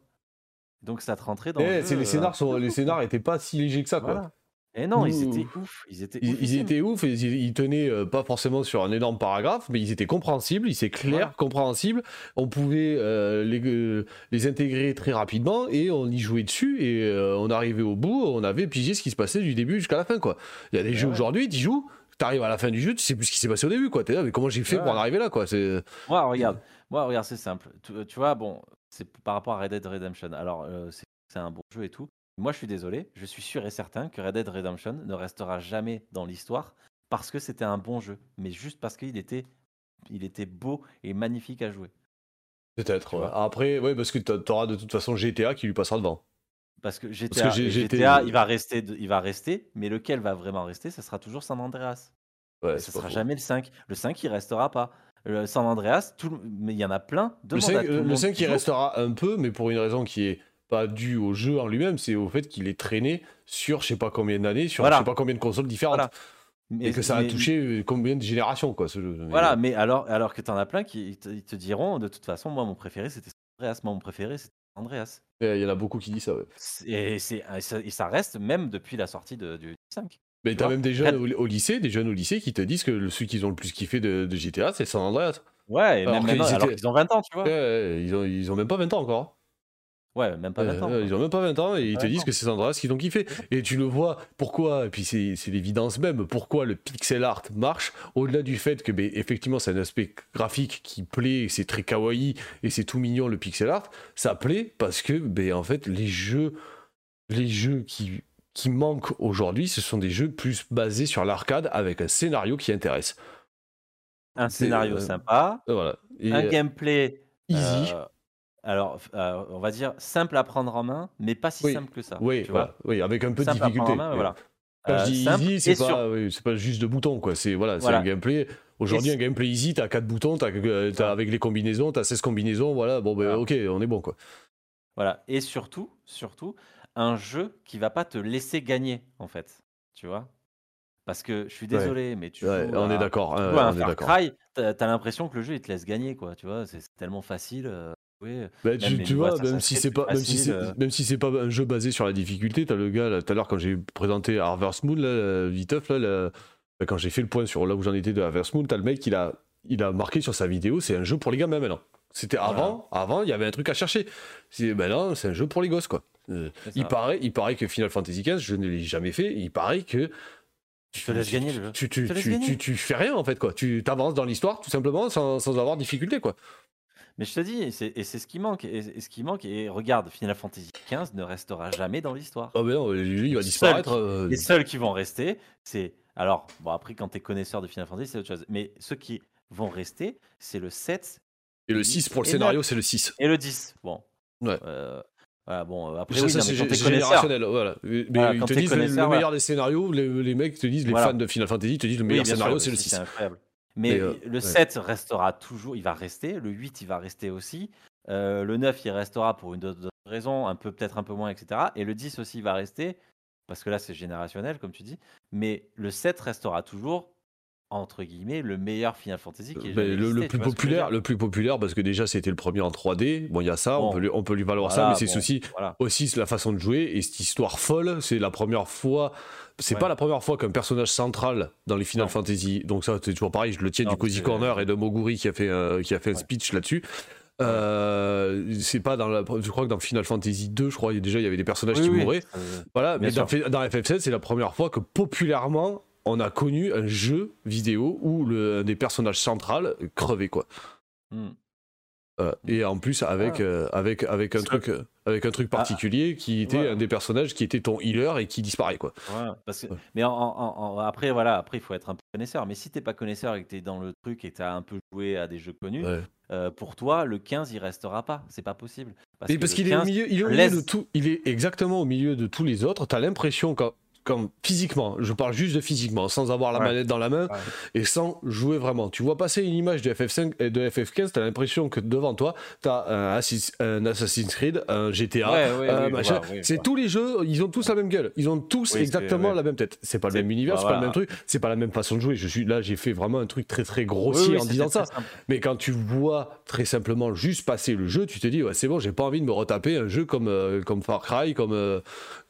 Donc ça te rentrait dans. Eh, le c'est- jeu, les euh, scénars sont, les scénars étaient pas si légers que ça, quoi. Et non, ils Ouh. étaient ouf. Ils étaient Ils, ils oufissimes. étaient ouf, et ils, ils tenaient euh, pas forcément sur un énorme paragraphe, mais ils étaient compréhensibles, ils étaient clairs, compréhensibles. On pouvait euh, les, euh, les intégrer très rapidement et on y jouait dessus et on arrivait au bout, on avait pigé ce qui se passait du début jusqu'à la fin, quoi. Il y a des jeux ouais. aujourd'hui, tu joues, t'arrives à la fin du jeu, tu sais plus ce qui s'est passé au début, quoi. T'es là, mais comment j'ai fait pour en arriver là, quoi? C'est Moi, regarde, moi, regarde, c'est simple. Tu, tu vois, bon, c'est par rapport à Red Dead Redemption. Alors, euh, c'est c'est un bon jeu et tout. Moi, je suis désolé. Je suis sûr et certain que Red Dead Redemption ne restera jamais dans l'histoire parce que c'était un bon jeu, mais juste parce qu'il était, il était beau et magnifique à jouer. peut-être. Ouais. Après, ouais, parce que t'a- t'auras de toute façon GTA qui lui passera devant. Parce que GTA, j'ai- j'étais- GTA, il va rester, il va rester, mais lequel va vraiment rester, ça sera toujours San Andreas. Ouais, ce sera jamais le 5. Le 5, il restera pas. Le San Andreas, tout mais il y en a plein. Le Demande 5, à tout le le monde 5 qui il restera un peu, mais pour une raison qui est pas due au jeu en lui-même, c'est au fait qu'il est traîné sur je sais pas combien d'années, sur Voilà. je sais pas combien de consoles différentes. Voilà. Mais- et que ça a mais- touché euh, combien de générations, quoi, ce jeu. Mais- Voilà, mais alors, alors que tu en as plein qui ils te, ils te diront, de toute façon, moi, mon préféré, c'était San Andreas. Moi, mon préféré, c'était Andreas. Il y en a beaucoup qui disent ça, ouais. Et, c'est, et ça, et ça reste même depuis la sortie de, du 5. Mais Tu t'as même des jeunes au, au lycée, des jeunes au lycée qui te disent que ceux qu'ils ont le plus kiffé de, de GTA, c'est San Andreas. Ouais, et Alors même alors qu'ils ont 20 ans, tu vois. Ouais, ils, ont, ils ont même pas 20 ans encore. Ouais, même pas Euh, 20 ans. euh, ils ont même pas 20 ans et ils te 20 disent que c'est San Andreas qu'ils ont kiffé. Et tu le vois, pourquoi, et puis c'est c'est l'évidence même, pourquoi le pixel art marche, au-delà du fait que, ben, effectivement, c'est un aspect graphique qui plaît, et c'est très kawaii et c'est tout mignon le pixel art, ça plaît parce que, ben, en fait, les jeux, les jeux qui, qui manquent aujourd'hui, ce sont des jeux plus basés sur l'arcade avec un scénario qui intéresse. Un scénario euh, sympa, Et Voilà. Et, un euh, gameplay. easy. euh, alors, euh, on va dire simple à prendre en main, mais pas si Oui. simple que ça. oui, tu voilà. vois. oui, avec un peu de simple difficulté. en main, voilà. Quand je euh, dis easy, c'est sur- pas, oui, c'est pas juste de boutons, quoi. C'est voilà, Voilà. un gameplay. Aujourd'hui, un gameplay easy, t'as 4 boutons, t'as, euh, avec les combinaisons, t'as 16 combinaisons, voilà. Bon, ben, ok, on est bon, quoi. Voilà. Et surtout, surtout, un jeu qui va pas te laisser gagner, en fait. Tu vois Parce que je suis Ouais. désolé, mais tu Ouais, on à- est d'accord. tu joues à un est Far. Cry, t'as as, l'impression que le jeu il te laisse gagner, quoi. Tu vois, c'est tellement facile. Euh. Bah, tu, vois, même si c'est pas, même si c'est, euh, même si c'est pas un jeu basé sur la difficulté, t'as le gars là, tout à l'heure quand j'ai présenté Harvest Moon, là, Viteuf, là, là, bah, quand j'ai fait le point sur là où j'en étais de Harvest Moon, t'as le mec, il a, il a marqué sur sa vidéo, c'est un jeu pour les gamins maintenant. C'était avant, avant, il y avait un truc à chercher. C'est, ben non, c'est un jeu pour les gosses, quoi. Euh, il paraît, il paraît que Final Fantasy XV, je ne l'ai jamais fait, il paraît que Tu te laisses gagner le jeu. tu- tu fais rien en fait, quoi. Tu t'avances dans l'histoire tout simplement sans, sans avoir de difficulté, quoi. Mais je te dis, et c'est et c'est ce qui manque. Et, et ce qui manque, et regarde, Final Fantasy XV ne restera jamais dans l'histoire. Oh, ben non, lui, il va disparaître. euh, Les seuls qui vont rester, c'est. Alors, bon, après, quand tu es connaisseur de Final Fantasy, c'est autre chose. Mais ceux qui vont rester, c'est le 7 Et le 6 pour le et scénario, c'est le 6. et le 10. Bon. Ouais. Euh, voilà, bon, euh, après, Ça, oui, ça, non, c'est mais quand gé- t'es c'est connaisseur. générationnel, voilà. Mais Voilà, ils quand te t'es disent le- le, connaisseur, meilleur des scénarios, les, les mecs te disent, les Voilà. fans de Final Fantasy te disent le Oui, meilleur bien scénario, c'est le 6, 6. incroyable. Mais Mais, euh, le ouais. 7 restera toujours, il va rester. Le 8, il va rester aussi. Euh, le 9, il restera pour une autre raison, un peu peut-être un peu moins, etc. Et le 10 aussi, il va rester. Parce que là, c'est générationnel, comme tu dis. Mais le 7 restera toujours, entre guillemets, le meilleur Final Fantasy qui est jamais le, le existé, plus populaire, le plus populaire parce que déjà c'était le premier en 3D. Bon, il y a ça, on peut lui, on peut lui valoir ça, mais c'est bon, aussi voilà. aussi la façon de jouer et cette histoire folle. C'est la première fois, c'est Ouais. pas la première fois qu'un personnage central dans les Final Non. Fantasy. Donc ça, c'est toujours pareil. Je le tiens Non, du Cozy Corner et de Moguri qui a fait un- qui a fait un speech là-dessus. Euh, c'est pas dans la, je crois que dans Final Fantasy 2, je crois déjà il y avait des personnages Oui, qui oui, mouraient. euh, Voilà, mais dans, dans FF7, c'est la première fois que populairement on a connu un jeu vidéo où le, un des personnages centrales crevait quoi. hmm. Euh, et en plus avec, euh, avec, avec, un truc, euh, avec un truc Ah, particulier qui était un des personnages qui était ton healer et qui disparaît quoi. Voilà, parce que, Ouais. mais en, en- en- après, voilà, après, il faut être un peu connaisseur. Mais si t'es pas connaisseur et que t'es dans le truc et que t'as un peu joué à des jeux connus, euh, pour toi, le 15, il restera pas. C'est pas possible. Parce, Mais que parce qu'il est au 15 milieu, il est au milieu laisse- de tout, il est exactement au milieu de tous les autres. T'as l'impression quand, quand physiquement, je parle juste de physiquement, sans avoir la Ouais. manette dans la main Ouais. et sans jouer vraiment. Tu vois passer une image de FF5 et de FF15, t'as l'impression que devant toi, t'as un, un Assassin's Creed, un GTA, Ouais, oui, machin. oui, c'est tous les jeux, ils ont tous la même gueule. Ils ont tous Oui, exactement la même tête. C'est pas le même univers, c'est pas le même truc, c'est pas la même façon de jouer. Je suis là, j'ai fait vraiment un truc très très grossier en disant ça. simple. Mais quand tu vois très simplement juste passer le jeu, tu te dis, ouais, c'est bon, j'ai pas envie de me retaper un jeu comme, euh, comme Far Cry, comme, euh,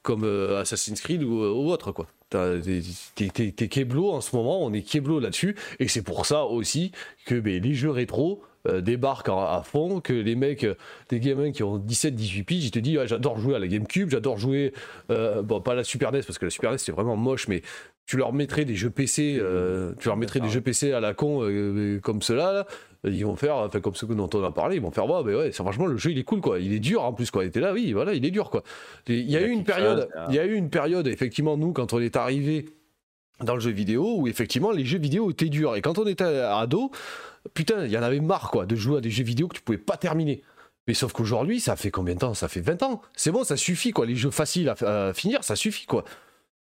comme euh, Assassin's Creed ou, ou autre, quoi. T'es Keblo en ce moment, on est Keblo là-dessus, et c'est pour ça aussi que ben, les jeux rétro euh, débarquent à, à fond, que les mecs, euh, des gamins qui ont 17-18 piges, ils te disent, j'adore jouer à la GameCube, j'adore jouer, euh, bon, pas à la Super NES, parce que la Super NES, c'est vraiment moche, mais tu leur mettrais des jeux PC, euh, tu leur mettrais des jeux PC à la con euh, comme là, ils vont faire, enfin comme ceux dont on a parlé, ils vont faire, ouais, mais ouais, c'est franchement le jeu il est cool quoi, il est dur en plus quoi. Et t'es là, oui, voilà, il est dur quoi. Il y a Il y a eu une période, chose, là. il y a eu une période effectivement nous quand on est arrivé dans le jeu vidéo où effectivement les jeux vidéo étaient durs et quand on était ado, putain, il y en avait marre quoi de jouer à des jeux vidéo que tu pouvais pas terminer. Mais sauf qu'aujourd'hui, ça fait combien de temps? Ça fait 20 ans. C'est bon, ça suffit quoi. Les jeux faciles à, à finir, ça suffit quoi.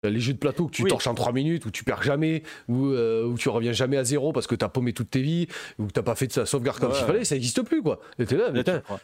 Les jeux de plateau que tu Oui. torches en 3 minutes, où tu perds jamais, où, euh, où tu reviens jamais à zéro parce que t'as paumé toute tes vies, ou que t'as pas fait de sa sauvegarde comme Ouais. il fallait, ça n'existe plus quoi. Et t'es là, mais Là, tu putain, prends-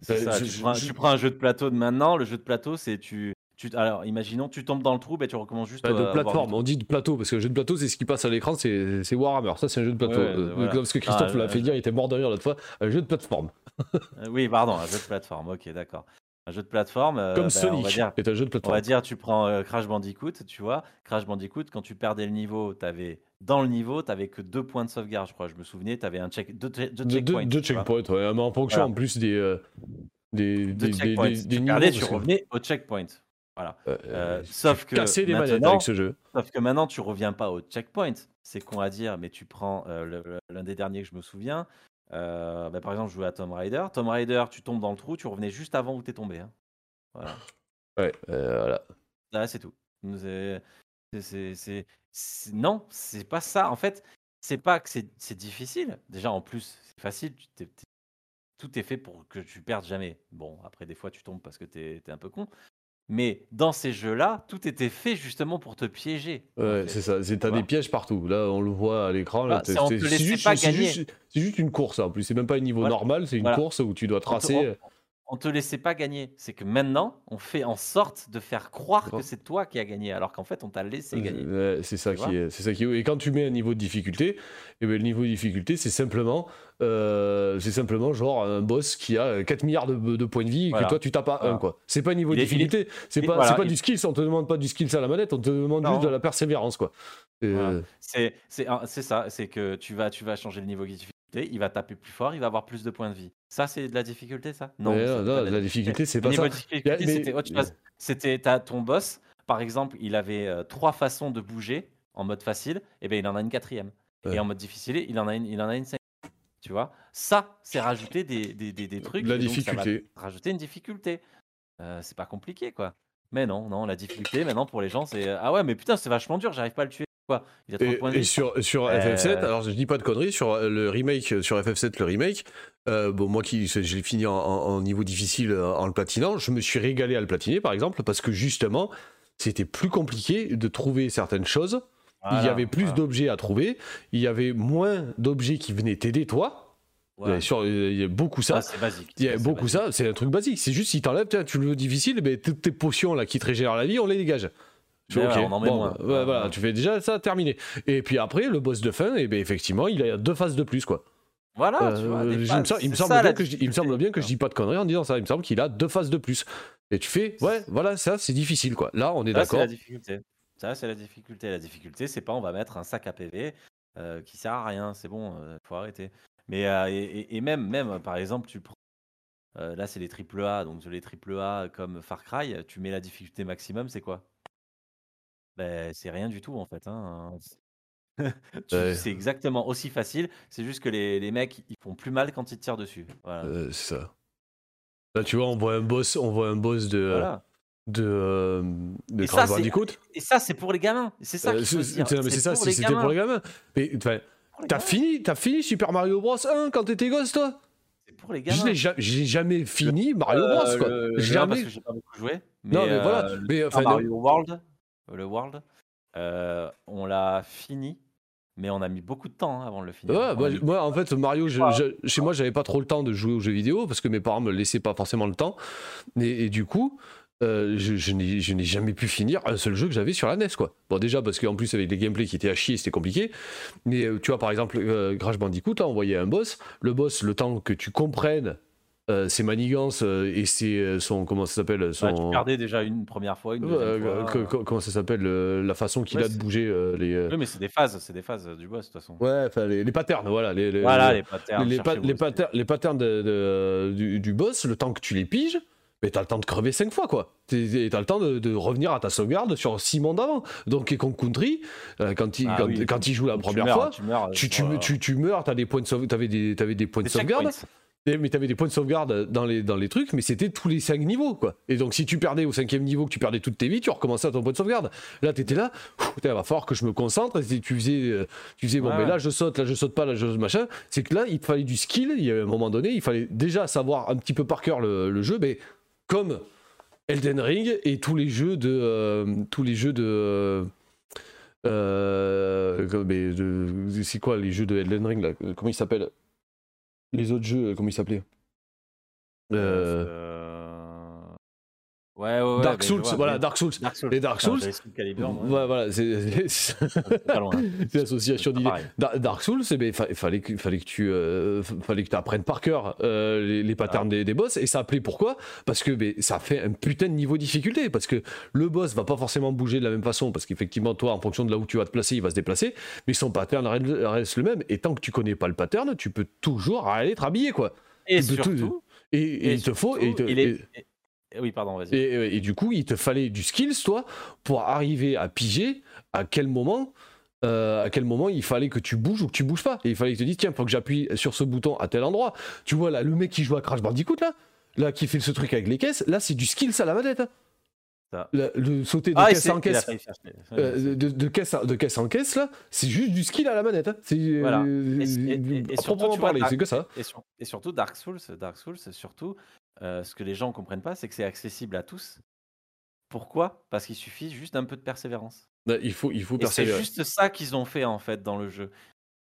ça, je- tu, je- prends, je- tu prends un jeu de plateau de maintenant. Le jeu de plateau, c'est tu, tu. Alors, imaginons, tu tombes dans le trou, ben, tu recommences juste. De avoir plateforme, on dit de plateau, parce que le jeu de plateau, c'est ce qui passe à l'écran, c'est Warhammer. Ça, c'est un jeu de plateau. Ouais, Euh, voilà. Parce que Christophe Ah, l'a euh, fait dire, il était mort de rire l'autre fois. Un jeu de plateforme. Euh, Oui, pardon, un jeu de plateforme. Ok, d'accord. Un jeu de plateforme. euh, Comme ben, on va Sonic dire, est un jeu de On plateforme. va dire, tu prends euh, Crash Bandicoot, tu vois. Crash Bandicoot, quand tu perdais le niveau, avais, dans le niveau, tu n'avais que deux points de sauvegarde, je crois. Je me souvenais, tu avais un check, deux, che- deux checkpoints. deux tu vois. checkpoints, ouais, mais en fonction Voilà. en plus des, euh, des, Deux des, des, checkpoints. des- des tu niveaux. perdais, tu parce que- revenais au checkpoint. Voilà. Euh, Euh, sauf que casser des manettes maintenant, avec ce jeu. sauf que maintenant, tu reviens pas au checkpoint. C'est con à dire, mais tu prends euh, le- le- l'un des derniers que je me souviens. Euh, bah, par exemple, je jouais à Tomb Raider. Tomb Raider, tu tombes dans le trou, tu revenais juste avant où tu es tombé. hein. Voilà. Ouais, euh, voilà. Là, c'est tout. C'est- Non, c'est pas ça. En fait, c'est pas que c'est difficile. Déjà, en plus, c'est facile. t'es- t'es- tout est fait pour que tu perdes jamais. Bon, après, des fois, tu tombes parce que t'es es un peu con. Mais dans ces jeux-là, tout était fait justement pour te piéger. en Ouais, fait, c'est ça. C'est- tu T'as des vois. pièges partout. Là, on le voit à l'écran. là, Bah, t'es- c'est on t'es- te c'est laissait juste, pas c'est gagner. juste- c'est juste une course. hein. En plus, c'est même pas un niveau Voilà. normal. C'est une Voilà. course où tu dois On te, tracer. on- on te laissait pas gagner. C'est que maintenant, on fait en sorte de faire croire que c'est toi qui as gagné, alors qu'en fait, on t'a laissé gagner. Ouais, c'est ça qui est, c'est ça qui est. Et quand tu mets un niveau de difficulté, et ben le niveau de difficulté, c'est simplement, euh, c'est simplement genre un boss qui a 4 milliards de, de points de vie et Voilà. que toi tu tapes à Voilà. 1 quoi. C'est pas un niveau de difficulté, c'est pas, voilà, pas il- du skill, on te demande pas du skill à la manette, on te demande Non. juste de la persévérance quoi. Voilà. euh, C'est un- c'est ça, c'est que tu vas, tu vas changer le niveau de difficulté, il va taper plus fort, il va avoir plus de points de vie. Ça, c'est de la difficulté, ça? Non, la difficulté, c'est pas ça. difficulté, mais- c'était t'as ton boss, par exemple, il avait euh, trois façons de bouger en mode facile, et ben il en a une quatrième. Ouais. Et en mode difficile, il en a une, il en a une cinquième. Tu vois, ça, c'est rajouter des, des, des, des trucs. La donc ça va difficulté. Rajouter une difficulté. Euh, c'est pas compliqué, quoi. Mais non, non, la difficulté, maintenant pour les gens, c'est euh, ah ouais, mais putain, c'est vachement dur, j'arrive pas à le tuer. Quoi Il a trop de Et, points de et vie. sur, sur Euh, FF7, alors je dis pas de conneries, sur euh, le remake, sur FF7, le remake, euh, bon, moi qui je l'ai fini en, niveau difficile euh, en le platinant, je me suis régalé à le platiner par exemple, parce que justement, c'était plus compliqué de trouver certaines choses. il y avait plus voilà. d'objets à trouver, il y avait moins d'objets qui venaient t'aider toi. Ouais. Il, y a sur- il y a beaucoup ça. Ah, c'est basique. Il y a beaucoup basique. ça, c'est un truc basique. C'est juste si t'enlèves, tu le veux difficile, ben, toutes tes potions là qui te régénèrent la vie, on les dégage. Tu fais, Mais ouais, ok, on en met bon, moins. ouais, Ouais, voilà, ouais. tu fais déjà ça, terminé. Et puis après, le boss de fin, et ben effectivement, il a deux phases de plus, quoi. Voilà, tu Euh, vois. des il, me phases, semble, il me c'est semble ça, bien que je, il me semble bien que je dis pas de conneries en disant ça. Il me semble qu'il a deux phases de plus. Et tu fais, ouais, voilà, ça c'est difficile, quoi. Là, on est Ça, c'est d'accord. la difficulté. Ça, c'est la difficulté. La difficulté, c'est pas on va mettre un sac à PV euh, qui sert à rien. C'est bon, euh, faut arrêter. Mais euh, et, même, même, euh, par exemple, tu prends. euh, là, c'est les triple A. Donc, les triple A comme Far Cry, tu mets la difficulté maximum, c'est quoi? Ben, C'est rien du tout, en fait. hein. Tu- Ouais. C'est exactement aussi facile. C'est juste que les, les mecs, ils font plus mal quand ils te tirent dessus. Voilà. Euh, c'est ça. Là, tu vois, on voit un boss, on voit un boss de, Voilà. de, euh, de Et Crash c'est- Bandicoot. Et ça, c'est pour les gamins. C'est ça Euh, qu'il faut c'est- dire. c'est- non, mais c'est ça, pour si les c'était pour les gamins. Mais enfin, Pour les t'as gamins. fini, t'as fini Super Mario Bros 1 quand t'étais gosse, toi? C'est pour les Je gamins. ja- j'ai jamais fini Mario Euh, Bros, quoi. le- le un, Jamais. parce que j'ai pas beaucoup joué. Non, mais voilà. euh, le Mais, Super enfin, Mario World, euh, le World, euh, on l'a fini, mais on a mis beaucoup de temps hein, avant de le finir. Ouais, On moi, a mis- moi, en fait, Mario, je- je- chez moi, j'avais pas trop le temps de jouer aux jeux vidéo parce que mes parents me laissaient pas forcément le temps. Et, et du coup, euh, je, je n'ai jamais pu finir un seul jeu que j'avais sur la NES, quoi. Bon, déjà, parce qu'en plus, avec les gameplays qui étaient à chier, c'était compliqué. Mais euh, tu vois, par exemple, euh, Crash Bandicoot, là, on voyait un boss. Le boss, le temps que tu comprennes euh, ses manigances euh, et ses, euh, son. Comment ça s'appelle Ouais, son, perdais déjà une première fois, une euh, deuxième euh, fois. que- comment ça s'appelle euh, La façon qu'il Ouais, a de bouger euh, les. euh, Oui, mais c'est des phases, c'est des phases euh, du boss de toute façon. Ouais, les, les patterns, voilà. Les, les- Voilà, les- patterns. les, pa- patterns, de- de- du, du boss, le temps que tu les piges, mais t'as le temps de crever 5 fois, quoi. T'as le temps de, de revenir à ta sauvegarde sur 6 mondes avant. Donc, Con Country, euh, quand, il, Ah quand, oui, quand il joue la première meurs, fois, tu meurs, tu, tu, tu, tu meurs, t'as des points de t'avais des, t'avais des points de sauvegarde. Mais t'avais des points de sauvegarde dans les, dans les trucs, mais c'était tous les 5 niveaux, quoi. Et donc, si tu perdais au cinquième niveau, que tu perdais toutes tes vies, tu recommençais à ton point de sauvegarde. Là, t'étais là, putain, va falloir que je me concentre. Et tu faisais, euh, tu faisais bon, Ouais, mais ouais. là, je saute, là, je saute pas, là, je machin. C'est que là, il fallait du skill. Il y a un moment donné, il fallait déjà savoir un petit peu par cœur le, le jeu, mais comme Elden Ring et tous les jeux de. euh, tous les jeux de. euh, euh, de- c'est quoi les jeux de Elden Ring là? Comment ils s'appellent? Les autres jeux, comment ils s'appelaient? Euh, Euh, Ouais, ouais, ouais. Dark Souls, vois, voilà, Dark Souls. Dark Souls. Les Dark Souls. moi. Ouais, voilà, c'est l'association d'idées. Dark Souls, eh ben, fa- fallait, que, fallait que tu euh, f- fallait que tu apprennes par cœur euh, les, les patterns des, des boss et ça appelait pourquoi? Parce que ben, ça fait un putain de niveau de difficulté parce que le boss va pas forcément bouger de la même façon parce qu'effectivement toi en fonction de là où tu vas te placer il va se déplacer mais son pattern reste le même et tant que tu connais pas le pattern tu peux toujours aller te rhabiller quoi Et peux tout- surtout, et, et et il te faut et, il te- surtout, il est- et- et- Oui, pardon, vas-y. et, et du coup, il te fallait du skills, toi, pour arriver à piger à quel moment, euh, à quel moment il fallait que tu bouges ou que tu bouges pas. Et il fallait que tu te dises, tiens, faut que j'appuie sur ce bouton à tel endroit. Tu vois, là, le mec qui joue à Crash Bandicoot, là, là, qui fait ce truc avec les caisses, là, c'est du skills à la manette. hein. Le sauter de Ah, caisse en caisse. euh, de, de caisse en, de caisse en caisse, là, c'est juste du skill à la manette. hein. C'est euh, Voilà. Et, et- et- et à surtout, parler, Dark- c'est que ça. Et, sur- et surtout, Dark Souls, Dark Souls, surtout, euh, ce que les gens comprennent pas, c'est que c'est accessible à tous. Pourquoi? Parce qu'il suffit juste d'un peu de persévérance. Bah, il faut, il faut Et c'est persévérer. juste ça qu'ils ont fait en fait dans le jeu.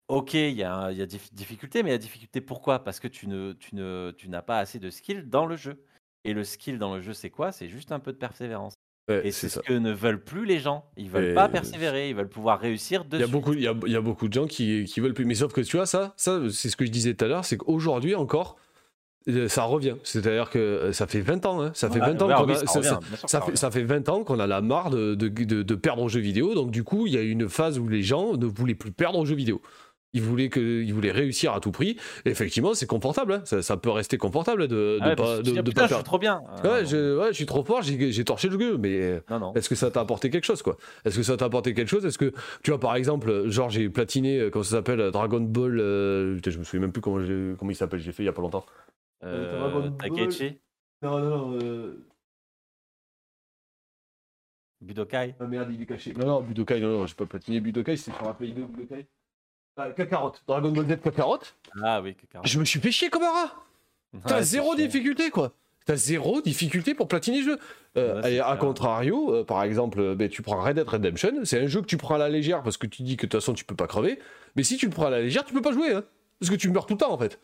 Ok, il y a, il y a des difficultés, mais la difficulté pourquoi? Parce que tu ne, tu ne, tu n'as pas assez de skill dans le jeu. Et le skill dans le jeu, c'est quoi? C'est juste un peu de persévérance. Ouais, Et c'est ce ça. que ne veulent plus les gens. Ils veulent Et- pas persévérer, ils veulent pouvoir réussir Il dessus. y a beaucoup, il y a, il y a beaucoup de gens qui, qui veulent plus. Mais sauf que tu vois, ça, ça c'est ce que je disais tout à l'heure, c'est qu'aujourd'hui encore, ça revient. C'est-à-dire que euh, ça fait 20 ans, hein, ça fait Ouais, 20 ans ouais, qu'on oui, a- ça fait, revient. ça fait 20 ans qu'on a la marre de, de, de- de perdre aux jeux vidéo. Donc du coup, il y a une phase où les gens ne voulaient plus perdre aux jeux vidéo. Ils voulaient, que, ils voulaient réussir à tout prix. Et effectivement, c'est confortable. hein. Ça, ça peut rester confortable de, de Ah ouais, pas, de, dis, ah, de putain, pas je suis trop bien. Ouais, Euh, je, ouais, je suis trop fort, j'ai torché le jeu, mais est-ce que ça t'a apporté quelque chose, quoi? Est-ce que ça t'a apporté quelque chose? Est-ce que, tu vois, par exemple, genre, j'ai platiné, euh, comment ça s'appelle, euh, Dragon Ball, euh, putain, je me souviens même plus comment, comment il s'appelle, j'ai fait il y a pas longtemps. Euh. Takeichi, Non, non, non, euh... Budokai? ah merde, il est caché. Non, non, Budokai, non, non, j'ai pas platiné Budokai, c'est sur la Play 2, Budokai. Ah, Kakarot, Dragon Ball Z Kakarot? Ah oui, Kakarot. Je me suis fait chier comme un rat T'as Ouais, zéro chiant. difficulté, quoi. T'as zéro difficulté pour platiner le jeu. Euh, Ouais, et à contrario, euh, par exemple, euh, ben, tu prends Red Dead Redemption, c'est un jeu que tu prends à la légère parce que tu dis que de toute façon tu peux pas crever. Mais si tu le prends à la légère, tu peux pas jouer. hein. parce que tu meurs tout le temps en fait.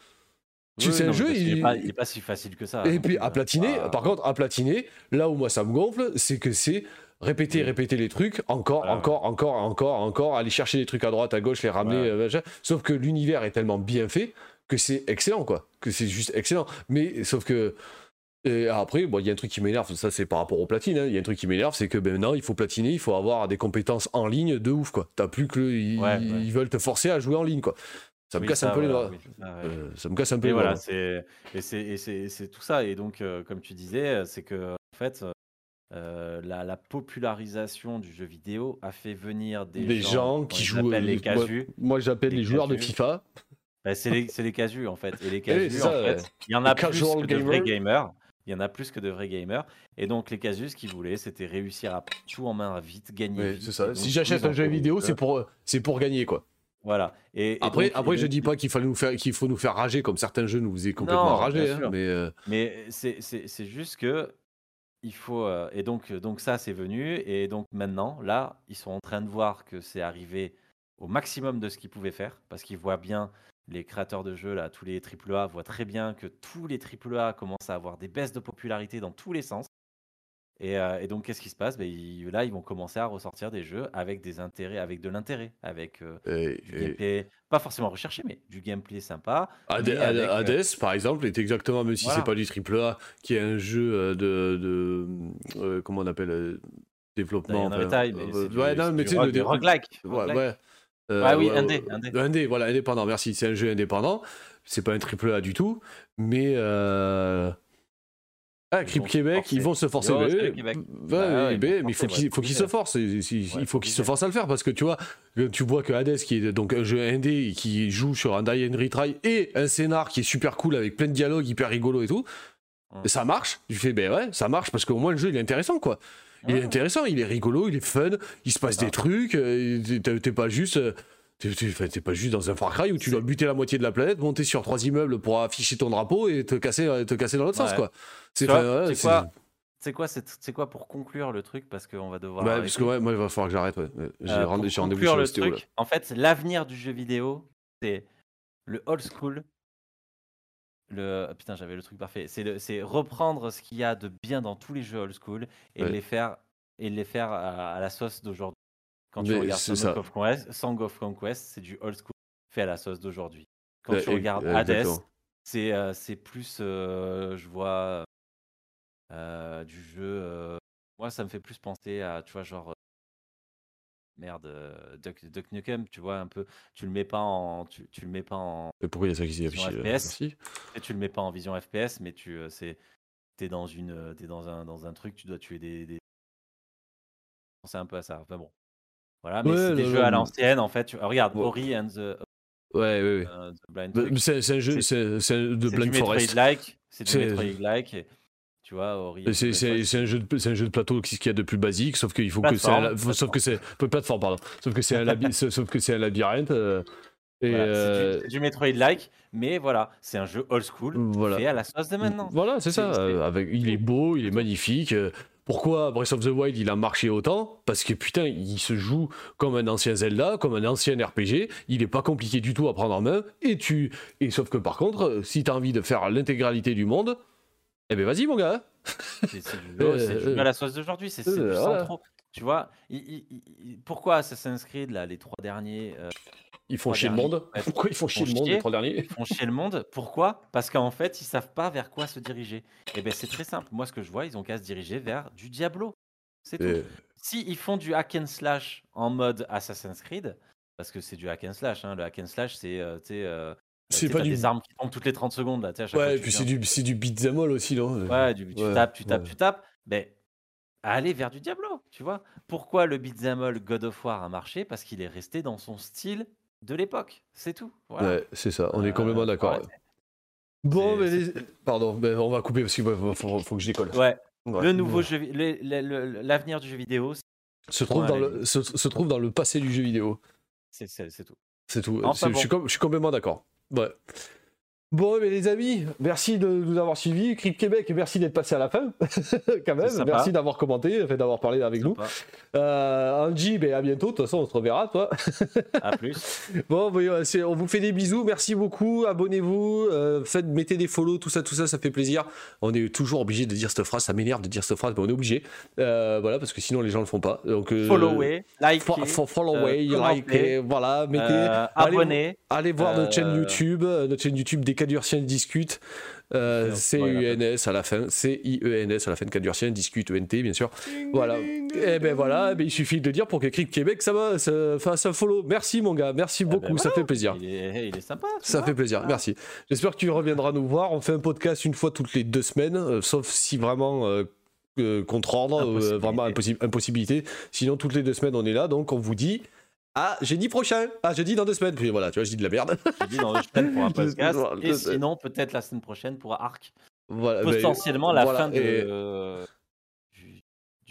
Tu Oui, sais, non, mais jeu, il- est pas, il est pas si facile que ça. Et non puis à euh, platiner, par contre, à platiner, là où moi ça me gonfle, c'est que c'est répéter, répéter les trucs, encore, Voilà, encore, encore, encore, encore, aller chercher les trucs à droite, à gauche, les ramener, euh. Sauf que l'univers est tellement bien fait que c'est excellent, quoi. Que c'est juste excellent. Mais sauf que. Et après, bon, il y a un truc qui m'énerve, ça c'est par rapport aux platines, hein. il y a un truc qui m'énerve, c'est que ben, maintenant il faut platiner, il faut avoir des compétences en ligne de ouf, quoi. T'as plus que. le- Ils, Ouais, ouais. ils veulent te forcer à jouer en ligne, quoi. Ça me Oui, casse un peu les voilà, doigts. oui, ça, ouais. Euh, ça me casse un peu Et les voilà, doigts. c'est et c'est et c'est c'est tout ça. Et donc, euh, comme tu disais, c'est que en fait, euh, la, la popularisation du jeu vidéo a fait venir des, Des gens on qui les jouent. appelle les moi- casus. Moi, j'appelle Les les joueurs de casus. FIFA. Bah, c'est les, c'est les casus en fait. Et les oui, casus, en ça, fait, il y en a Les plus casual que de vrais gamers. gamers. Il y en a plus que de vrais gamers. Et donc, les casus, ce qu'ils voulaient, c'était réussir à prendre tout en main vite, gagner vite. c'est Et ça. donc, Si j'achète ils ont un jeu fait- vidéo, c'est pour, c'est pour gagner, quoi. Voilà. Et, et Après, donc- après et je donc- dis pas qu'il fallait nous faire, qu'il faut nous faire rager comme certains jeux nous faisaient complètement Non, rager, hein, mais euh, Mais c'est c'est- c'est juste que il faut euh, et donc donc ça c'est venu et donc maintenant là ils sont en train de voir que c'est arrivé au maximum de ce qu'ils pouvaient faire parce qu'ils voient bien les créateurs de jeux là tous les AAA voient très bien que tous les AAA commencent à avoir des baisses de popularité dans tous les sens et, euh, et donc qu'est-ce qui se passe? Ben, ils- là ils vont commencer à ressortir des jeux avec des intérêts avec de l'intérêt avec euh, et- du et- gameplay pas forcément recherché mais du gameplay sympa Hades, mais avec, euh, Hades, par exemple, est exactement, même si Voilà. c'est pas du triple A, qui est un jeu euh, de, de euh, comment on appelle, euh, développement. Diana enfin, Retail, mais euh, c'est du- ouais, non, c'est mais du tu sais, rogue- le du dé- roguelike, Ouais, roguelike. ouais. Euh, Ah oui, ouais, indé, ouais. indé. Indé, voilà, indépendant, merci. C'est un jeu indépendant. C'est pas un triple A du tout, mais. Euh... Ah, Crip Québec, ils vont se forcer. Yo, mais- Québec. Bah ouais, mais, il faut forcer, qu'il ouais, faut qu'il obligé. se force. Il, il- il Ouais, faut qu'il se obligé. force à le faire parce que tu vois, euh, tu vois que Hades, qui est donc un jeu indé qui joue sur un Die and Retry et un scénar qui est super cool avec plein de dialogues hyper rigolo et tout, ça marche. Tu fais, ben ouais, ça marche parce qu'au moins le jeu il est intéressant quoi. Il est intéressant, il est rigolo, il est fun, il se passe des trucs, euh, t'es- t'es pas juste. Euh, T'es pas juste dans un Far Cry où tu dois buter la moitié de la planète, monter sur trois immeubles pour afficher ton drapeau et te casser, euh, te casser dans l'autre sens quoi. C'est ouais, quoi C'est quoi, c'est c'est quoi pour conclure le truc parce qu'on va devoir. Bah, parce que ouais, moi il va falloir que j'arrête. Ouais. J'ai Euh, j'ai rendez-vous conclure sur le là. truc, en fait, l'avenir du jeu vidéo, c'est le old school. Le putain, j'avais le truc parfait. C'est reprendre ce qu'il y a de bien dans tous les jeux old school et Ouais. les faire et les faire à, à la sauce d'aujourd'hui. Quand tu regardes Song of Conquest, Song of Conquest, c'est du old school fait à la sauce d'aujourd'hui. Quand Ouais, tu regardes euh, Hades, c'est euh, c'est plus, euh, je vois euh, du jeu. euh, moi, ça me fait plus penser à, tu vois, genre euh, merde, euh, Duck, Duck Nukem, tu vois un peu. Tu le mets pas en, tu, tu le mets pas en pourquoi il y a ça qui s'est affiché FPS. Tu le mets pas en vision FPS, mais tu, euh, c'est, t'es dans une, euh, t'es dans un, dans un truc, tu dois tuer des, des... C'est un peu à ça. Enfin bon. Voilà, mais Ouais, c'est des non, jeux non, à l'ancienne, en fait. Tu- Regarde, Ouais. Ori and the, Ouais, ouais, ouais. euh, the Blind Bah. C'est un jeu, c'est de Blind du Forest. Metroid-like. C'est du Metroid-like. et Tu vois, Ori. C'est un jeu de c'est un jeu de plateau qui qu'il y a de plus basique, sauf qu'il faut que c'est Plateforme, sauf que c'est plateforme pardon, sauf que c'est un laby- sauf que c'est un labyrinthe euh, Voilà, c'est euh, du, c'est du Metroid-like, mais voilà, c'est un jeu old school voilà. fait à la sauce de maintenant. Voilà, c'est ça. Euh, avec, il est beau, il est magnifique. Euh, Pourquoi Breath of the Wild il a marché autant? Parce que putain, il se joue comme un ancien Zelda, comme un ancien RPG. Il est pas compliqué du tout à prendre en main. Et tu, et sauf que par contre, si t'as envie de faire l'intégralité du monde, eh ben vas-y mon gars. C'est c'est du, c'est du Euh, à la sauce d'aujourd'hui, c'est euh, du voilà. sans trop. Tu vois, il- il- il- pourquoi Assassin's Creed, là, les trois derniers euh, Ils font chier le monde. Pourquoi ils font chier le monde les trois derniers Ils font chier le monde. Pourquoi? Parce qu'en fait, ils savent pas vers quoi se diriger. Et ben c'est très simple. Moi, ce que je vois, ils ont qu'à se diriger vers du Diablo. C'est tout. Euh, Si ils font du hack and slash en mode Assassin's Creed, parce que c'est du hack and slash, hein, le hack and slash, c'est euh, sais, euh, C'est pas du- des armes qui tombent toutes les 30 secondes là. à chaque Ouais, et puis c'est du, c'est du beat'em all aussi, non? Ouais, du- tu Ouais, tapes, tu tapes, ouais. tu tapes. Ben, allez vers du Diablo, tu vois? Pourquoi le beat'em all God of War a marché? Parce qu'il est resté dans son style de l'époque. C'est tout. Voilà. Ouais, c'est ça, on est Euh, complètement d'accord. Bon, mais les- pardon, mais on va couper parce qu'il faut, faut- faut que je décolle. Ouais. Ouais. Le nouveau Ouais. jeu, vi- le- le- le- l'avenir du jeu vidéo, se trouve, dans le, se, se trouve dans le passé du jeu vidéo. c'est c'est- c'est tout. C'est tout. Enfin, C'est- je, suis je suis complètement d'accord. Ouais. Bon, mais les amis, merci de nous avoir suivis. Crip Québec, merci d'être passé à la fin, quand même. Merci d'avoir commenté, d'avoir parlé avec nous. Euh, Angie, ben, à bientôt. De toute façon, on se reverra, toi. À plus. Bon, on vous fait des bisous. Merci beaucoup. Abonnez-vous. euh, faites, mettez des follow, tout ça, tout ça, ça fait plaisir. On est toujours obligé de dire cette phrase. Ça m'énerve de dire cette phrase, mais on est obligé. Euh, voilà, parce que sinon les gens le font pas. Donc, euh, Followez, likez, fo- fo- follow, euh, likez, voilà, mettez. euh, allez- abonnez. Allez voir notre chaîne YouTube, notre chaîne YouTube des Cadurciens discutent. Euh, C-U-N-S à la fin, C-I-E-N-S à la fin de Cadurciens discute E-N-T bien sûr. Voilà. Et ben voilà, eh ben, il suffit de le dire pour que Cric Québec ça va, ça fasse un follow. Merci mon gars, merci Eh beaucoup, ben ça voilà, fait plaisir. Il est, il est sympa. Ça vois. fait plaisir, merci. J'espère que tu reviendras nous voir. On fait un podcast une fois toutes les deux semaines, euh, sauf si vraiment euh, euh, contre ordre, euh, Impossibilité. vraiment impossi- impossibilité. Sinon, toutes les deux semaines, on est là. Donc, on vous dit à jeudi prochain. À jeudi dans deux semaines. Puis voilà, tu vois, je dis de la merde. J'ai dit dans deux semaines pour un Je- podcast. je- Et je- sinon, peut-être la semaine prochaine pour Arc. Voilà, Potentiellement la voilà, fin de. et-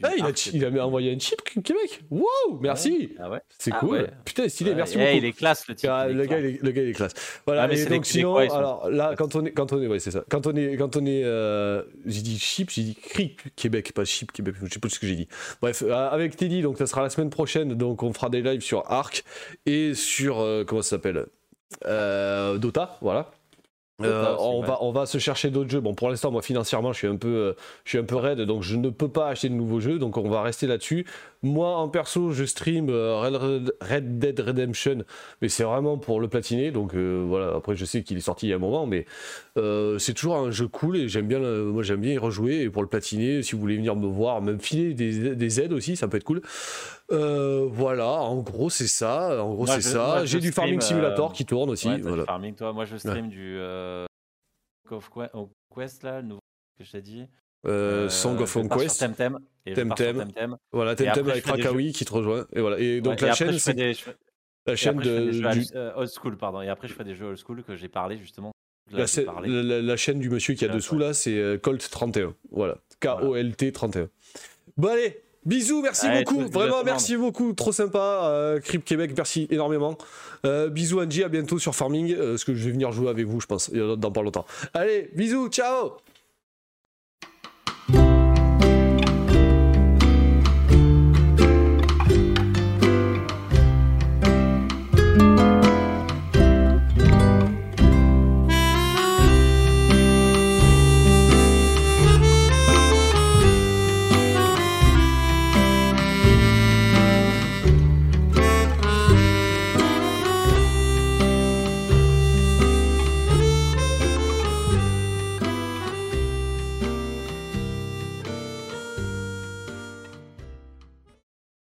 Ah, il, a, Arc. il a envoyé un chip Québec. Wow, merci. Ah ouais. C'est Ah cool. ouais. Putain, stylé, merci eh, beaucoup. il est classe le type. Ah, le, gars, il est, le gars, il est classe. Voilà, mais et donc sinon, alors là, quand on est, quand on est, c'est ça. Quand on est, quand on est, euh, j'ai dit chip, j'ai dit CRIP Québec, pas chip Québec, je sais pas ce que j'ai dit. Bref, euh, avec Teddy, donc ça sera la semaine prochaine, donc on fera des lives sur Arc et sur, euh, comment ça s'appelle? Euh, Dota, voilà. Euh, on, va, on va se chercher d'autres jeux. Bon, pour l'instant, moi, financièrement, je suis un peu, euh, je suis un peu raide, donc je ne peux pas acheter de nouveaux jeux, donc on va rester là-dessus. Moi, en perso, je stream euh, Red, Dead Redemption, mais c'est vraiment pour le platiner, donc euh, voilà. Après, je sais qu'il est sorti il y a un moment, mais euh, c'est toujours un jeu cool et j'aime bien, moi, j'aime bien y rejouer. Et pour le platiner, si vous voulez venir me voir, même filer des, des aides aussi, ça peut être cool. Voilà, en gros, c'est ça. En gros, c'est ça. J'ai du Farming Simulator qui tourne aussi. Ouais, voilà. farming, toi. Moi, je stream du Quest, là, le nouveau que je t'ai dit. Euh, Song of Conquest. Temtem. Temtem. Temtem. Voilà, Temtem avec Frakawi qui te rejoint. Et voilà. Et donc Ouais, la chaîne, c'est des- la chaîne de, du- euh, old school, pardon. Et après, je fais des jeux old school que j'ai parlé justement. Là, la, parlé. la- la- la chaîne du monsieur qui a dessous là, c'est euh, Colt 31. Voilà, K-O-L-T 31. Bon allez, bisous, merci Allez, beaucoup, vraiment merci beaucoup, trop sympa. Euh, Crip Québec, merci énormément. Euh, bisous Angie, à bientôt sur Farming, euh, parce que je vais venir jouer avec vous, je pense, euh, dans pas longtemps. Allez, bisous, ciao.